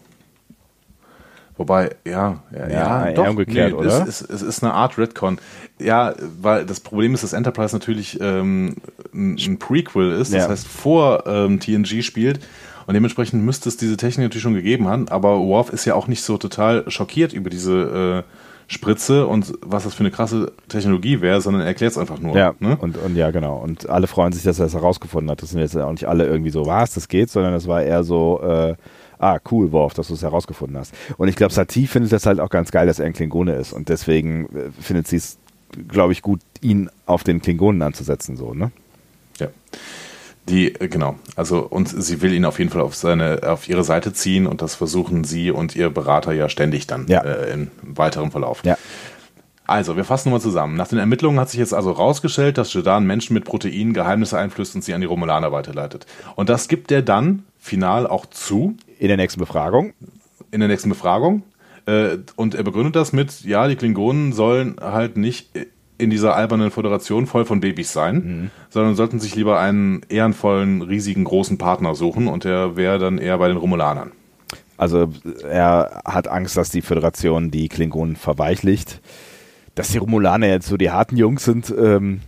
Wobei, ja, ja, ja, ja doch, umgekehrt, nee, oder? Es, es, es, ist eine Art Redcon. Ja, weil das Problem ist, dass Enterprise natürlich ähm, ein, ein, Prequel ist, das ja. heißt vor ähm, TNG spielt. Und dementsprechend müsste es diese Technik natürlich schon gegeben haben, aber Worf ist ja auch nicht so total schockiert über diese äh, Spritze und was das für eine krasse Technologie wäre, sondern er erklärt es einfach nur. Ja, ne? und, und ja, genau. Und alle freuen sich, dass er es das herausgefunden hat. Das sind jetzt auch nicht alle irgendwie so, was, das geht, sondern das war eher so, äh, ah, cool, Worf, dass du es herausgefunden hast. Und ich glaube, Satie findet das halt auch ganz geil, dass er ein Klingone ist. Und deswegen äh, findet sie es, glaube ich, gut, ihn auf den Klingonen anzusetzen, so, ne? Ja. Die, äh, genau, also und sie will ihn auf jeden Fall auf seine, auf ihre Seite ziehen und das versuchen sie und ihr Berater ja ständig dann ja. Äh, im weiteren Verlauf. Ja. Also, wir fassen nochmal zusammen. Nach den Ermittlungen hat sich jetzt also rausgestellt, dass Jordan Menschen mit Proteinen Geheimnisse einflößt und sie an die Romulaner weiterleitet. Und das gibt er dann final auch zu. In der nächsten Befragung. In der nächsten Befragung. Äh, und er begründet das mit, ja, die Klingonen sollen halt nicht in dieser albernen Föderation voll von Babys sein, mhm. sondern sollten sich lieber einen ehrenvollen, riesigen, großen Partner suchen und der wäre dann eher bei den Romulanern. Also er hat Angst, dass die Föderation die Klingonen verweichlicht. Dass die Romulaner jetzt so die harten Jungs sind, ähm,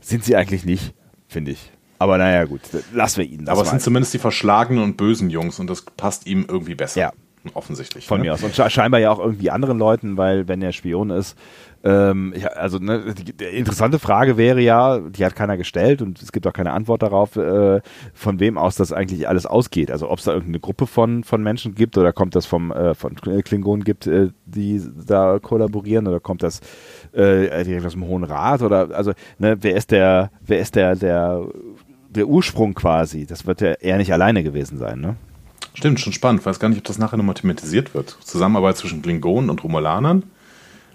sind sie eigentlich nicht, finde ich. Aber naja, gut, lassen wir ihn. Das Aber es sind zumindest die verschlagenen und bösen Jungs und das passt ihm irgendwie besser. Ja. Offensichtlich. Von ne? mir aus. Und scheinbar ja auch irgendwie anderen Leuten, weil wenn er Spion ist, ähm, ja, also ne, die, interessante Frage wäre ja, die hat keiner gestellt und es gibt auch keine Antwort darauf, äh, von wem aus das eigentlich alles ausgeht. Also ob es da irgendeine Gruppe von, von Menschen gibt oder kommt das vom äh, von Klingonen gibt, äh, die da kollaborieren oder kommt das äh, direkt aus dem Hohen Rat oder also ne, wer ist der, wer ist der, der der Ursprung quasi, das wird ja eher nicht alleine gewesen sein, ne? Stimmt, schon spannend. Ich weiß gar nicht, ob das nachher nochmal thematisiert wird. Zusammenarbeit zwischen Klingonen und Romulanern.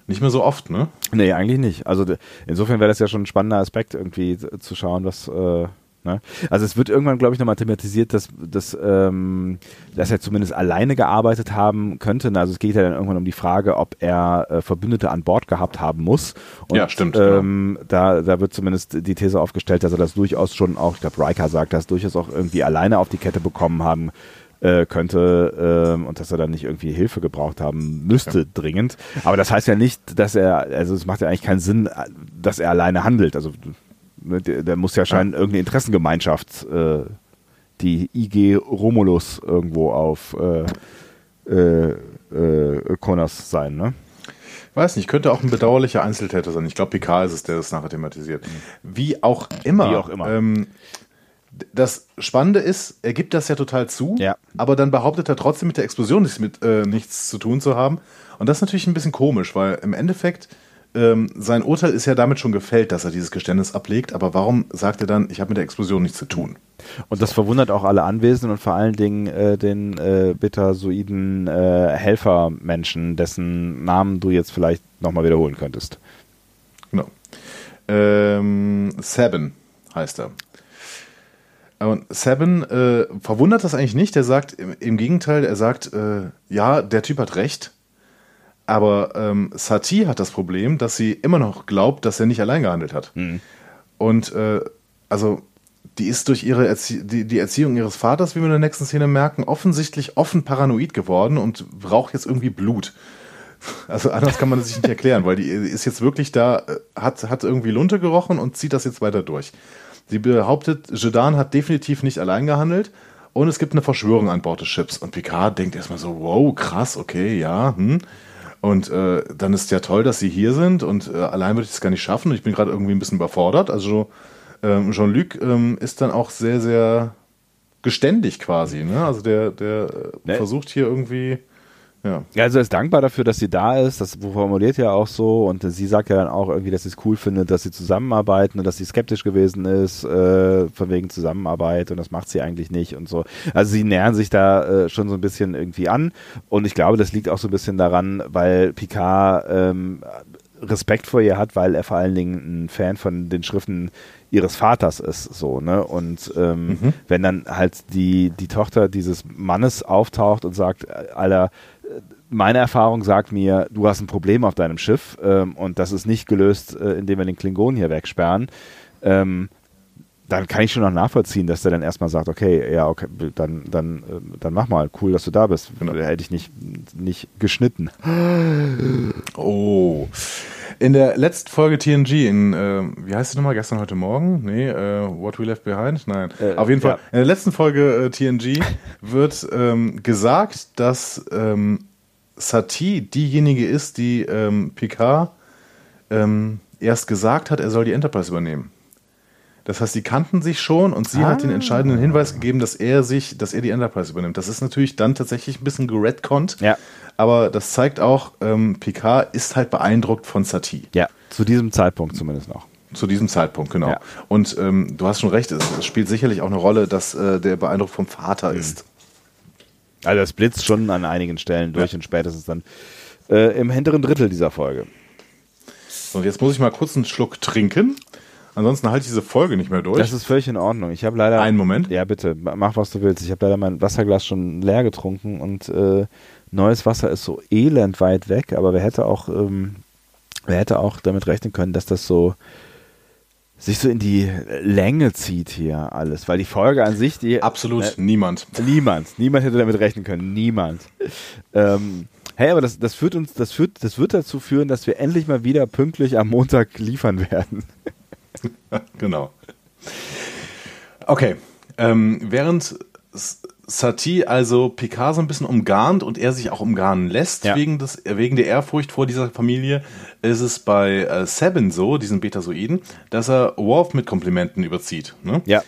Nicht mehr so oft, ne? Nee, eigentlich nicht. Also insofern wäre das ja schon ein spannender Aspekt, irgendwie zu schauen, was, äh, Ne? Also es wird irgendwann, glaube ich, nochmal thematisiert, dass, dass, ähm, dass er zumindest alleine gearbeitet haben könnte. Also es geht ja dann irgendwann um die Frage, ob er äh, Verbündete an Bord gehabt haben muss. Und, ja, stimmt. Ähm, genau. da, da wird zumindest die These aufgestellt, dass er das durchaus schon auch, ich glaube, Riker sagt, das durchaus auch irgendwie alleine auf die Kette bekommen haben äh, könnte ähm, und dass er dann nicht irgendwie Hilfe gebraucht haben müsste ja. dringend. Aber das heißt ja nicht, dass er, also es macht ja eigentlich keinen Sinn, dass er alleine handelt. Also Ne, der, der muss ja scheinen, ja. irgendeine Interessengemeinschaft, äh, die IG Romulus irgendwo auf äh, äh, äh, Connors sein, ne? Weiß nicht, könnte auch ein bedauerlicher Einzeltäter sein. Ich glaube, Picard ist es, der das nachher thematisiert. Wie auch immer. Wie auch immer. Ähm, das Spannende ist, er gibt das ja total zu, ja. aber dann behauptet er trotzdem mit der Explosion nichts, mit, äh, nichts zu tun zu haben. Und das ist natürlich ein bisschen komisch, weil im Endeffekt ähm, sein Urteil ist ja damit schon gefällt, dass er dieses Geständnis ablegt, aber warum sagt er dann, ich habe mit der Explosion nichts zu tun? Und das verwundert auch alle Anwesenden und vor allen Dingen äh, den äh, betasoiden äh, Helfermenschen, dessen Namen du jetzt vielleicht nochmal wiederholen könntest. Genau. Ähm, Seven heißt er. Und Seven äh, verwundert das eigentlich nicht. Er sagt im, im Gegenteil, er sagt, äh, ja, der Typ hat recht. Aber ähm, Satie hat das Problem, dass sie immer noch glaubt, dass er nicht allein gehandelt hat. Mhm. Und äh, also die ist durch ihre Erzie die, die Erziehung ihres Vaters, wie wir in der nächsten Szene merken, offensichtlich offen paranoid geworden und braucht jetzt irgendwie Blut. (laughs) Also anders kann man das sich nicht erklären, weil die ist jetzt wirklich da, äh, hat, hat irgendwie Lunte gerochen und zieht das jetzt weiter durch. Sie behauptet, Jedan hat definitiv nicht allein gehandelt und es gibt eine Verschwörung an Bord des Schiffs. Und Picard denkt erstmal so, wow, krass, okay, ja, hm. Und äh, dann ist ja toll, dass sie hier sind und äh, allein würde ich es gar nicht schaffen. Ich bin gerade irgendwie ein bisschen überfordert. Also ähm, Jean-Luc ähm, ist dann auch sehr, sehr geständig quasi. Ne? Also der, der äh, ne? versucht hier irgendwie ja. also er ist dankbar dafür, dass sie da ist. Das formuliert ja auch so. Und sie sagt ja dann auch irgendwie, dass sie es cool findet, dass sie zusammenarbeiten und dass sie skeptisch gewesen ist, äh, von wegen Zusammenarbeit und das macht sie eigentlich nicht und so. Also sie nähern sich da äh, schon so ein bisschen irgendwie an. Und ich glaube, das liegt auch so ein bisschen daran, weil Picard ähm, Respekt vor ihr hat, weil er vor allen Dingen ein Fan von den Schriften ihres Vaters ist, so, ne? Und ähm, mhm. wenn dann halt die, die Tochter dieses Mannes auftaucht und sagt, Alter, meine Erfahrung sagt mir, du hast ein Problem auf deinem Schiff ähm, und das ist nicht gelöst, äh, indem wir den Klingonen hier wegsperren. Ähm, dann kann ich schon noch nachvollziehen, dass der dann erstmal sagt, okay, ja, okay, dann, dann, äh, dann mach mal, cool, dass du da bist. Genau. Hätte ich nicht, nicht geschnitten. Oh. In der letzten Folge TNG, in, äh, wie heißt die nochmal, gestern, heute Morgen? Nee, äh, What We Left Behind? Nein. Äh, Auf jeden Fall, ja. in der letzten Folge äh, TNG wird ähm, gesagt, dass ähm, Satie diejenige ist, die ähm, Picard ähm, erst gesagt hat, er soll die Enterprise übernehmen. Das heißt, sie kannten sich schon und sie ah. hat den ah. entscheidenden Hinweis gegeben, dass er sich, dass er die Enterprise übernimmt. Das ist natürlich dann tatsächlich ein bisschen geredconnt. Ja. Aber das zeigt auch, ähm, Picard ist halt beeindruckt von Satie. Ja, zu diesem Zeitpunkt zumindest noch. Zu diesem Zeitpunkt, genau. Ja. Und ähm, du hast schon recht, es, es, spielt sicherlich auch eine Rolle, dass äh, der beeindruckt vom Vater mhm. ist. Also das blitzt schon an einigen Stellen durch ja. und spätestens dann äh, im hinteren Drittel dieser Folge. So, und jetzt muss ich mal kurz einen Schluck trinken. Ansonsten halte ich diese Folge nicht mehr durch. Das ist völlig in Ordnung. Ich habe leider. Einen Moment. Ja, bitte, mach was du willst. Ich habe leider mein Wasserglas schon leer getrunken und äh, neues Wasser ist so elend weit weg, aber wer hätte auch, ähm, wer hätte auch damit rechnen können, dass das so sich so in die Länge zieht hier alles, weil die Folge an sich, die absolut äh, niemand, niemand, niemand hätte damit rechnen können, niemand. Ähm, hey, aber das, das führt uns, das führt, das wird dazu führen, dass wir endlich mal wieder pünktlich am Montag liefern werden. (laughs) genau. Okay, ähm, während Satie also Picard so ein bisschen umgarnt und er sich auch umgarnen lässt ja. wegen, des, wegen der Ehrfurcht vor dieser Familie, ist es bei äh, Sabin so, diesen Betasoiden, dass er Worf mit Komplimenten überzieht. Ne? Ja.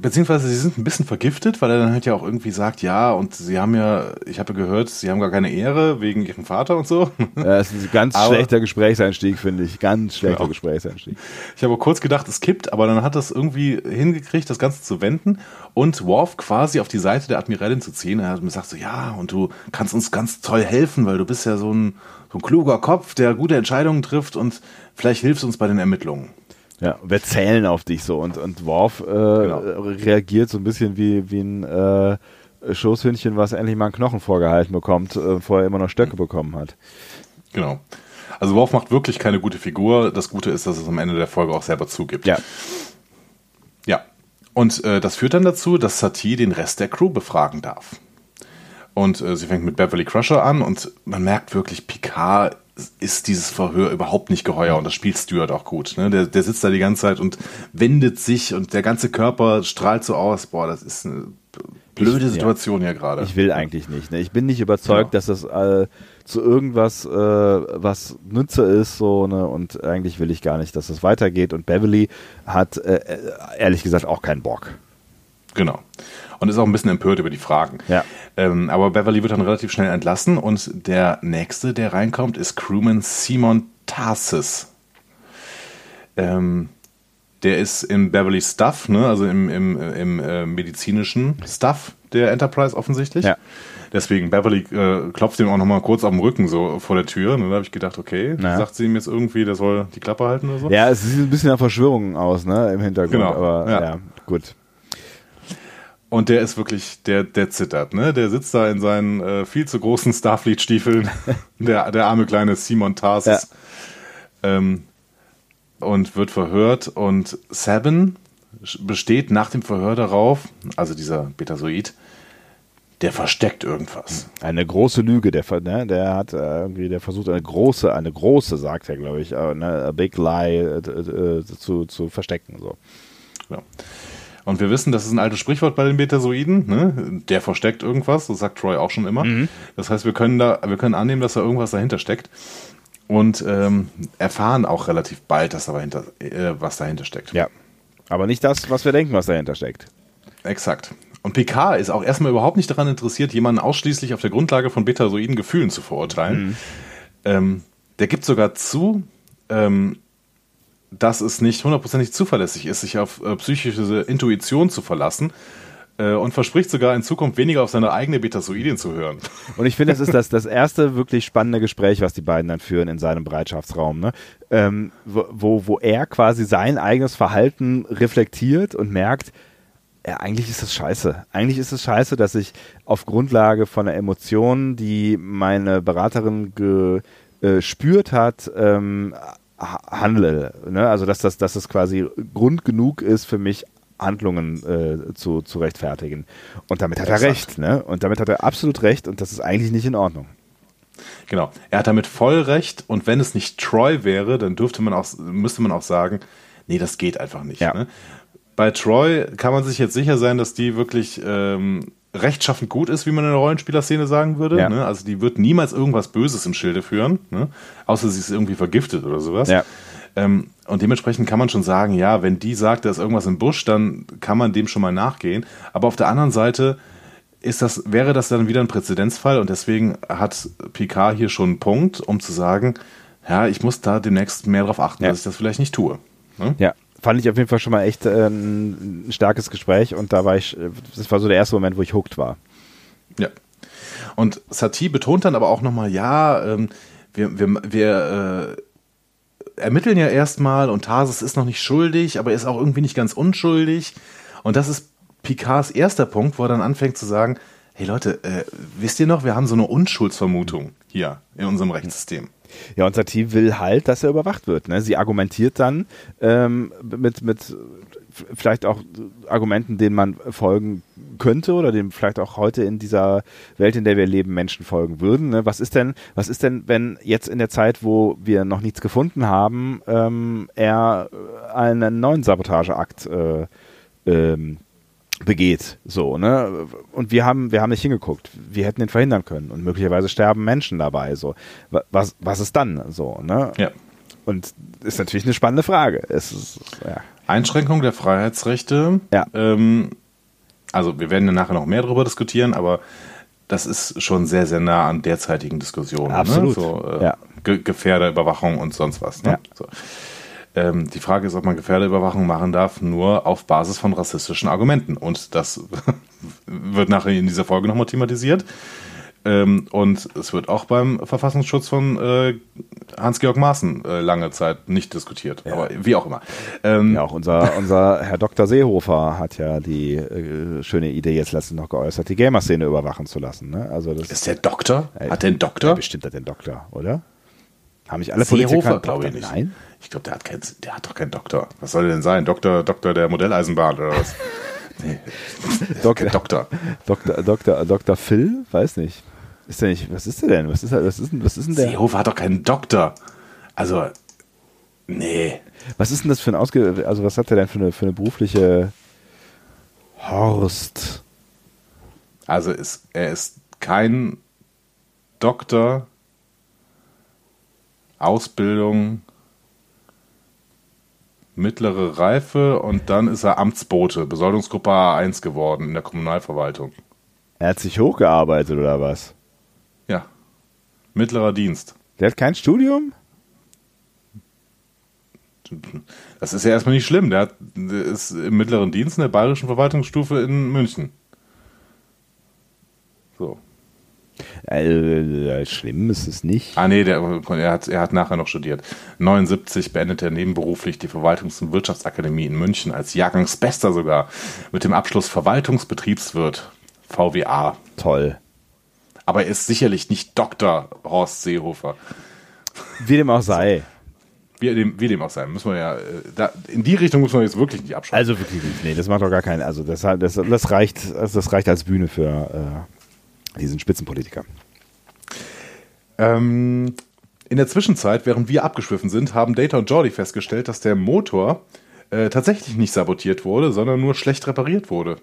Beziehungsweise sie sind ein bisschen vergiftet, weil er dann halt ja auch irgendwie sagt, ja, und sie haben ja, ich habe gehört, sie haben gar keine Ehre wegen ihrem Vater und so. (laughs) Ja, das ist ein ganz aber, schlechter Gesprächseinstieg, finde ich. Ganz schlechter genau. Gesprächseinstieg. Ich habe kurz gedacht, es kippt, aber dann hat das irgendwie hingekriegt, das Ganze zu wenden und Worf quasi auf die Seite der Admiralin zu ziehen. Er hat mir gesagt so, ja, und du kannst uns ganz toll helfen, weil du bist ja so ein, so ein kluger Kopf, der gute Entscheidungen trifft und vielleicht hilfst uns bei den Ermittlungen. Ja, wir zählen auf dich so und, und Worf äh, genau. reagiert so ein bisschen wie, wie ein äh, Schoßhündchen, was endlich mal einen Knochen vorgehalten bekommt, äh, vorher immer noch Stöcke bekommen hat. Genau. Also Worf macht wirklich keine gute Figur. Das Gute ist, dass es am Ende der Folge auch selber zugibt. Ja. Ja. Und äh, das führt dann dazu, dass Satie den Rest der Crew befragen darf. Und äh, sie fängt mit Beverly Crusher an und man merkt wirklich, Picard ist dieses Verhör überhaupt nicht geheuer und das spielt Stuart auch gut. Ne? Der, der sitzt da die ganze Zeit und wendet sich und der ganze Körper strahlt so aus. Boah, das ist eine blöde ich, Situation ja. hier gerade. Ich will eigentlich nicht. Ne? Ich bin nicht überzeugt, ja. dass das äh, zu irgendwas äh, was Nütze ist so ne? und eigentlich will ich gar nicht, dass das weitergeht. Und Beverly hat äh, äh ehrlich gesagt auch keinen Bock. Genau und ist auch ein bisschen empört über die Fragen. Ja. Ähm, aber Beverly wird dann relativ schnell entlassen und der nächste, der reinkommt, ist Crewman Simon Tarsis. Ähm, der ist im Beverly Stuff, ne? also im, im, im äh, medizinischen Stuff der Enterprise offensichtlich. Ja. Deswegen, Beverly äh, klopft ihm auch nochmal kurz auf den Rücken so vor der Tür. Und da habe ich gedacht, okay, naja. sagt sie ihm jetzt irgendwie, der soll die Klappe halten oder so? Ja, es sieht ein bisschen nach Verschwörungen aus, ne, im Hintergrund. Genau. Aber ja, ja gut. Und der ist wirklich, der, der zittert, ne? Der sitzt da in seinen äh, viel zu großen Starfleet-Stiefeln, (laughs) der, der arme kleine Simon Tarsis, ja. ähm, und wird verhört. Und Sabin besteht nach dem Verhör darauf, also dieser Betasoid, der versteckt irgendwas. Eine große Lüge, der, ne, der hat äh, irgendwie, der versucht eine große, eine große, sagt er, glaube ich, äh, ne, a big lie äh, äh, zu, zu verstecken. So. Ja. Und wir wissen, das ist ein altes Sprichwort bei den Betasoiden, ne? Der versteckt irgendwas, das sagt Troy auch schon immer. Mhm. Das heißt, wir können da, wir können annehmen, dass da irgendwas dahinter steckt. Und ähm, erfahren auch relativ bald, dass da dahinter, äh, was dahinter steckt. Ja. Aber nicht das, was wir denken, was dahinter steckt. Exakt. Und Picard ist auch erstmal überhaupt nicht daran interessiert, jemanden ausschließlich auf der Grundlage von Betasoiden Gefühlen zu verurteilen. Mhm. Ähm, der gibt sogar zu, ähm, dass es nicht hundertprozentig zuverlässig ist, sich auf äh, psychische Intuition zu verlassen. äh, und verspricht sogar in Zukunft weniger auf seine eigene Betasoidien zu hören. Und ich finde, das ist das, das erste wirklich spannende Gespräch, was die beiden dann führen in seinem Bereitschaftsraum, ne? Ähm, wo, wo er quasi sein eigenes Verhalten reflektiert und merkt, ja, eigentlich ist es scheiße. Eigentlich ist es scheiße, dass ich auf Grundlage von einer Emotion, die meine Beraterin gespürt hat, ähm, handle. Ne? Also dass das, dass das quasi Grund genug ist für mich, Handlungen äh, zu, zu rechtfertigen. Und damit hat Exakt. er recht, ne? Und damit hat er absolut recht und das ist eigentlich nicht in Ordnung. Genau. Er hat damit voll recht und wenn es nicht Troy wäre, dann dürfte man auch, müsste man auch sagen, nee, das geht einfach nicht. Ja. Ne? Bei Troy kann man sich jetzt sicher sein, dass die wirklich ähm, rechtschaffend gut ist, wie man in der Rollenspielerszene sagen würde. Ja. Ne? Also die wird niemals irgendwas Böses im Schilde führen, ne? außer sie ist irgendwie vergiftet oder sowas. Ja. Ähm, und dementsprechend kann man schon sagen, ja, wenn die sagt, da ist irgendwas im Busch, dann kann man dem schon mal nachgehen. Aber auf der anderen Seite ist das, wäre das dann wieder ein Präzedenzfall und deswegen hat Picard hier schon einen Punkt, um zu sagen, ja, ich muss da demnächst mehr darauf achten, ja. dass ich das vielleicht nicht tue. Ne? Ja, fand ich auf jeden Fall schon mal echt äh, ein starkes Gespräch und da war ich, das war so der erste Moment, wo ich hooked war. Ja. Und Satie betont dann aber auch nochmal, ja, ähm, wir, wir, wir äh, ermitteln ja erstmal und Tarsis ist noch nicht schuldig, aber er ist auch irgendwie nicht ganz unschuldig. Und das ist Picards erster Punkt, wo er dann anfängt zu sagen, hey Leute, äh, wisst ihr noch, wir haben so eine Unschuldsvermutung hier in unserem Rechtssystem. Ja, und Satie will halt, dass er überwacht wird. Ne? Sie argumentiert dann ähm, mit, mit vielleicht auch Argumenten, denen man folgen könnte oder dem vielleicht auch heute in dieser Welt, in der wir leben, Menschen folgen würden. Ne? Was ist denn, was ist denn, wenn jetzt in der Zeit, wo wir noch nichts gefunden haben, ähm, er einen neuen Sabotageakt äh, ähm, begeht, so, ne? Und wir haben, wir haben nicht hingeguckt. Wir hätten ihn verhindern können und möglicherweise sterben Menschen dabei, so. Was, was ist dann, so, ne? Ja. Und ist natürlich eine spannende Frage. Ist, ja. Einschränkung der Freiheitsrechte. Ja. Ähm, also wir werden ja nachher noch mehr darüber diskutieren, aber das ist schon sehr, sehr nah an derzeitigen Diskussionen. Ne? Absolut. Ne? So, äh, ja. Ge Gefährderüberwachung und sonst was. Ne? Ja. So. Ähm, die Frage ist, ob man Gefährderüberwachung machen darf, nur auf Basis von rassistischen Argumenten. Und das (laughs) wird nachher in dieser Folge nochmal thematisiert. Ähm, und es wird auch beim Verfassungsschutz von äh, Hans-Georg Maaßen äh, lange Zeit nicht diskutiert. Ja. Aber wie auch immer. Ähm, ja, auch unser, unser Herr Dr. Seehofer hat ja die äh, schöne Idee jetzt letztens noch geäußert, die Gamer-Szene überwachen zu lassen. Ne? Also das, ist der Doktor? Hat der einen Doktor? Ja, bestimmt hat der einen Doktor, oder? Haben nicht alle Seehofer, Politiker glaube ich nicht. Nein? Ich glaube, der hat kein, der hat doch keinen Doktor. Was soll der denn sein? Doktor, Doktor der Modelleisenbahn oder was? (laughs) nee. Doktor, Doktor. Doktor, Doktor, Doktor Phil? Weiß nicht. Ist der nicht, was ist der denn? Was ist, was ist, was ist denn der? Seehofer hat doch keinen Doktor. Also, nee. Was ist denn das für ein Ausge... Also, was hat der denn für eine, für eine berufliche... Horst. Also, ist, er ist kein Doktor, Ausbildung, mittlere Reife und dann ist er Amtsbote, Besoldungsgruppe A1 geworden in der Kommunalverwaltung. Er hat sich hochgearbeitet oder was? Ja. Mittlerer Dienst. Der hat kein Studium? Das ist ja erstmal nicht schlimm. Der, hat, der ist im mittleren Dienst in der bayerischen Verwaltungsstufe in München. So. Äh, schlimm ist es nicht. Ah, nee, der, er, hat, er hat nachher noch studiert. 79 beendet er nebenberuflich die Verwaltungs- und Wirtschaftsakademie in München als Jahrgangsbester sogar. Mit dem Abschluss Verwaltungsbetriebswirt. VWA. Toll. Aber er ist sicherlich nicht Dr. Horst Seehofer. Wie dem auch sei. Wie dem, wie dem auch sei, müssen wir ja, äh, da, in die Richtung muss man jetzt wirklich nicht abschalten. Also wirklich nicht, nee, das macht doch gar keinen, also das, das, das reicht, das reicht als Bühne für äh, diesen Spitzenpolitiker. Ähm, in der Zwischenzeit, während wir abgeschwiffen sind, haben Data und Jordi festgestellt, dass der Motor äh, tatsächlich nicht sabotiert wurde, sondern nur schlecht repariert wurde.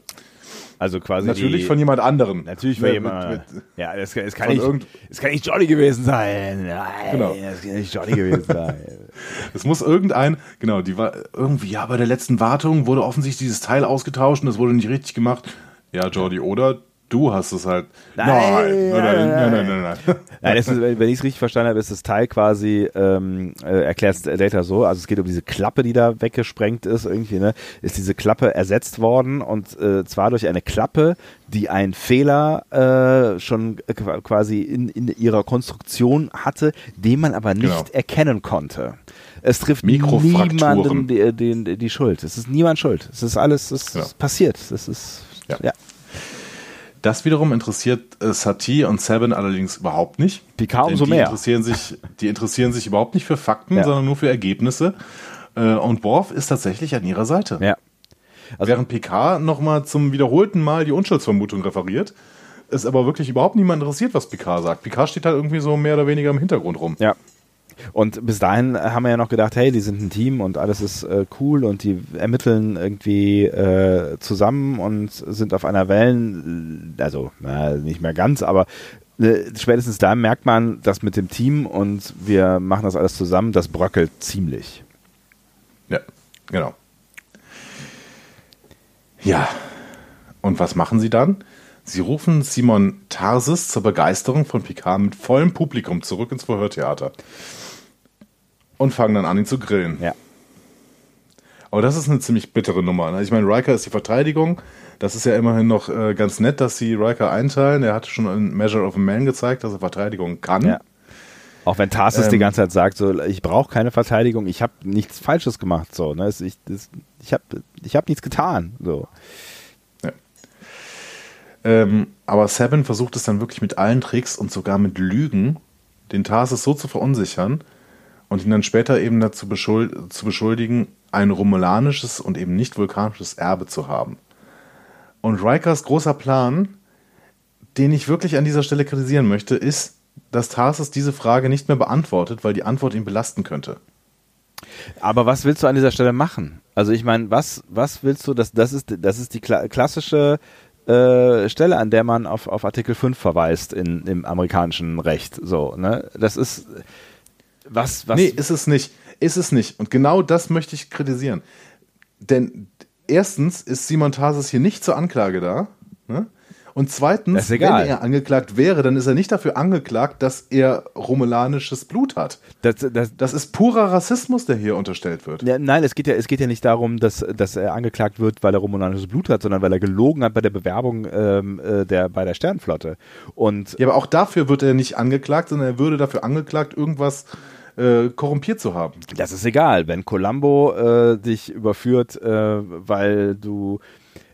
Also quasi. Natürlich die, von jemand anderem. Natürlich von jemand. Ja, das, das, kann nicht, das kann nicht Johnny gewesen sein. Nein, genau. Das kann nicht Johnny gewesen sein. (laughs) Es muss irgendein, genau, die war irgendwie, ja, bei der letzten Wartung wurde offensichtlich dieses Teil ausgetauscht und das wurde nicht richtig gemacht. Ja, Jordi, oder Du hast es halt. Nein, nein, nein, nein, nein, nein. nein. ist, wenn ich es richtig verstanden habe, ist das Teil quasi, ähm, äh, erklärt Data so, also es geht um diese Klappe, die da weggesprengt ist, irgendwie, ne, ist diese Klappe ersetzt worden und äh, zwar durch eine Klappe, die einen Fehler äh, schon quasi in, in ihrer Konstruktion hatte, den man aber nicht genau. erkennen konnte. Es trifft niemanden die, die, die, Schuld. Es ist niemand schuld. Es ist alles, es genau. ist passiert. Es ist, ja. ja. Das wiederum interessiert äh, Satie und Seven allerdings überhaupt nicht. Picard umso mehr. Interessieren sich, die interessieren sich überhaupt nicht für Fakten, ja. sondern nur für Ergebnisse. Äh, und Worf ist tatsächlich an ihrer Seite. Ja. Also Während Picard nochmal zum wiederholten Mal die Unschuldsvermutung referiert, ist aber wirklich überhaupt niemand interessiert, was Picard sagt. Picard steht halt irgendwie so mehr oder weniger im Hintergrund rum. Ja. Und bis dahin haben wir ja noch gedacht, hey, die sind ein Team und alles ist äh, cool und die ermitteln irgendwie äh, zusammen und sind auf einer Wellen, also na, nicht mehr ganz, aber äh, spätestens da merkt man, dass mit dem Team und wir machen das alles zusammen, das bröckelt ziemlich. Ja, genau. Ja, und was machen sie dann? Sie rufen Simon Tarsis zur Begeisterung von Picard mit vollem Publikum zurück ins Verhörtheater und fangen dann an, ihn zu grillen. Ja. Aber das ist eine ziemlich bittere Nummer. Ne? Ich meine, Riker ist die Verteidigung. Das ist ja immerhin noch äh, ganz nett, dass sie Riker einteilen. Er hatte schon in Measure of a Man gezeigt, dass er Verteidigung kann. Ja. Auch wenn Tarsis ähm, die ganze Zeit sagt, so, ich brauche keine Verteidigung, ich habe nichts Falsches gemacht. So, ne? Ich, das, ich habe ich hab nichts getan. So. Ja. Ähm, aber Seven versucht es dann wirklich mit allen Tricks und sogar mit Lügen, den Tarsis so zu verunsichern, und ihn dann später eben dazu beschuld zu beschuldigen, ein romulanisches und eben nicht vulkanisches Erbe zu haben. Und Rikers großer Plan, den ich wirklich an dieser Stelle kritisieren möchte, ist, dass Tarsus diese Frage nicht mehr beantwortet, weil die Antwort ihn belasten könnte. Aber was willst du an dieser Stelle machen? Also ich meine, was, was willst du, das, das, ist, das ist die klassische äh, Stelle, an der man auf, auf Artikel 5 verweist in, im amerikanischen Recht. So, ne? Das ist, was, was? Nee, ist es nicht. Ist es nicht. Und genau das möchte ich kritisieren. Denn erstens ist Simon Tarsis hier nicht zur Anklage da. Ne? Und zweitens, wenn er angeklagt wäre, dann ist er nicht dafür angeklagt, dass er romulanisches Blut hat. Das, das, das ist purer Rassismus, der hier unterstellt wird. Ja, nein, es geht, ja, es geht ja nicht darum, dass, dass er angeklagt wird, weil er romulanisches Blut hat, sondern weil er gelogen hat bei der Bewerbung ähm, äh, der, bei der Sternflotte. Und ja, aber auch dafür wird er nicht angeklagt, sondern er würde dafür angeklagt, irgendwas äh, korrumpiert zu haben. Das ist egal, wenn Columbo äh, dich überführt, äh, weil du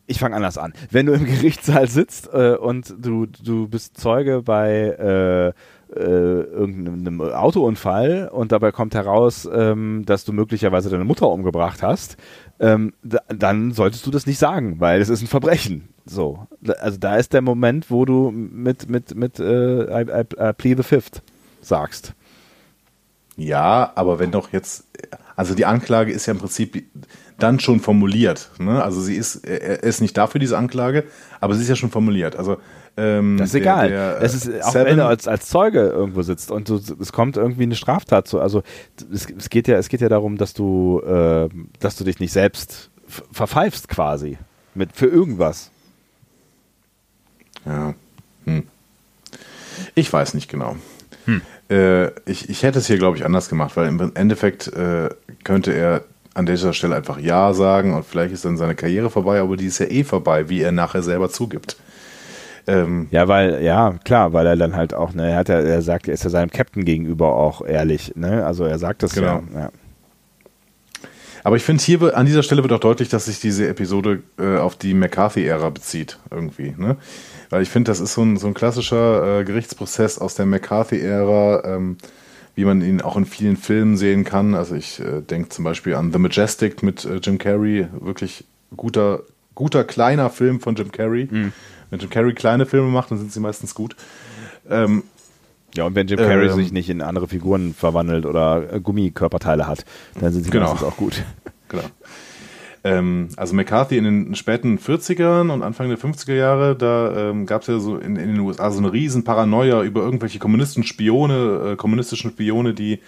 ich fange anders an. Wenn du im (laughs) Gerichtssaal sitzt äh, und du, du bist Zeuge bei äh, äh, irgendeinem Autounfall und dabei kommt heraus, ähm, dass du möglicherweise deine Mutter umgebracht hast, ähm, dann solltest du das nicht sagen, weil es ist ein Verbrechen. So, also da ist der Moment, wo du mit mit mit äh, I, I, I plead the fifth sagst. Ja, aber wenn doch jetzt, also die Anklage ist ja im Prinzip dann schon formuliert. Ne? Also sie ist, er ist nicht dafür diese Anklage, aber sie ist ja schon formuliert. Also ähm, das ist der, egal. Der, es ist auch wenn er als, als Zeuge irgendwo sitzt und du, es kommt irgendwie eine Straftat zu. Also es, es, geht ja, es geht ja darum, dass du, äh, dass du dich nicht selbst verpfeifst quasi mit für irgendwas. Ja. Hm. Ich weiß nicht genau. Hm. Äh, ich, ich hätte es hier, glaube ich, anders gemacht, weil im Endeffekt äh, könnte er an dieser Stelle einfach Ja sagen und vielleicht ist dann seine Karriere vorbei, aber die ist ja eh vorbei, wie er nachher selber zugibt. Ähm, ja, weil, ja, klar, weil er dann halt auch, ne, er hat ja, er sagt, er ist ja seinem Captain gegenüber auch ehrlich, ne? Also er sagt das genau. ja. ja. Aber ich finde, hier an dieser Stelle wird auch deutlich, dass sich diese Episode äh, auf die McCarthy-Ära bezieht, irgendwie. Ne? Weil ich finde, das ist so ein, so ein klassischer äh, Gerichtsprozess aus der McCarthy-Ära, ähm, wie man ihn auch in vielen Filmen sehen kann. Also ich äh, denke zum Beispiel an The Majestic mit äh, Jim Carrey, wirklich guter, guter kleiner Film von Jim Carrey. Mhm. Wenn Jim Carrey kleine Filme macht, dann sind sie meistens gut. Ähm, ja, und wenn Jim Carrey ähm, sich nicht in andere Figuren verwandelt oder äh, Gummikörperteile hat, dann sind sie genau. meistens auch gut. Genau. Ähm, also McCarthy in den späten 40ern und Anfang der 50er Jahre, da ähm, gab es ja so in, in, den USA so eine riesen Paranoia über irgendwelche kommunistischen Spione, äh, kommunistischen Spione, die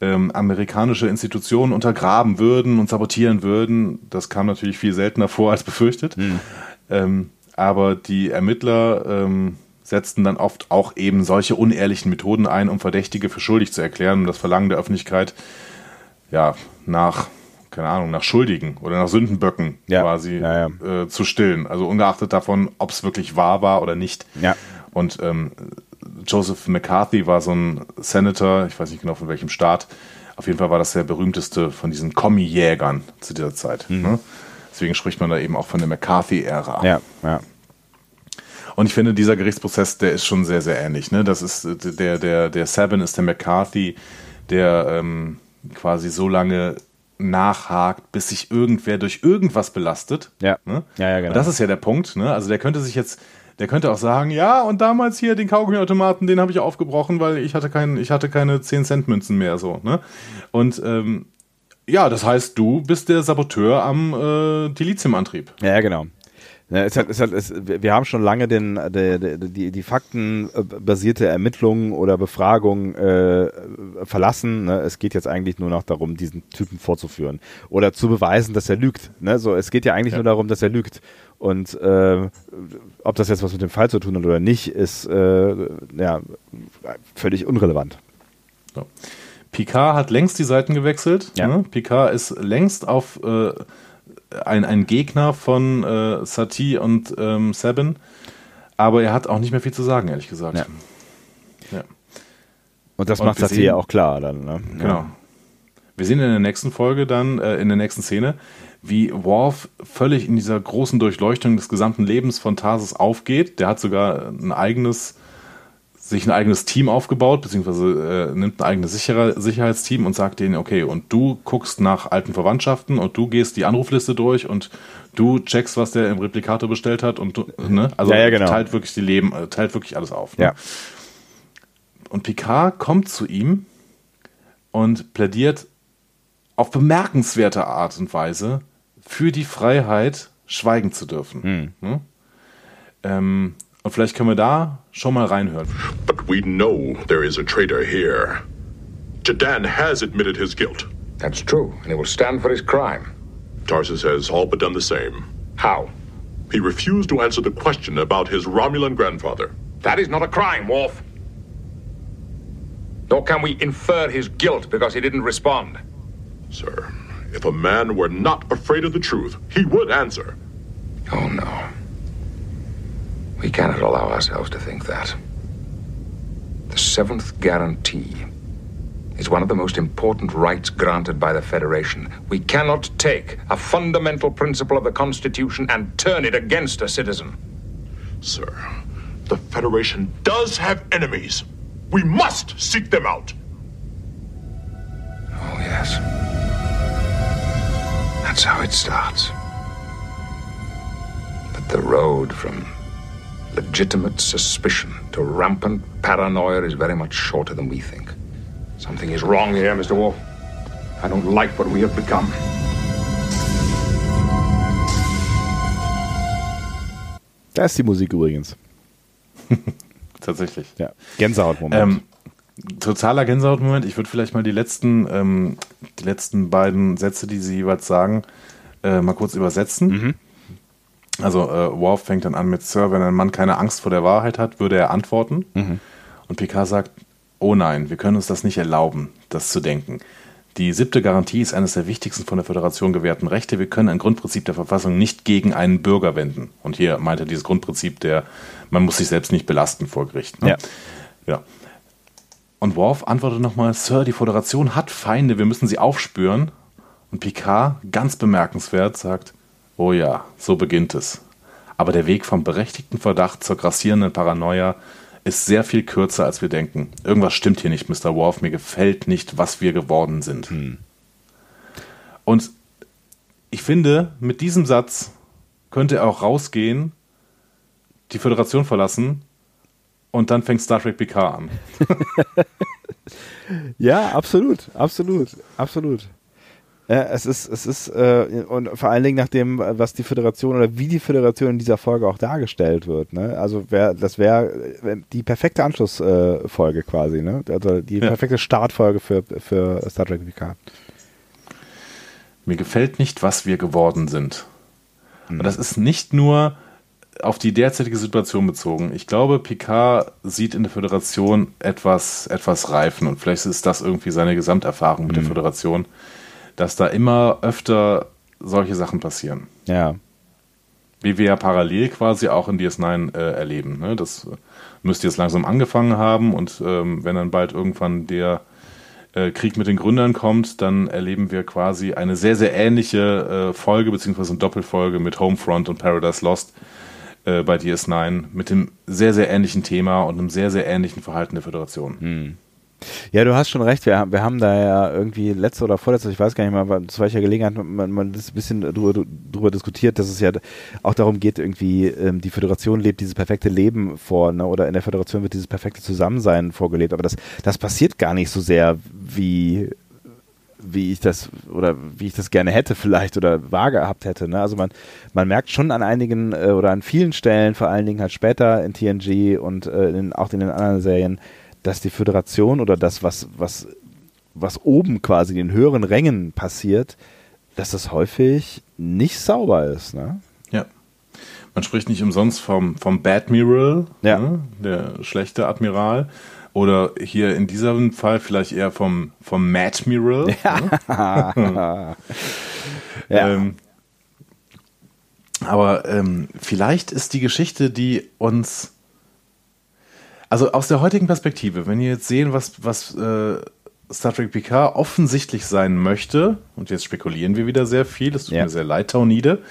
ähm, amerikanische Institutionen untergraben würden und sabotieren würden. Das kam natürlich viel seltener vor als befürchtet. Hm. Ähm, aber die Ermittler ähm, setzten dann oft auch eben solche unehrlichen Methoden ein, um Verdächtige für schuldig zu erklären und das Verlangen der Öffentlichkeit ja nach keine Ahnung, nach Schuldigen oder nach Sündenböcken Ja. quasi Ja, Äh, zu stillen. Also ungeachtet davon, ob es wirklich wahr war oder nicht. Ja. Und ähm, Joseph McCarthy war so ein Senator, ich weiß nicht genau von welchem Staat. Auf jeden Fall war das der berühmteste von diesen Kommi-Jägern zu dieser Zeit. Ne? Deswegen spricht man da eben auch von der McCarthy-Ära. Ja, ja. Und ich finde, dieser Gerichtsprozess, der ist schon sehr, sehr ähnlich. Ne? Das ist äh, der, der, der Sabin ist der McCarthy, der ähm, quasi so lange nachhakt, bis sich irgendwer durch irgendwas belastet. Ja. Ne? Ja, ja, genau. Und das ist ja der Punkt. Ne? Also der könnte sich jetzt, der könnte auch sagen, ja, und damals hier den Kaugummiautomaten, den habe ich aufgebrochen, weil ich hatte kein, ich hatte keine 10 Cent Münzen mehr so. Ne? Und ähm, ja, das heißt, du bist der Saboteur am äh, Dilithiumantrieb. Ja, genau. Ja, es hat, es hat, es, wir haben schon lange den, der, der, die, die faktenbasierte Ermittlung oder Befragung äh, verlassen. Ne? Es geht jetzt eigentlich nur noch darum, diesen Typen vorzuführen oder zu beweisen, dass er lügt. Ne? So, es geht ja eigentlich nur darum, dass er lügt. Und äh, ob das jetzt was mit dem Fall zu tun hat oder nicht, ist äh, ja völlig unrelevant. So. Picard hat längst die Seiten gewechselt. Ja. Ne? Picard ist längst auf äh, ein, ein Gegner von äh, Satie und ähm, Sabin. Aber er hat auch nicht mehr viel zu sagen, ehrlich gesagt. Ja. Ja. Und das Und macht sehen- ja auch klar dann. Ne? Genau. Wir sehen in der nächsten Folge dann, äh, in der nächsten Szene, wie Worf völlig in dieser großen Durchleuchtung des gesamten Lebens von Tarsis aufgeht. Der hat sogar ein eigenes, sich ein eigenes Team aufgebaut, beziehungsweise äh, nimmt ein eigenes Sicherer, Sicherheitsteam und sagt denen, okay, und du guckst nach alten Verwandtschaften und du gehst die Anrufliste durch und du checkst, was der im Replikator bestellt hat und du, ne? Also Ja, ja, genau. teilt wirklich die Leben, äh, teilt wirklich alles auf. Ne? Ja. Und Picard kommt zu ihm und plädiert auf bemerkenswerte Art und Weise für die Freiheit, schweigen zu dürfen. Ne? Ähm, und vielleicht können wir da schon mal reinhören. But we know there is a traitor here. Jadan has admitted his guilt. That's true, and he will stand for his crime. Tarsus has all but done the same. How? He refused to answer the question about his Romulan grandfather. That is not a crime, Worf. Nor can we infer his guilt because he didn't respond. Sir, if a man were not afraid of the truth, he would answer. Oh, no. We cannot allow ourselves to think that. The seventh guarantee is one of the most important rights granted by the Federation. We cannot take a fundamental principle of the Constitution and turn it against a citizen. Sir, the Federation does have enemies. We must seek them out. Oh, yes. That's how it starts. But the road from legitimate suspicion to rampant paranoia is very much shorter than we think. Something is wrong here, Mr. Wolf. I don't like what we have become. Da ist die Musik übrigens. (laughs) Tatsächlich. Ja. Gänsehautmoment. Ähm, totaler Gänsehautmoment. Ich würde vielleicht mal die letzten, ähm, die letzten beiden Sätze, die sie jeweils sagen, äh, mal kurz übersetzen. Also äh, Worf fängt dann an mit Sir, wenn ein Mann keine Angst vor der Wahrheit hat, würde er antworten. Und Picard sagt, oh nein, wir können uns das nicht erlauben, das zu denken. Die siebte Garantie ist eines der wichtigsten von der Föderation gewährten Rechte. Wir können ein Grundprinzip der Verfassung nicht gegen einen Bürger wenden. Und hier meint er dieses Grundprinzip der, man muss sich selbst nicht belasten vor Gericht. Ne? Ja. ja. Und Worf antwortet nochmal, Sir, die Föderation hat Feinde, wir müssen sie aufspüren. Und Picard, ganz bemerkenswert, sagt, oh ja, so beginnt es. Aber der Weg vom berechtigten Verdacht zur grassierenden Paranoia ist sehr viel kürzer, als wir denken. Irgendwas stimmt hier nicht, Mr. Worf. Mir gefällt nicht, was wir geworden sind. Und ich finde, mit diesem Satz könnte er auch rausgehen, die Föderation verlassen und dann fängt Star Trek Picard an. (laughs) Ja, absolut, absolut, absolut. Ja, es ist, es ist, äh, und vor allen Dingen nach dem, was die Föderation oder wie die Föderation in dieser Folge auch dargestellt wird. Ne? Also wär, das wäre die perfekte Anschlussfolge äh, quasi, ne? Also die Ja. perfekte Startfolge für, für Star Trek Picard. Mir gefällt nicht, was wir geworden sind. Und das ist nicht nur auf die derzeitige Situation bezogen. Ich glaube, Picard sieht in der Föderation etwas, etwas reifen und vielleicht ist das irgendwie seine Gesamterfahrung mit mhm. der Föderation, dass da immer öfter solche Sachen passieren. Ja. Wie wir ja parallel quasi auch in DS9 äh, erleben. Ne? Das müsste jetzt langsam angefangen haben und ähm, wenn dann bald irgendwann der äh, Krieg mit den Gründern kommt, dann erleben wir quasi eine sehr, sehr ähnliche äh, Folge, beziehungsweise eine Doppelfolge mit Homefront und Paradise Lost äh, bei DS9 mit dem sehr, sehr ähnlichen Thema und einem sehr, sehr ähnlichen Verhalten der Föderation. Hm. Ja, du hast schon recht. Wir, wir haben da ja irgendwie letzte oder vorletzte, ich weiß gar nicht mal, zu welcher Gelegenheit man, man das ein bisschen drüber, drüber diskutiert, dass es ja auch darum geht, irgendwie ähm, die Föderation lebt dieses perfekte Leben vor, ne? oder in der Föderation wird dieses perfekte Zusammensein vorgelebt. Aber das, das passiert gar nicht so sehr, wie wie ich das oder wie ich das gerne hätte vielleicht oder wahr gehabt hätte. Ne? Also man, man merkt schon an einigen äh, oder an vielen Stellen, vor allen Dingen halt später in TNG und äh, in, auch in den anderen Serien, dass die Föderation oder das, was, was, was oben quasi in den höheren Rängen passiert, dass das häufig nicht sauber ist. Ne? Ja. Man spricht nicht umsonst vom, vom Badmiral, ja. ne? der schlechte Admiral. Oder hier in diesem Fall vielleicht eher vom, vom Madmiral. Ja. Ne? (laughs) (laughs) ja. Ähm, aber ähm, vielleicht ist die Geschichte, die uns also aus der heutigen Perspektive, wenn ihr jetzt sehen, was, was äh, Star Trek Picard offensichtlich sein möchte, und jetzt spekulieren wir wieder sehr viel, das tut ja. mir sehr leid, Taunide,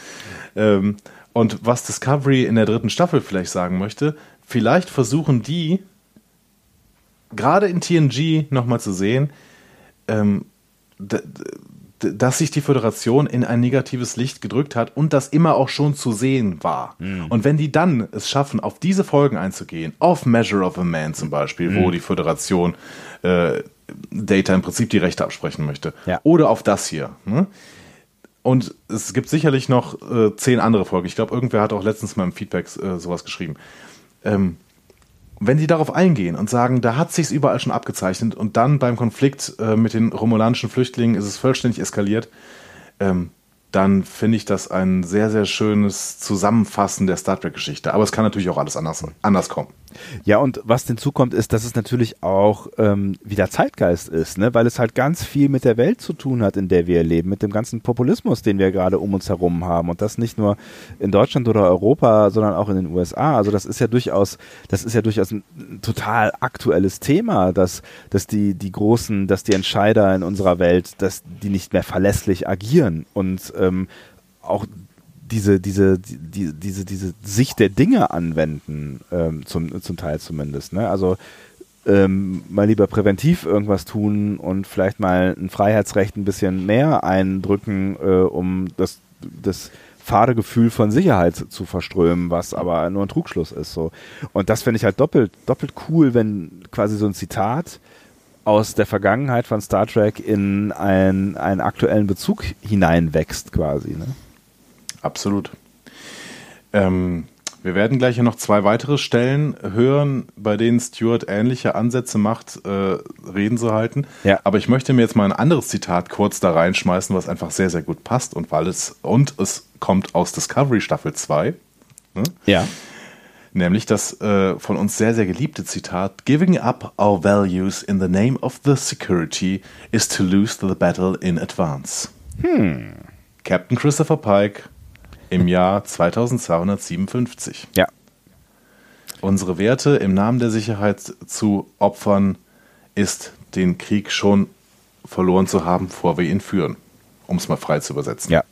ähm, und was Discovery in der dritten Staffel vielleicht sagen möchte, vielleicht versuchen die, gerade in TNG nochmal zu sehen, ähm, dass sich die Föderation in ein negatives Licht gedrückt hat und das immer auch schon zu sehen war. Mhm. Und wenn die dann es schaffen, auf diese Folgen einzugehen, auf Measure of a Man zum Beispiel, mhm. wo die Föderation äh, Data im Prinzip die Rechte absprechen möchte, ja. oder auf das hier. Ne? Und es gibt sicherlich noch äh, zehn andere Folgen. Ich glaube, irgendwer hat auch letztens mal im Feedback äh, sowas geschrieben. Ähm, wenn die darauf eingehen und sagen, da hat sich's überall schon abgezeichnet und dann beim Konflikt äh, mit den romulanischen Flüchtlingen ist es vollständig eskaliert, ähm, dann finde ich das ein sehr, sehr schönes Zusammenfassen der Star Trek-Geschichte. Aber es kann natürlich auch alles anders, anders kommen. Ja, und was hinzukommt, ist, dass es natürlich auch ähm, wieder Zeitgeist ist, ne? weil es halt ganz viel mit der Welt zu tun hat, in der wir leben, mit dem ganzen Populismus, den wir gerade um uns herum haben. Und das nicht nur in Deutschland oder Europa, sondern auch in den USA. Also das ist ja durchaus, das ist ja durchaus ein total aktuelles Thema, dass, dass die, die großen, dass die Entscheider in unserer Welt, dass die nicht mehr verlässlich agieren und ähm, auch diese, diese, die, diese, diese Sicht der Dinge anwenden, ähm, zum, zum Teil zumindest. Ne? Also ähm, mal lieber präventiv irgendwas tun und vielleicht mal ein Freiheitsrecht ein bisschen mehr eindrücken, äh, um das, das fade Gefühl von Sicherheit zu verströmen, was aber nur ein Trugschluss ist. So. Und das finde ich halt doppelt, doppelt cool, wenn quasi so ein Zitat aus der Vergangenheit von Star Trek in ein, einen aktuellen Bezug hineinwächst, quasi. Ne? Absolut. Ähm, wir werden gleich noch zwei weitere Stellen hören, bei denen Stuart ähnliche Ansätze macht, äh, Reden zu halten. Ja. Aber ich möchte mir jetzt mal ein anderes Zitat kurz da reinschmeißen, was einfach sehr, sehr gut passt und weil es und es kommt aus Discovery Staffel 2. Ne? Ja. Nämlich das äh, von uns sehr, sehr geliebte Zitat: Giving up our values in the name of the security is to lose the battle in advance. Hm. Captain Christopher Pike im Jahr 2257. Ja. Unsere Werte im Namen der Sicherheit zu opfern, ist den Krieg schon verloren zu haben, bevor wir ihn führen. Um es mal frei zu übersetzen. Ja.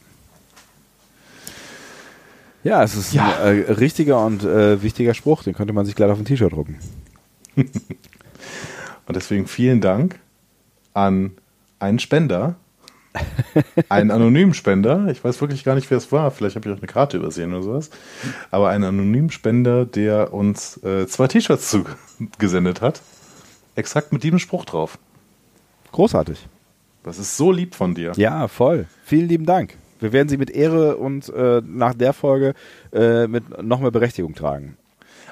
Ja, es ist ja. ein äh, richtiger und äh, wichtiger Spruch, den könnte man sich gleich auf ein T-Shirt drucken. (laughs) und deswegen vielen Dank an einen Spender, einen anonymen Spender, ich weiß wirklich gar nicht, wer es war, vielleicht habe ich auch eine Karte übersehen oder sowas, aber einen anonymen Spender, der uns äh, zwei T-Shirts zugesendet hat, exakt mit diesem Spruch drauf. Großartig. Das ist so lieb von dir. Ja, voll. Vielen lieben Dank. Wir werden sie mit Ehre und äh, nach der Folge äh, mit noch mehr Berechtigung tragen.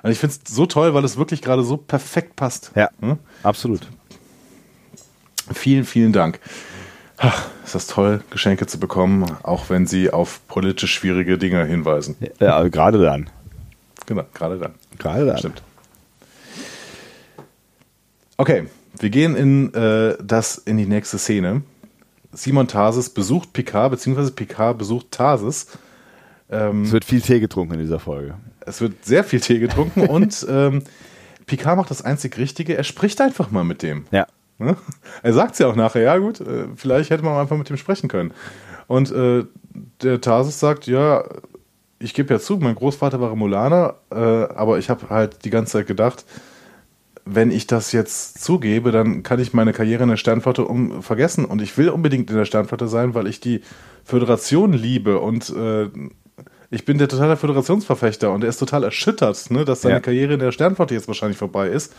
Also ich finde es so toll, weil es wirklich gerade so perfekt passt. Ja, hm? absolut. Vielen, vielen Dank. Ach, ist das toll, Geschenke zu bekommen, auch wenn sie auf politisch schwierige Dinge hinweisen. Ja, gerade dann. Genau, gerade dann. Gerade dann. Stimmt. Okay, wir gehen in äh, das in die nächste Szene. Simon Tarsis besucht Picard, beziehungsweise Picard besucht Tarsis. Ähm, Es wird viel Tee getrunken in dieser Folge. es wird sehr viel Tee getrunken und ähm, Picard macht das einzig Richtige. Er spricht einfach mal mit dem. Ja. Ne? Er sagt ja auch nachher, ja gut, äh, vielleicht hätte man einfach mit dem sprechen können. Und äh, der Tarsis sagt, ja, ich gebe ja zu, mein Großvater war Romulaner, äh, aber ich habe halt die ganze Zeit gedacht, wenn ich das jetzt zugebe, dann kann ich meine Karriere in der Sternflotte um vergessen. Und ich will unbedingt in der Sternflotte sein, weil ich die Föderation liebe und äh, ich bin der totale Föderationsverfechter und er ist total erschüttert, ne, dass seine Ja. Karriere in der Sternflotte jetzt wahrscheinlich vorbei ist.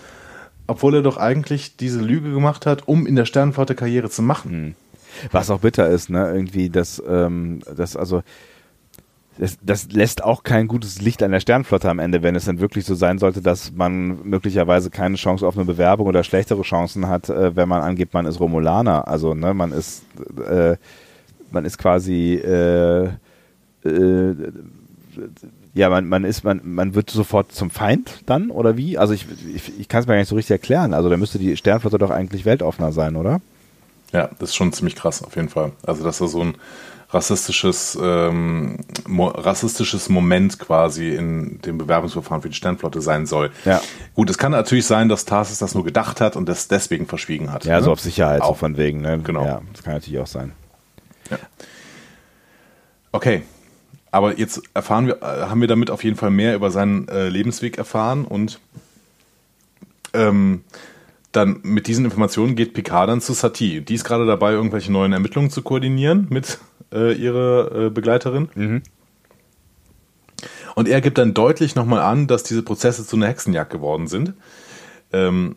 Obwohl er doch eigentlich diese Lüge gemacht hat, um in der Sternflotte Karriere zu machen. Was auch bitter ist, ne? Irgendwie, das, ähm, das, also, das, das lässt auch kein gutes Licht an der Sternflotte am Ende, wenn es dann wirklich so sein sollte, dass man möglicherweise keine Chance auf eine Bewerbung oder schlechtere Chancen hat, äh, wenn man angibt, man ist Romulaner. Also, ne, man ist, äh, man ist quasi, äh, äh, ja, man, man ist, man, man wird sofort zum Feind dann, oder wie? Also ich, ich, ich kann es mir gar nicht so richtig erklären. Also da müsste die Sternflotte doch eigentlich weltoffener sein, oder? Ja, das ist schon ziemlich krass, auf jeden Fall. Also, dass er so ein rassistisches, ähm, mo rassistisches Moment quasi in dem Bewerbungsverfahren für die Sternflotte sein soll. Ja. Gut, es kann natürlich sein, dass Tarsis das nur gedacht hat und das deswegen verschwiegen hat. Ja, ne? so auf Sicherheit, so Auch. von wegen, ne? Genau. Ja, das kann natürlich auch sein. Okay. Aber jetzt erfahren wir, äh, haben wir damit auf jeden Fall mehr über seinen äh, Lebensweg erfahren und ähm, dann mit diesen Informationen geht Picard dann zu Satie. Die ist gerade dabei, irgendwelche neuen Ermittlungen zu koordinieren mit äh, ihrer äh, Begleiterin. Und er gibt dann deutlich nochmal an, dass diese Prozesse zu einer Hexenjagd geworden sind. Ähm,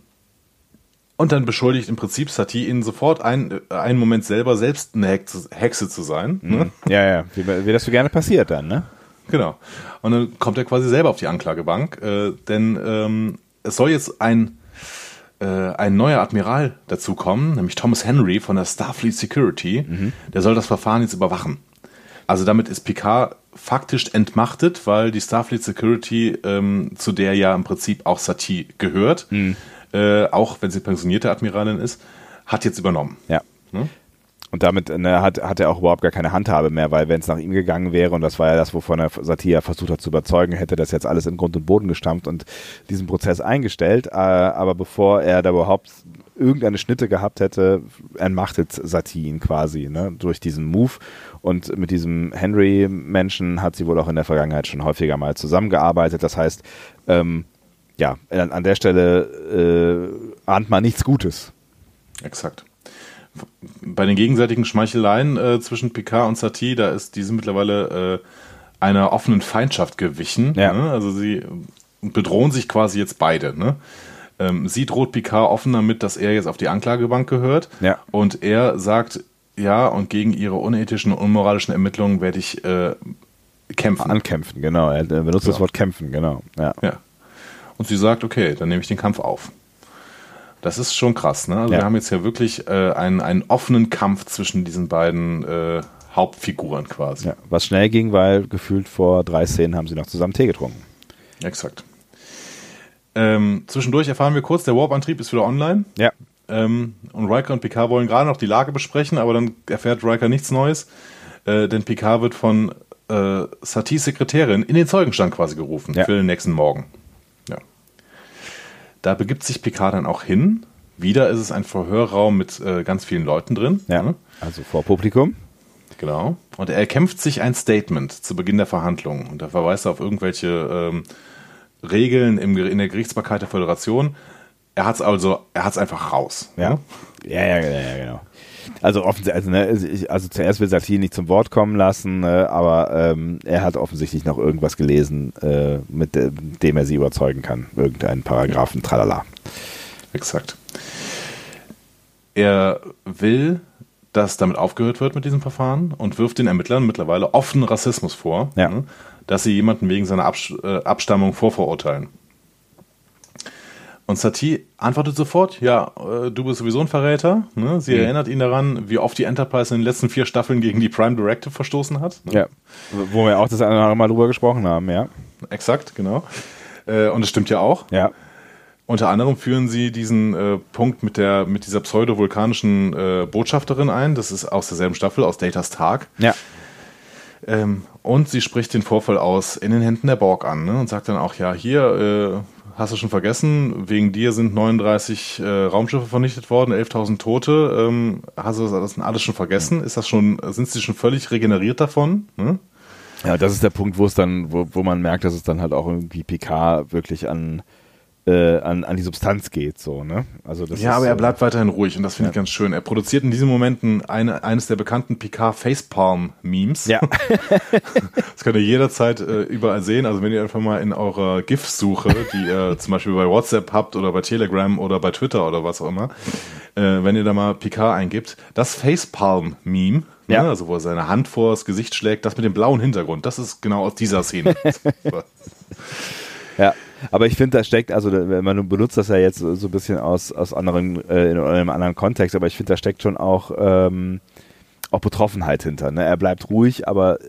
und dann beschuldigt im Prinzip Satie ihn sofort ein, äh, einen Moment selber selbst eine Hexe, Hexe zu sein. Ne? Ja, ja, wie, wie das so gerne passiert dann, ne? Genau. Und dann kommt er quasi selber auf die Anklagebank, äh, denn ähm, es soll jetzt ein, äh, ein neuer Admiral dazukommen, nämlich Thomas Henry von der Starfleet Security. Der soll das Verfahren jetzt überwachen. Also damit ist Picard faktisch entmachtet, weil die Starfleet Security, ähm, zu der ja im Prinzip auch Satie gehört, äh, auch wenn sie pensionierte Admiralin ist, hat jetzt übernommen. Ja. Und damit ne, hat, hat er auch überhaupt gar keine Handhabe mehr, weil wenn es nach ihm gegangen wäre, und das war ja das, wovon er Satya versucht hat zu überzeugen, hätte das jetzt alles in Grund und Boden gestampft und diesen Prozess eingestellt. Äh, aber bevor er da überhaupt irgendeine Schnitte gehabt hätte, entmachtet Satie ihn quasi ne, durch diesen Move. Und mit diesem Henry-Menschen hat sie wohl auch in der Vergangenheit schon häufiger mal zusammengearbeitet. Das heißt, ähm, ja, an, an der Stelle äh, ahnt man nichts Gutes. Exakt. Bei den gegenseitigen Schmeicheleien äh, zwischen Picard und Satie, da ist diese mittlerweile äh, einer offenen Feindschaft gewichen. Ja. Ne? Also sie bedrohen sich quasi jetzt beide. Ne? Ähm, sie droht Picard offen damit, dass er jetzt auf die Anklagebank gehört. Ja. Und er sagt, ja, und gegen ihre unethischen und unmoralischen Ermittlungen werde ich äh, kämpfen. Ankämpfen, genau. Er benutzt das Genau. Wort kämpfen, genau. Ja. Ja. Und sie sagt, okay, dann nehme ich den Kampf auf. Das ist schon krass, ne? Also Ja. wir haben jetzt ja wirklich äh, einen, einen offenen Kampf zwischen diesen beiden äh, Hauptfiguren quasi. Ja, was schnell ging, weil gefühlt vor drei Szenen haben sie noch zusammen Tee getrunken. Exakt. Ähm, zwischendurch erfahren wir kurz, der Warp-Antrieb ist wieder online. Ja. Ähm, und Riker und Picard wollen gerade noch die Lage besprechen, aber dann erfährt Riker nichts Neues, äh, denn Picard wird von äh, Satis Sekretärin in den Zeugenstand quasi gerufen Ja. für den nächsten Morgen. Da begibt sich Picard dann auch hin. Wieder ist es ein Verhörraum mit äh, ganz vielen Leuten drin. Ja. ne? Also vor Publikum. Genau. Und er erkämpft sich ein Statement zu Beginn der Verhandlungen. Und da verweist er auf irgendwelche ähm, Regeln im, in der Gerichtsbarkeit der Föderation. Er hat es also, er hat es einfach raus. Ja. Ja, ja, ja, ja genau. Also, offensichtlich, also, ne, also zuerst will Satie nicht zum Wort kommen lassen, ne, aber ähm, er hat offensichtlich noch irgendwas gelesen, äh, mit de- dem er sie überzeugen kann. Irgendeinen Paragraphen, tralala. Exakt. Er will, dass damit aufgehört wird mit diesem Verfahren und wirft den Ermittlern mittlerweile offenen Rassismus vor, Ja. ne, dass sie jemanden wegen seiner äh, Abstammung vorverurteilen. Und Satie antwortet sofort, ja, äh, du bist sowieso ein Verräter. Ne? Sie Mhm. erinnert ihn daran, wie oft die Enterprise in den letzten vier Staffeln gegen die Prime Directive verstoßen hat. Ne? Ja. Wo wir auch das eine oder andere Mal drüber gesprochen haben, ja. exakt, genau. Äh, und es stimmt ja auch. Ja. Unter anderem führen sie diesen äh, Punkt mit der mit dieser pseudo-vulkanischen äh, Botschafterin ein. Das ist aus derselben Staffel, aus Datas Tag. Ja. Ähm, und sie spricht den Vorfall aus in den Händen der Borg an ne? und sagt dann auch, ja, hier, äh, hast du schon vergessen, wegen dir sind 39 äh, Raumschiffe vernichtet worden, 11.000 Tote. Ähm, hast du das alles schon vergessen? Ist das schon, sind sie schon völlig regeneriert davon? Ne? Ja, das ist der Punkt, wo es dann, wo, wo man merkt, dass es dann halt auch irgendwie PK wirklich an äh, an, an die Substanz geht, so, ne? Also das ja, ist, aber er bleibt weiterhin ruhig und das finde ja. ich ganz schön. Er produziert in diesen Momenten eine, eines der bekannten Picard Facepalm Memes. Ja. (laughs) das könnt ihr jederzeit äh, überall sehen. Also wenn ihr einfach mal in eurer GIF-Suche, die ihr (laughs) zum Beispiel bei WhatsApp habt oder bei Telegram oder bei Twitter oder was auch immer, äh, wenn ihr da mal Picard eingibt, das Facepalm Meme, Ja. ne, also wo er seine Hand vor das Gesicht schlägt, das mit dem blauen Hintergrund, das ist genau aus dieser Szene. (laughs) Ja, aber ich finde, da steckt, also man benutzt das ja jetzt so ein bisschen aus, aus anderen, äh, in einem anderen Kontext, aber ich finde, da steckt schon auch, ähm, auch Betroffenheit hinter. Ne? Er bleibt ruhig, aber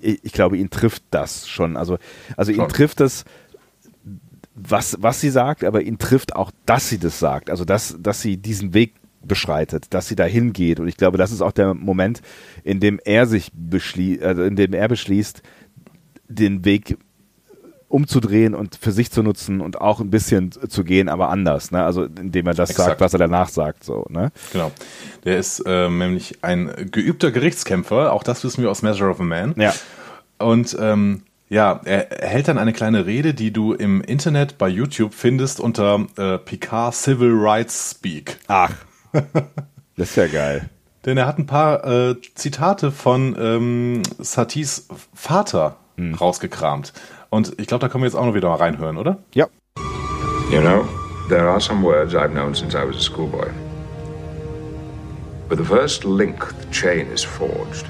ich, ich glaube, ihn trifft das schon. Also, also ihn trifft es, was, was sie sagt, aber ihn trifft auch, dass sie das sagt. Also, dass, dass sie diesen Weg beschreitet, dass sie dahin geht. Und ich glaube, das ist auch der Moment, in dem er sich beschließt, also in dem er beschließt, den Weg umzudrehen und für sich zu nutzen und auch ein bisschen zu gehen, aber anders. Ne? Also indem er das Exakt. sagt, was er danach sagt. So, ne? Genau. Der ist ähm, nämlich ein geübter Gerichtskämpfer, auch das wissen wir aus Measure of a Man. Ja. Und ähm, ja, er, hält dann eine kleine Rede, die du im Internet bei YouTube findest unter äh, Picard Civil Rights Speak. Ach, das ist ja geil. (laughs) Denn er hat ein paar äh, Zitate von ähm, Satis Vater rausgekramt. Und ich glaube, da können wir jetzt auch noch wieder mal reinhören, oder? Ja. You know, there are some words I've known since I was a schoolboy. With the first link, the chain is forged.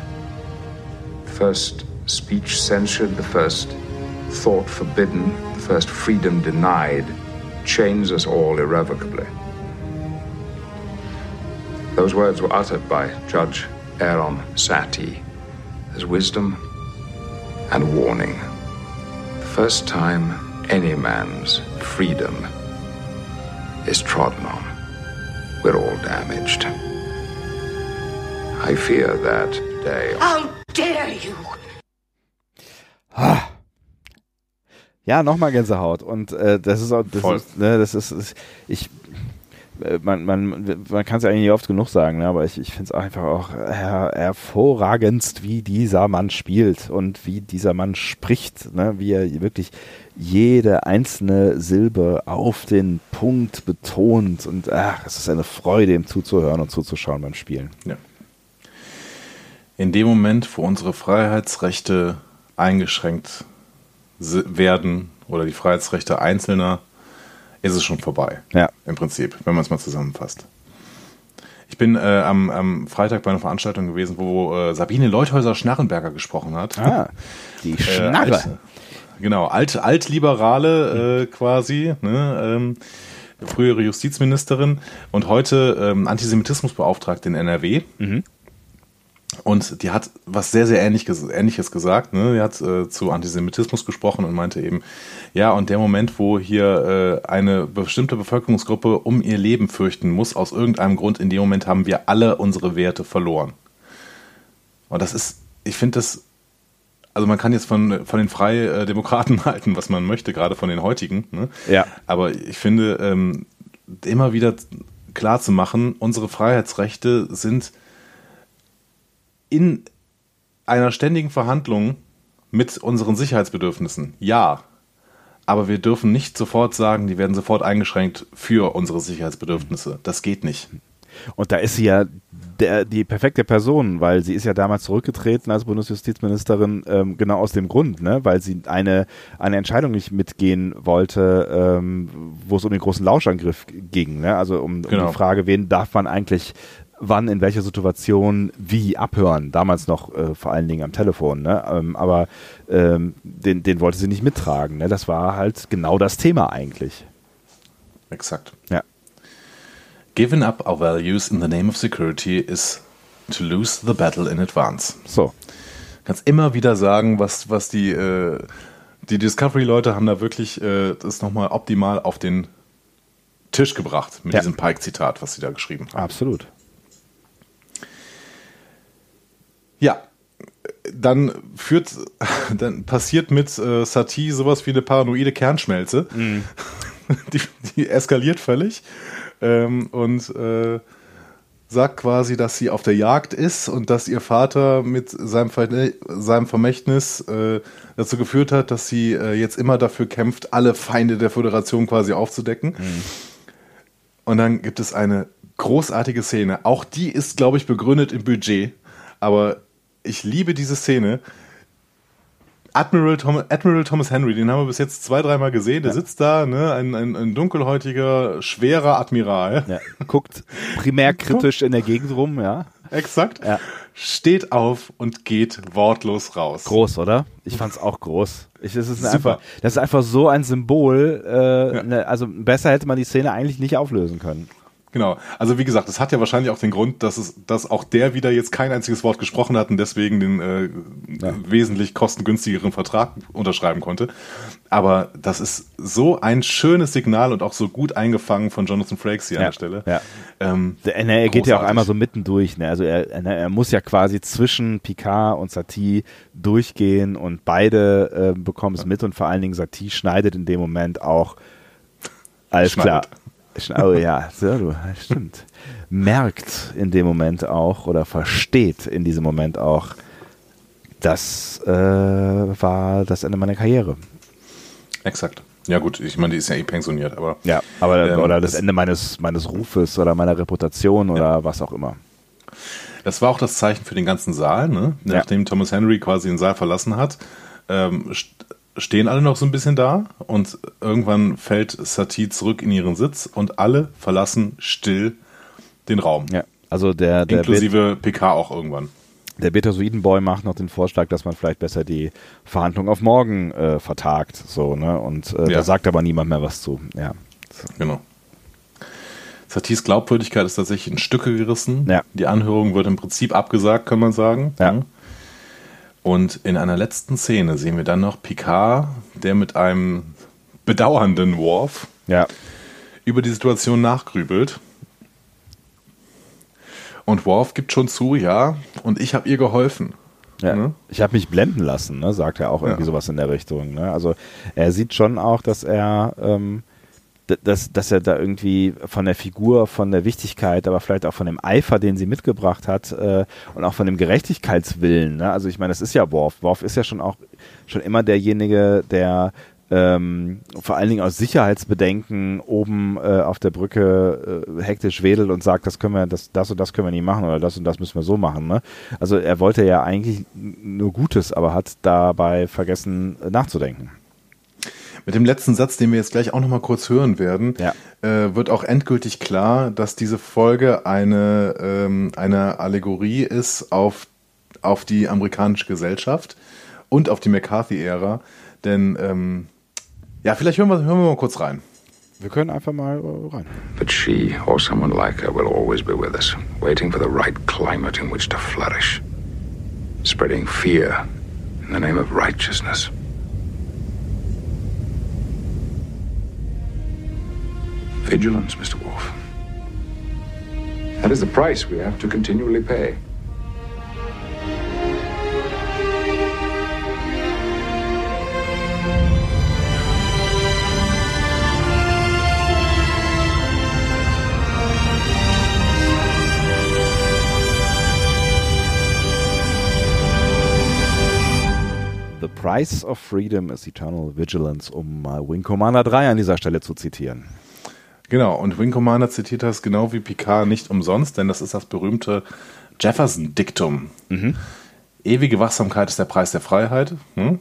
The first speech censured, the first thought forbidden, the first freedom denied, chains us all irrevocably. Those words were uttered by Judge Aaron Sati as wisdom and warning. First time any man's freedom is trodden on, we're all damaged. I fear that day. How dare you! Ja, nochmal Gänsehaut. Und äh, das ist auch, das ist, ne, das ist, ist ich, man, man, man kann es ja eigentlich oft genug sagen, ne, aber ich, ich finde es einfach auch her, hervorragendst, wie dieser Mann spielt und wie dieser Mann spricht, ne, wie er wirklich jede einzelne Silbe auf den Punkt betont und ach, es ist eine Freude, ihm zuzuhören und zuzuschauen beim Spielen. Ja. In dem Moment, wo unsere Freiheitsrechte eingeschränkt werden oder die Freiheitsrechte Einzelner, ist es schon vorbei. Ja. Im Prinzip, wenn man es mal zusammenfasst. Ich bin äh, am, am Freitag bei einer Veranstaltung gewesen, wo äh, Sabine Leuthäuser-Schnarrenberger gesprochen hat. Ah, die Äh, Schnarre. alt, genau, alt, Altliberale äh, quasi, ne, ähm, frühere Justizministerin und heute ähm, Antisemitismusbeauftragte in NRW. Und die hat was sehr, sehr ähnlich, Ähnliches gesagt. Ne? Die hat äh, zu Antisemitismus gesprochen und meinte eben, ja, und der Moment, wo hier äh, eine bestimmte Bevölkerungsgruppe um ihr Leben fürchten muss, aus irgendeinem Grund, in dem Moment haben wir alle unsere Werte verloren. Und das ist, ich finde das, also man kann jetzt von, von den Freidemokraten (laughs) halten, was man möchte, gerade von den heutigen. Ne? Ja. Aber ich finde, ähm, immer wieder klar zu machen, unsere Freiheitsrechte sind in einer ständigen Verhandlung mit unseren Sicherheitsbedürfnissen. Ja. Aber wir dürfen nicht sofort sagen, die werden sofort eingeschränkt für unsere Sicherheitsbedürfnisse. Das geht nicht. Und da ist sie ja der, die perfekte Person, weil sie ist ja damals zurückgetreten als Bundesjustizministerin, ähm, genau aus dem Grund, ne? weil sie eine, eine Entscheidung nicht mitgehen wollte, ähm, wo es um den großen Lauschangriff ging. Ne? Also um, um Genau. die Frage, wen darf man eigentlich wann, in welcher Situation, wie abhören. Damals noch äh, vor allen Dingen am Telefon. Ne? Ähm, aber ähm, den, den wollte sie nicht mittragen. Ne? Das war halt genau das Thema eigentlich. Exakt. Ja. Giving up our values in the name of security is to lose the battle in advance. So. Kannst immer wieder sagen, was, was die äh, die Discovery-Leute haben da wirklich äh, das nochmal optimal auf den Tisch gebracht mit Ja. diesem Pike-Zitat, was sie da geschrieben haben. Absolut. Ja, dann führt, (laughs) dann passiert mit äh, Satie sowas wie eine paranoide Kernschmelze. (laughs) Die, die eskaliert völlig ähm, und äh, sagt quasi, dass sie auf der Jagd ist und dass ihr Vater mit seinem, Ver seinem Vermächtnis äh, dazu geführt hat, dass sie äh, jetzt immer dafür kämpft, alle Feinde der Föderation quasi aufzudecken. Und dann gibt es eine großartige Szene. Auch die ist, glaube ich, begründet im Budget. Aber ich liebe diese Szene. Admiral, Tom, Admiral Thomas Henry, den haben wir bis jetzt zwei, dreimal gesehen. Der sitzt da, ne, ein, ein, ein dunkelhäutiger, schwerer Admiral. Ja. Guckt primär kritisch in der Gegend rum, ja. Exakt. Ja. Steht auf und geht wortlos raus. Groß, oder? Ich fand's auch groß. Ich, das, ist einfach, das ist einfach so ein Symbol. Äh, ne, also besser hätte man die Szene eigentlich nicht auflösen können. Genau. Also wie gesagt, es hat ja wahrscheinlich auch den Grund, dass es, dass auch der wieder jetzt kein einziges Wort gesprochen hat und deswegen den äh, wesentlich kostengünstigeren Vertrag unterschreiben konnte. Aber das ist so ein schönes Signal und auch so gut eingefangen von Jonathan Frakes hier an Ja, der Stelle. ja. Ähm, Der, ne, er geht ja auch großartig. einmal so mittendurch. Ne? Also er, er, muss ja quasi zwischen Picard und Satie durchgehen und beide äh, bekommen es mit und vor allen Dingen Satie schneidet in dem Moment auch alles klar. Oh ja, so, du, stimmt. Merkt in dem Moment auch oder versteht in diesem Moment auch, das äh, war das Ende meiner Karriere. Exakt. Ja gut, ich meine, die ist ja eh pensioniert, aber Ja, aber Ähm, oder das, das- Ende meines meines Rufes oder meiner Reputation oder was auch immer. Das war auch das Zeichen für den ganzen Saal, ne? Ja. Nachdem Thomas Henry quasi den Saal verlassen hat, ähm, stehen alle noch so ein bisschen da und irgendwann fällt Satie zurück in ihren Sitz und alle verlassen still den Raum. Ja, also der der Inklusive PK auch irgendwann. Der Betasoidenboy macht noch den Vorschlag, dass man vielleicht besser die Verhandlung auf morgen äh, vertagt, so, ne? Und äh, Ja. da sagt aber niemand mehr was zu. Ja. Genau. Saties Glaubwürdigkeit ist tatsächlich in Stücke gerissen. Ja. Die Anhörung wird im Prinzip abgesagt, kann man sagen. Ja. Und in einer letzten Szene sehen wir dann noch Picard, der mit einem bedauernden Worf Ja. über die Situation nachgrübelt. Und Worf gibt schon zu, ja, und ich habe ihr geholfen. Ja. Ne? Ich habe mich blenden lassen, ne? sagt er auch irgendwie Ja. sowas in der Richtung. Ne? Also er sieht schon auch, dass er, ähm, dass, dass er da irgendwie von der Figur, von der Wichtigkeit, aber vielleicht auch von dem Eifer, den sie mitgebracht hat äh, und auch von dem Gerechtigkeitswillen. Ne? Also ich meine, das ist ja Worf. Worf ist ja schon auch schon immer derjenige, der ähm, vor allen Dingen aus Sicherheitsbedenken oben äh, auf der Brücke äh, hektisch wedelt und sagt, das können wir, das, das und das können wir nicht machen oder das und das müssen wir so machen. Ne? Also er wollte ja eigentlich nur Gutes, aber hat dabei vergessen nachzudenken. Mit dem letzten Satz, den wir jetzt gleich auch noch mal kurz hören werden, Ja. äh, wird auch endgültig klar, dass diese Folge eine, ähm, eine Allegorie ist auf, auf die amerikanische Gesellschaft und auf die McCarthy-Ära. Denn, ähm, ja, vielleicht hören wir, hören wir mal kurz rein. Wir können einfach mal äh, rein. But she, or someone like her, will always be with us, waiting for the right climate in which to flourish, spreading fear in the name of righteousness. Vigilance, Mr. Wolf. That is the price we have to continually pay. The price of freedom is eternal vigilance, um mal Wing Commander 3 an dieser Stelle zu zitieren. Genau, und Wing Commander zitiert das genau wie Picard nicht umsonst, denn das ist das berühmte Jefferson-Diktum. Ewige Wachsamkeit ist der Preis der Freiheit. Hm?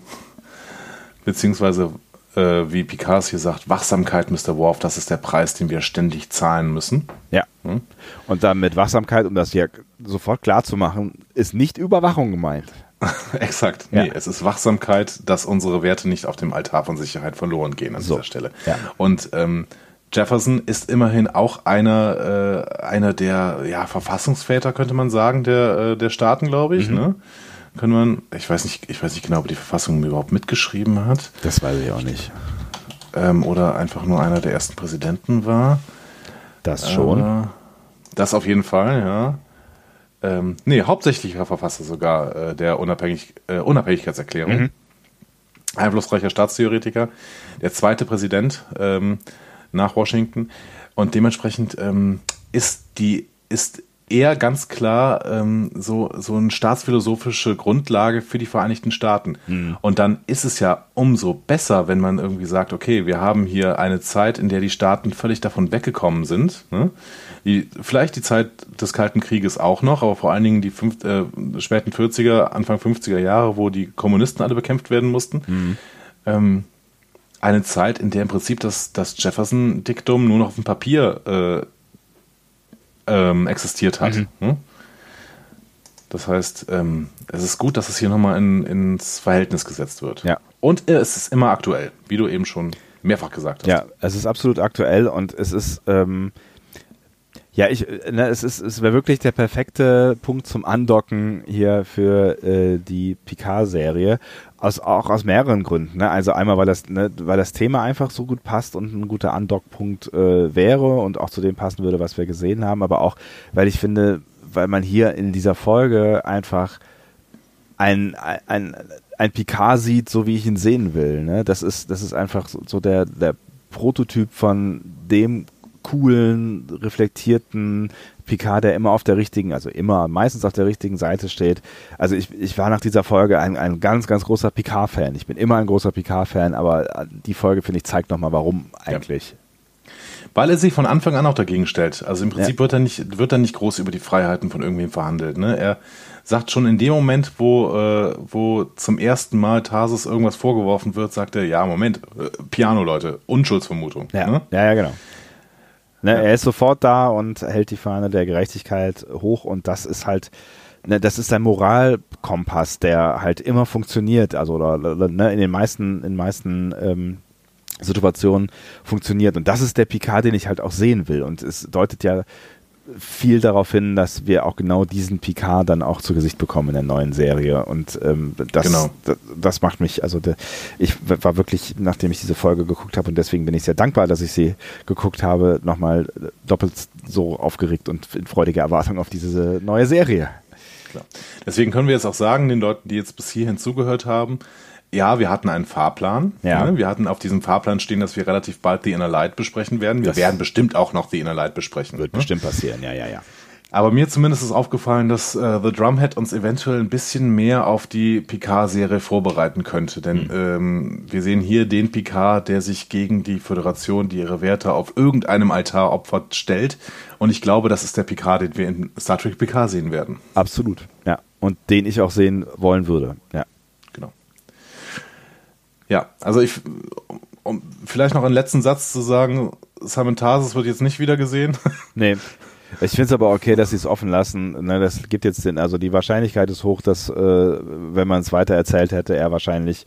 Beziehungsweise, äh, wie Picard es hier sagt, Wachsamkeit, Mr. Worf, das ist der Preis, den wir ständig zahlen müssen. Ja. Hm? Und dann mit Wachsamkeit, um das hier sofort klar zu machen, ist nicht Überwachung gemeint. (laughs) Exakt. Ja. Nee, es ist Wachsamkeit, dass unsere Werte nicht auf dem Altar von Sicherheit verloren gehen an So. dieser Stelle. Ja. Und ähm, Jefferson ist immerhin auch einer, äh, einer der ja, Verfassungsväter, könnte man sagen, der, äh, der Staaten, glaube ich. Mhm. Ne? können wir, ich weiß nicht, ich weiß nicht genau, ob die Verfassung überhaupt mitgeschrieben hat. Das weiß ich auch nicht. Ähm, oder einfach nur einer der ersten Präsidenten war. Das schon. Äh, das auf jeden Fall, ja. Ähm, nee, hauptsächlicher Verfasser sogar äh, der Unabhängig, äh, Unabhängigkeitserklärung. Mhm. Einflussreicher Staatstheoretiker. Der zweite Präsident ähm, nach Washington. Und dementsprechend ähm, ist die ist eher ganz klar ähm, so, so eine staatsphilosophische Grundlage für die Vereinigten Staaten. Mhm. Und dann ist es ja umso besser, wenn man irgendwie sagt, okay, wir haben hier eine Zeit, in der die Staaten völlig davon weggekommen sind. Ne? Die, vielleicht die Zeit des Kalten Krieges auch noch, aber vor allen Dingen die fünf, äh, späten 40er, Anfang 50er Jahre, wo die Kommunisten alle bekämpft werden mussten. Mhm. Ähm, eine Zeit, in der im Prinzip das, das Jefferson-Diktum nur noch auf dem Papier äh, ähm, existiert hat. Mhm. Hm? Das heißt, ähm, es ist gut, dass es hier nochmal in, ins Verhältnis gesetzt wird. Ja. Und es ist immer aktuell, wie du eben schon mehrfach gesagt hast. Ja, es ist absolut aktuell und es ist, ähm, ja, ich, ne, es ist, es wäre wirklich der perfekte Punkt zum Andocken hier für äh, die Picard-Serie. Aus, auch aus mehreren Gründen. Ne? Also einmal, weil das, ne, weil das Thema einfach so gut passt und ein guter Andockpunkt äh, wäre und auch zu dem passen würde, was wir gesehen haben, aber auch, weil ich finde, weil man hier in dieser Folge einfach ein, ein, ein Picard sieht, so wie ich ihn sehen will. Ne? Das ist, das ist einfach so, so der, der Prototyp von dem coolen, reflektierten Picard, der immer auf der richtigen, also immer, meistens auf der richtigen Seite steht. Also ich, ich war nach dieser Folge ein, ein ganz, ganz großer Picard-Fan. Ich bin immer ein großer Picard-Fan, aber die Folge, finde ich, zeigt nochmal, warum eigentlich. Ja. Weil er sich von Anfang an auch dagegen stellt. Also im Prinzip ja. wird, er nicht, wird er nicht groß über die Freiheiten von irgendwem verhandelt. Ne? Er sagt schon in dem Moment, wo, äh, wo zum ersten Mal Tarsus irgendwas vorgeworfen wird, sagt er, ja, Moment, äh, Piano, Leute, Unschuldsvermutung. Ja, ne? ja, ja, genau. Ne, ja. Er ist sofort da und hält die Fahne der Gerechtigkeit hoch und das ist halt, ne, das ist ein Moralkompass, der halt immer funktioniert, also oder, ne, in den meisten, in den meisten ähm, Situationen funktioniert. Und das ist der Picard, den ich halt auch sehen will. Und es deutet ja viel darauf hin, dass wir auch genau diesen Picard dann auch zu Gesicht bekommen in der neuen Serie. Und ähm, das, genau. das, das, macht mich, also de, ich war wirklich, nachdem ich diese Folge geguckt habe und deswegen bin ich sehr dankbar, dass ich sie geguckt habe, nochmal doppelt so aufgeregt und in freudiger Erwartung auf diese neue Serie. Klar. Deswegen können wir jetzt auch sagen, den Leuten, die jetzt bis hierhin zugehört haben, ja, wir hatten einen Fahrplan. Ja. Ne? Wir hatten auf diesem Fahrplan stehen, dass wir relativ bald The Inner Light besprechen werden. Wir das werden bestimmt auch noch The Inner Light besprechen. Wird ne? bestimmt passieren, ja, ja, ja. Aber mir zumindest ist aufgefallen, dass äh, The Drumhead uns eventuell ein bisschen mehr auf die Picard-Serie vorbereiten könnte. Denn mhm. ähm, wir sehen hier den Picard, der sich gegen die Föderation, die ihre Werte auf irgendeinem Altar opfert, stellt. Und ich glaube, das ist der Picard, den wir in Star Trek Picard sehen werden. Absolut, ja. Und den ich auch sehen wollen würde, ja. Ja, also ich, um vielleicht noch einen letzten Satz zu sagen, Simon Tarsus wird jetzt nicht wieder gesehen. (laughs) Nee. Ich finde es aber okay, dass sie es offen lassen. Ne, das gibt jetzt den, also die Wahrscheinlichkeit ist hoch, dass, äh, wenn man es weiter erzählt hätte, er wahrscheinlich,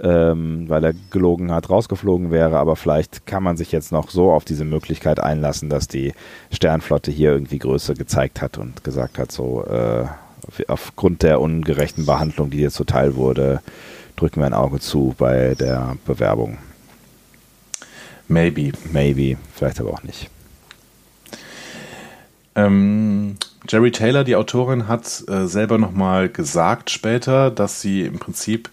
ähm, weil er gelogen hat, rausgeflogen wäre. Aber vielleicht kann man sich jetzt noch so auf diese Möglichkeit einlassen, dass die Sternflotte hier irgendwie Größe gezeigt hat und gesagt hat, so äh, aufgrund der ungerechten Behandlung, die dir zuteil wurde, drücken wir ein Auge zu bei der Bewerbung. Maybe. Maybe, vielleicht aber auch nicht. Ähm, Jerry Taylor, die Autorin, hat äh, selber nochmal gesagt später, dass sie im Prinzip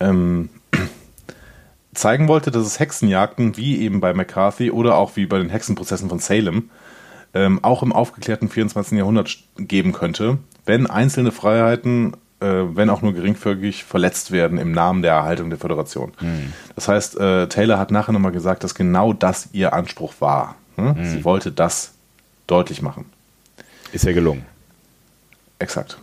ähm, (clears throat) zeigen wollte, dass es Hexenjagden wie eben bei McCarthy oder auch wie bei den Hexenprozessen von Salem ähm, auch im aufgeklärten 24. Jahrhundert geben könnte, wenn einzelne Freiheiten wenn auch nur geringfügig, verletzt werden im Namen der Erhaltung der Föderation. Mhm. Das heißt, äh, Taylor hat nachher nochmal gesagt, dass genau das ihr Anspruch war. Mhm. Sie wollte das deutlich machen. Ist ja gelungen. Exakt.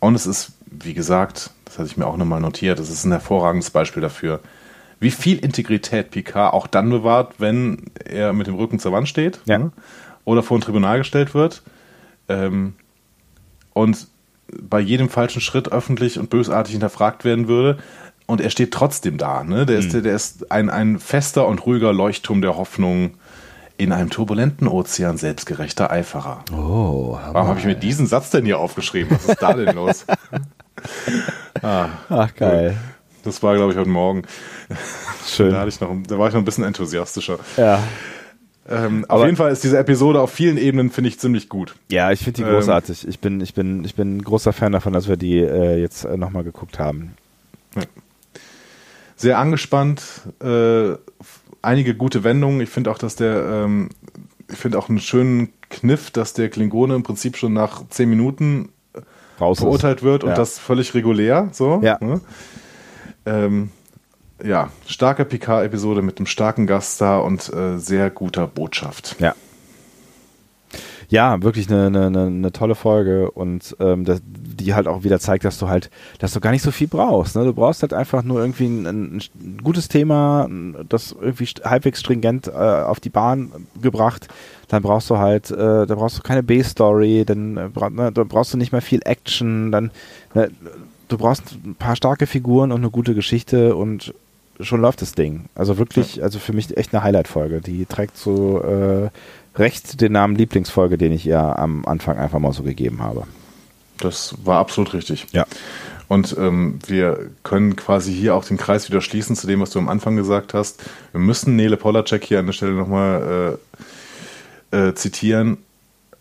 Und es ist, wie gesagt, das hatte ich mir auch nochmal notiert, es ist ein hervorragendes Beispiel dafür, wie viel Integrität Picard auch dann bewahrt, wenn er mit dem Rücken zur Wand steht ja. ne? oder vor ein Tribunal gestellt wird. Ähm, und bei jedem falschen Schritt öffentlich und bösartig hinterfragt werden würde. Und er steht trotzdem da. Ne? Der, ist, mhm. der ist ein, ein fester und ruhiger Leuchtturm der Hoffnung in einem turbulenten Ozean selbstgerechter Eiferer. Oh, Warum habe ich mir diesen Satz denn hier aufgeschrieben? Was ist da denn (laughs) los? ah, Ach, geil. Das war, glaube ich, heute Morgen. Schön. Da, ich noch, da war ich noch ein bisschen enthusiastischer. Ja. Ähm, auf jeden Fall ist diese Episode auf vielen Ebenen, finde ich, ziemlich gut. Ja, ich finde die Ähm, großartig. Ich bin, ich bin, ich bin ein großer Fan davon, dass wir die äh, jetzt äh, nochmal geguckt haben. Sehr angespannt, äh, einige gute Wendungen. Ich finde auch, dass der, ähm, ich finde auch einen schönen Kniff, dass der Klingone im Prinzip schon nach zehn Minuten Raus ist. verurteilt wird und Ja. das völlig regulär. So. Ja. Ne? Ähm, ja, starke Picard-Episode mit einem starken Gaststar und äh, sehr guter Botschaft. Ja. Ja, wirklich eine, eine, eine, tolle Folge und ähm, das, die halt auch wieder zeigt, dass du halt, dass du gar nicht so viel brauchst. Ne? Du brauchst halt einfach nur irgendwie ein, ein, gutes Thema, das irgendwie halbwegs stringent äh, auf die Bahn gebracht. Dann brauchst du halt, äh, da brauchst du keine B-Story, dann äh, ne, da brauchst du nicht mehr viel Action, dann ne, du brauchst ein paar starke Figuren und eine gute Geschichte und schon läuft das Ding. Also wirklich, also für mich echt eine Highlight-Folge. Die trägt so äh, recht den Namen Lieblingsfolge, den ich ihr am Anfang einfach mal so gegeben habe. Das war absolut richtig. Ja. Und ähm, wir können quasi hier auch den Kreis wieder schließen zu dem, was du am Anfang gesagt hast. Wir müssen Nele Polacek hier an der Stelle nochmal äh, äh, zitieren.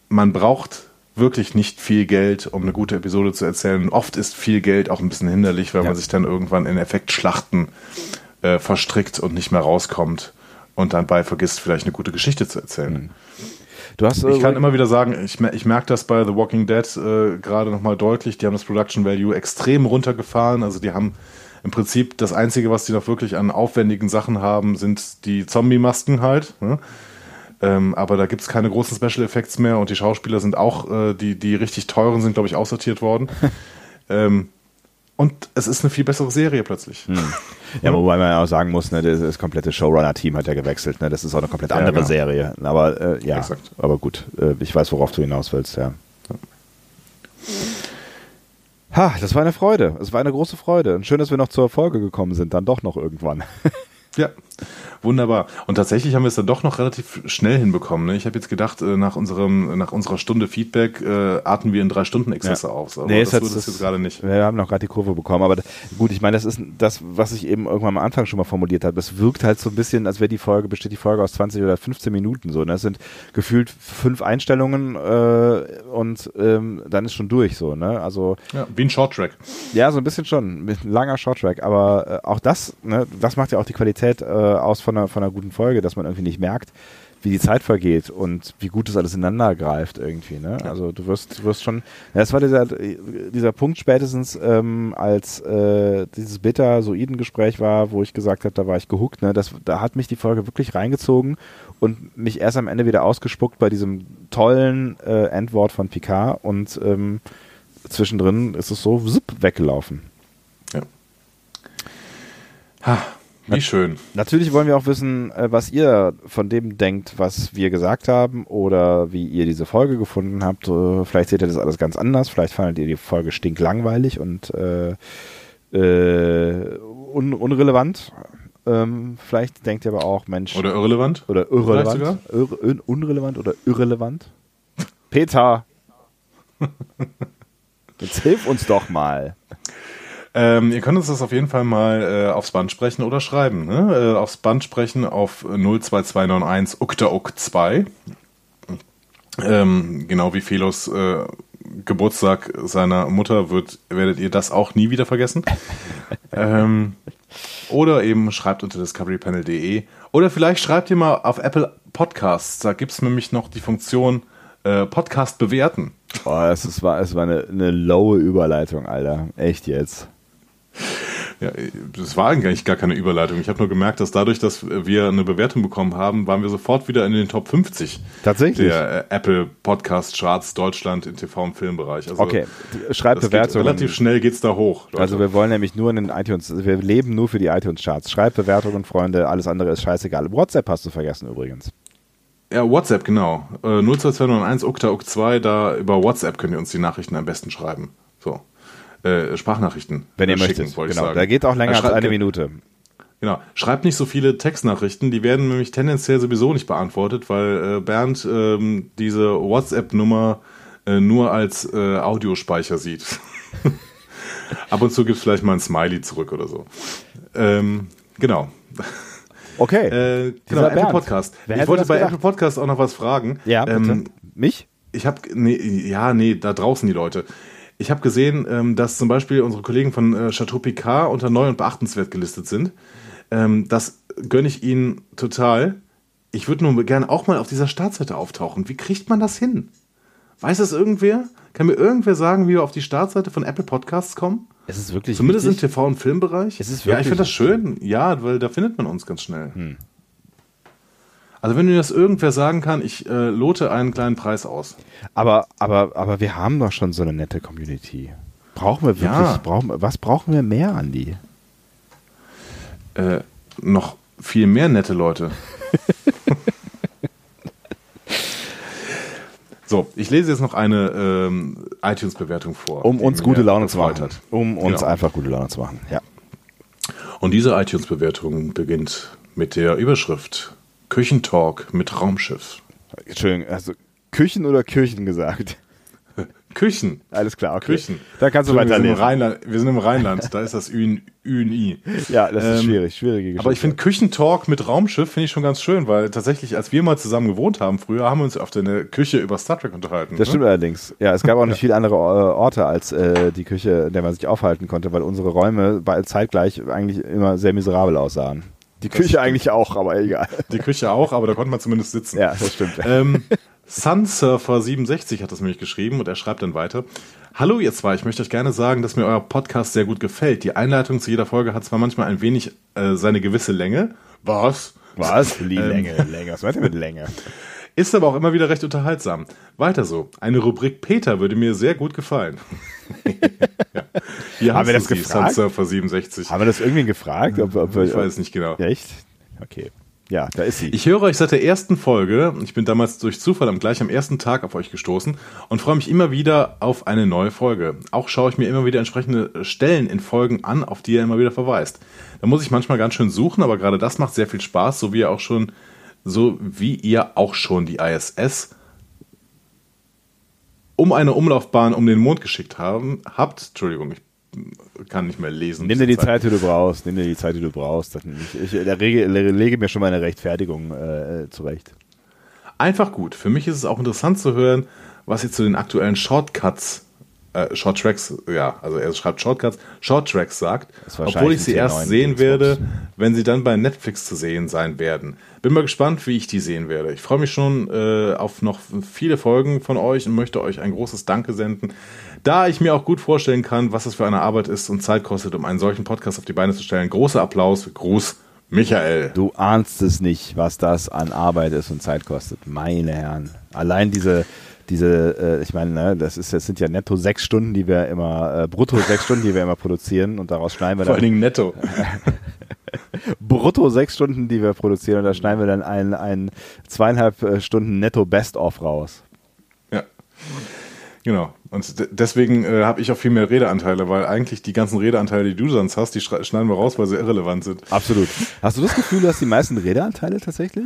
Man braucht wirklich nicht viel Geld, um eine gute Episode zu erzählen. Oft ist viel Geld auch ein bisschen hinderlich, weil Ja. man sich dann irgendwann in Effektschlachten äh, verstrickt und nicht mehr rauskommt und dann bei vergisst, vielleicht eine gute Geschichte zu erzählen. Du hast Ich kann immer wieder sagen, ich, ich merke das bei The Walking Dead äh, gerade nochmal deutlich. Die haben das Production Value extrem runtergefahren. Also die haben im Prinzip das Einzige, was die noch wirklich an aufwendigen Sachen haben, sind die Zombie-Masken halt. Ne? Ähm, aber da gibt es keine großen Special Effects mehr und die Schauspieler sind auch, äh, die, die richtig teuren sind, glaube ich, aussortiert worden. (laughs) ähm, und es ist eine viel bessere Serie plötzlich. Hm. (laughs) Ja, wobei man auch sagen muss, ne, das, das komplette Showrunner-Team hat ja gewechselt. Ne? Das ist auch eine komplett Ja, andere genau. Serie. Aber äh, ja, Exakt. aber gut, äh, ich weiß, worauf du hinaus willst, ja. Ha, das war eine Freude. Es war eine große Freude. Und schön, dass wir noch zur Folge gekommen sind, dann doch noch irgendwann. Ja, (laughs) wunderbar. Und tatsächlich haben wir es dann doch noch relativ schnell hinbekommen. Ne? Ich habe jetzt gedacht, äh, nach unserem, nach unserer Stunde Feedback äh, atmen wir in drei Stunden Exzesse Ja. auf. Aber Nee, das wird es jetzt gerade nicht. Wir haben noch gerade die Kurve bekommen, aber gut, ich meine, das ist das, was ich eben irgendwann am Anfang schon mal formuliert habe. Es wirkt halt so ein bisschen, als wäre die Folge, besteht die Folge aus 20 oder 15 Minuten so. Ne? Das sind gefühlt fünf Einstellungen äh, und ähm, dann ist schon durch so, ne? Also Ja, wie ein Shorttrack. ja, so ein bisschen schon, ein langer Shorttrack, aber äh, auch das, ne, das macht ja auch die Qualität äh, aus von einer, von einer guten Folge, dass man irgendwie nicht merkt, wie die Zeit vergeht und wie gut das alles ineinander greift irgendwie. Ne? Also du wirst, du wirst schon, ja, das war dieser, dieser Punkt spätestens, ähm, als äh, dieses Beta-Soiden-Gespräch war, wo ich gesagt habe, da war ich gehuckt. Ne? Das, da hat mich die Folge wirklich reingezogen und mich erst am Ende wieder ausgespuckt bei diesem tollen äh, Endwort von Picard und ähm, zwischendrin ist es so zipp, weggelaufen. Ha, wie schön. Natürlich wollen wir auch wissen, äh, was ihr von dem denkt, was wir gesagt haben oder wie ihr diese Folge gefunden habt. Äh, Vielleicht seht ihr das alles ganz anders. Vielleicht fandet ihr die Folge stinklangweilig und äh, äh, un unrelevant. Ähm, vielleicht denkt ihr aber auch, Mensch. Oder irrelevant? Oder irrelevant. Ir un unrelevant oder irrelevant. Peter! (laughs) Jetzt hilf uns doch mal. Ähm, ihr könnt uns das auf jeden Fall mal äh, aufs Band sprechen oder schreiben. Ne? Äh, aufs Band sprechen auf 02291 uktauk 2. Ähm, genau wie Felos äh, Geburtstag seiner Mutter wird, werdet ihr das auch nie wieder vergessen. (laughs) ähm, oder eben schreibt unter discoverypanel.de. Oder vielleicht schreibt ihr mal auf Apple Podcasts. Da gibt es nämlich noch die Funktion äh, Podcast bewerten. Boah, es, ist, war, es war eine, eine lowe Überleitung, Alter. Echt jetzt. Ja, das war eigentlich gar keine Überleitung. Ich habe nur gemerkt, dass dadurch, dass wir eine Bewertung bekommen haben, waren wir sofort wieder in den Top 50 Tatsächlich? der äh, Apple Podcast Charts Deutschland im TV- und Filmbereich. Also, Okay, schreibt geht Bewertungen. Relativ schnell geht's da hoch. Leute. Also wir wollen nämlich nur in den iTunes, wir leben nur für die iTunes-Charts. Schreibt Bewertungen, Freunde, alles andere ist scheißegal. WhatsApp hast du vergessen übrigens. ja, WhatsApp, genau. Äh, 02291 ukta uk 2 da über WhatsApp könnt ihr uns die Nachrichten am besten schreiben. Äh, Sprachnachrichten. Wenn ihr äh, schicken, möchtet. wollte ich Genau, sagen. da geht auch länger Er als eine Minute. Genau. Schreibt nicht so viele Textnachrichten, die werden nämlich tendenziell sowieso nicht beantwortet, weil äh, Bernd ähm, diese WhatsApp-Nummer äh, nur als äh, Audiospeicher sieht. (laughs) Ab und zu gibt es vielleicht mal ein Smiley zurück oder so. Ähm, genau. Okay. Äh, genau, Apple Bernd. Podcast. Wer ich wollte bei gedacht? Apple Podcast auch noch was fragen. Ja, bitte. Ähm, Mich? ich habe, nee, ja, nee, da draußen die Leute. Ich habe gesehen, ähm, dass zum Beispiel unsere Kollegen von äh, Chateau Picard unter neu und beachtenswert gelistet sind. Ähm, das gönne ich ihnen total. Ich würde nur gerne auch mal auf dieser Startseite auftauchen. Wie kriegt man das hin? Weiß es irgendwer? Kann mir irgendwer sagen, wie wir auf die Startseite von Apple Podcasts kommen? Es ist wirklich Zumindest wichtig. im TV- und Filmbereich? Es ist ja, ich wirklich finde das schön. Ja, weil da findet man uns ganz schnell. Hm. Also wenn mir das irgendwer sagen kann, ich äh, lote einen kleinen Preis aus. Aber, aber, aber wir haben doch schon so eine nette Community. Brauchen wir wirklich, Ja. brauchen, was brauchen wir mehr, Andi? Äh, noch viel mehr nette Leute. (laughs) so, ich lese jetzt noch eine ähm, iTunes-Bewertung vor. Um uns gute Laune zu machen. Hat. Um uns Genau. einfach gute Laune zu machen. Ja. Und diese iTunes-Bewertung beginnt mit der Überschrift Küchentalk mit Raumschiff. Entschuldigung, also Küchen oder Kirchen gesagt? (laughs) Küchen. Alles klar, okay. Küchen. Da kannst du wir sind, im weiterlesen. Rheinland, wir sind im Rheinland, da ist das Ü Ü und I. (laughs) Ja, das ist Ähm, schwierig, schwierige Geschichte. Aber ich finde Küchentalk mit Raumschiff finde ich schon ganz schön, weil tatsächlich, als wir mal zusammen gewohnt haben, früher haben wir uns auf der Küche über Star Trek unterhalten. Das ne? stimmt allerdings. Ja, es gab auch nicht viele andere äh, Orte als äh, die Küche, in der man sich aufhalten konnte, weil unsere Räume zeitgleich eigentlich immer sehr miserabel aussahen. Die Küche eigentlich auch, aber egal. Die Küche auch, aber da konnte man zumindest sitzen. Ja, das stimmt. Ähm, Sunsurfer67 hat das nämlich geschrieben und er schreibt dann weiter. Hallo ihr zwei, ich möchte euch gerne sagen, dass mir euer Podcast sehr gut gefällt. Die Einleitung zu jeder Folge hat zwar manchmal ein wenig äh, seine gewisse Länge. Was? Was? Ähm, Länge, Länge. Was meint ihr mit Länge? Ist aber auch immer wieder recht unterhaltsam. Weiter so. Eine Rubrik Peter würde mir sehr gut gefallen. (laughs) ja. Hier Haben wir das sie, gefragt? Sunsurfer67. Haben wir das irgendwie gefragt? Ob, ob Ich weiß nicht genau. Echt? Okay. Ja, da ist sie. Ich höre euch seit der ersten Folge. Ich bin damals durch Zufall am gleich am ersten Tag auf euch gestoßen und freue mich immer wieder auf eine neue Folge. Auch schaue ich mir immer wieder entsprechende Stellen in Folgen an, auf die ihr immer wieder verweist. Da muss ich manchmal ganz schön suchen, aber gerade das macht sehr viel Spaß, so wie ihr auch schon, so wie ihr auch schon die ISS um eine Umlaufbahn um den Mond geschickt haben, habt. Entschuldigung, ich kann nicht mehr lesen. Nimm dir die Zeit, die du brauchst. Nimm dir die Zeit, die du brauchst. Ich, ich da rege, lege mir schon meine Rechtfertigung äh, zurecht. Einfach gut. Für mich ist es auch interessant zu hören, was ihr zu den aktuellen Shortcuts, äh, Shorttracks, ja, also er schreibt Shortcuts, sagt, Das ist wahrscheinlich obwohl ich sie erst 10.9 sehen werde, wenn sie dann bei Netflix zu sehen sein werden. Bin mal gespannt, wie ich die sehen werde. Ich freue mich schon äh, auf noch viele Folgen von euch und möchte euch ein großes Danke senden, da ich mir auch gut vorstellen kann, was es für eine Arbeit ist und Zeit kostet, um einen solchen Podcast auf die Beine zu stellen. Großer Applaus, Gruß, Michael. Du ahnst es nicht, was das an Arbeit ist und Zeit kostet. Meine Herren. Allein diese, diese, äh, ich meine, ne, das ist, das sind ja netto sechs Stunden, die wir immer, äh, brutto sechs Stunden, die wir immer produzieren und daraus schneiden wir Vor dann. allen Dingen netto. (laughs) brutto sechs Stunden, die wir produzieren und da schneiden wir dann ein, ein zweieinhalb äh, Stunden netto Best-of raus. Ja. Genau. Und de- deswegen äh, habe ich auch viel mehr Redeanteile, weil eigentlich die ganzen Redeanteile, die du sonst hast, die schneiden wir raus, weil sie irrelevant sind. Absolut. Hast du das Gefühl, du hast die meisten Redeanteile tatsächlich?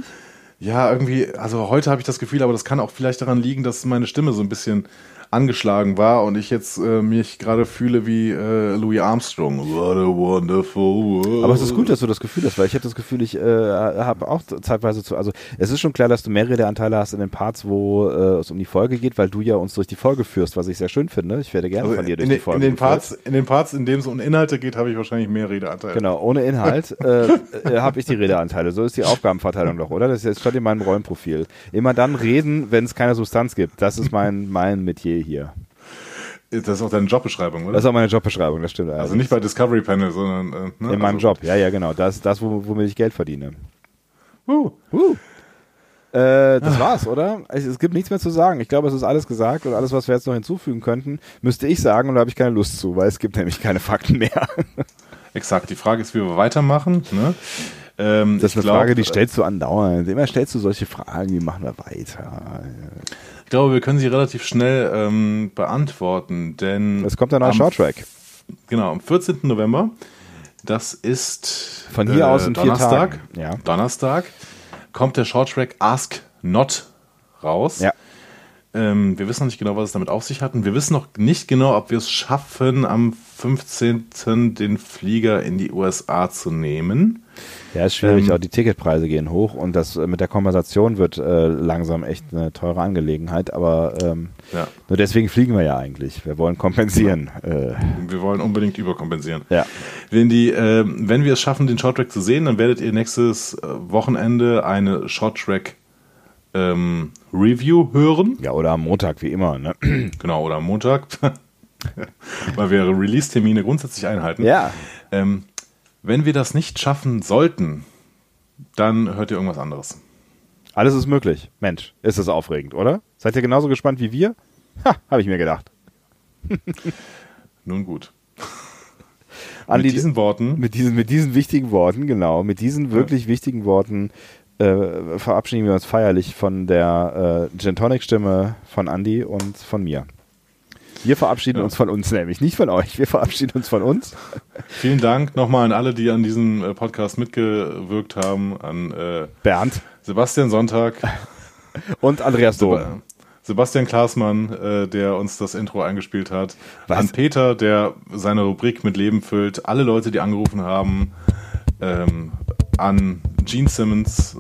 Ja, irgendwie, also heute habe ich das Gefühl, aber das kann auch vielleicht daran liegen, dass meine Stimme so ein bisschen angeschlagen war und ich jetzt äh, mich gerade fühle wie äh, Louis Armstrong. What a wonderful world. Aber es ist gut, dass du das Gefühl hast, weil ich habe das Gefühl, ich äh, habe auch zeitweise zu. Also es ist schon klar, dass du mehr Redeanteile hast in den Parts, wo äh, es um die Folge geht, weil du ja uns durch die Folge führst, was ich sehr schön finde. Ich werde gerne Also von dir durch die Folge. in den geführt. Parts, in den Parts, in denen es um Inhalte geht, habe ich wahrscheinlich mehr Redeanteile. Genau, ohne Inhalt (laughs) äh, äh, habe ich die Redeanteile. So ist die Aufgabenverteilung doch, oder? Das ist jetzt statt in meinem Rollenprofil. Immer dann reden, wenn es keine Substanz gibt. Das ist mein, mein Metier hier. Das ist auch deine Jobbeschreibung, oder? Das ist auch meine Jobbeschreibung, das stimmt. also nicht bei Discovery Panel, sondern äh, ne? in meinem also, Job, ja, ja, genau. Das ist das, wo- womit ich Geld verdiene. Uh. Uh. Äh, das war's, oder? Es, es gibt nichts mehr zu sagen. Ich glaube, es ist alles gesagt und alles, was wir jetzt noch hinzufügen könnten, müsste ich sagen und da habe ich keine Lust zu, weil es gibt nämlich keine Fakten mehr. (laughs) Exakt. Die Frage ist, wie wir weitermachen. Ne? Ähm, Das ist eine glaub, Frage, die stellst du andauernd. Immer stellst du solche Fragen, wie machen wir weiter? Ich glaube, wir können sie relativ schnell ähm, beantworten, denn Es kommt ein neuer Shorttrack. Genau, am 14. November das ist Von hier aus in Donnerstag. Ja. Donnerstag kommt der Shorttrack Ask Not raus. Ja. Ähm, wir wissen noch nicht genau, was es damit auf sich hat. Und wir wissen noch nicht genau, ob wir es schaffen, am 15. den Flieger in die USA zu nehmen. Ja, ist schwierig. Ähm, auch die Ticketpreise gehen hoch und das äh, mit der Kompensation wird äh, langsam echt eine teure Angelegenheit. Aber ähm, Ja. nur deswegen fliegen wir ja eigentlich. Wir wollen kompensieren. Äh, Wir wollen unbedingt überkompensieren. ja. Wenn, die, äh, wenn wir es schaffen, den Shorttrack zu sehen, dann werdet ihr nächstes äh, Wochenende eine Shorttrack ähm, Review hören. ja, oder am Montag, wie immer. Ne? Genau, oder am Montag. (laughs) Weil wir Release-Termine grundsätzlich einhalten. Ja. Ähm, wenn wir das nicht schaffen sollten, dann hört ihr irgendwas anderes. Alles ist möglich. Mensch, ist das aufregend, oder? Seid ihr genauso gespannt wie wir? Ha, habe ich mir gedacht. (laughs) Nun gut. (laughs) Mit diesen Worten Mit diesen, mit diesen wichtigen Worten, genau, mit diesen wirklich wichtigen Worten äh, verabschieden wir uns feierlich von der äh, Gin Tonic Stimme von Andy und von mir. Wir verabschieden Ja. uns von uns nämlich, nicht von euch. Wir verabschieden uns von uns. vielen Dank nochmal an alle, die an diesem äh, Podcast mitgewirkt haben. An äh, Bernd Sebastian Sonntag, und Andreas. Seba Sebastian Klaasmann, äh, der uns das Intro eingespielt hat. Was? An Peter, der seine Rubrik mit Leben füllt. Alle Leute, die angerufen haben. Ähm, an Gene Simmons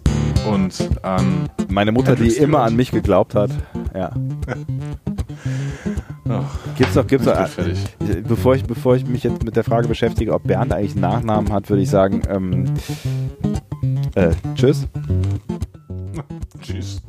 und an Meine Mutter, die Hendrik immer Stewart. an mich geglaubt hat. Ja. (laughs) Ach, Gibt's doch, gibt's doch. äh, Bevor ich, bevor ich mich jetzt mit der Frage beschäftige, ob Bernd eigentlich einen Nachnamen hat, würde ich sagen, ähm, äh, tschüss. Tschüss.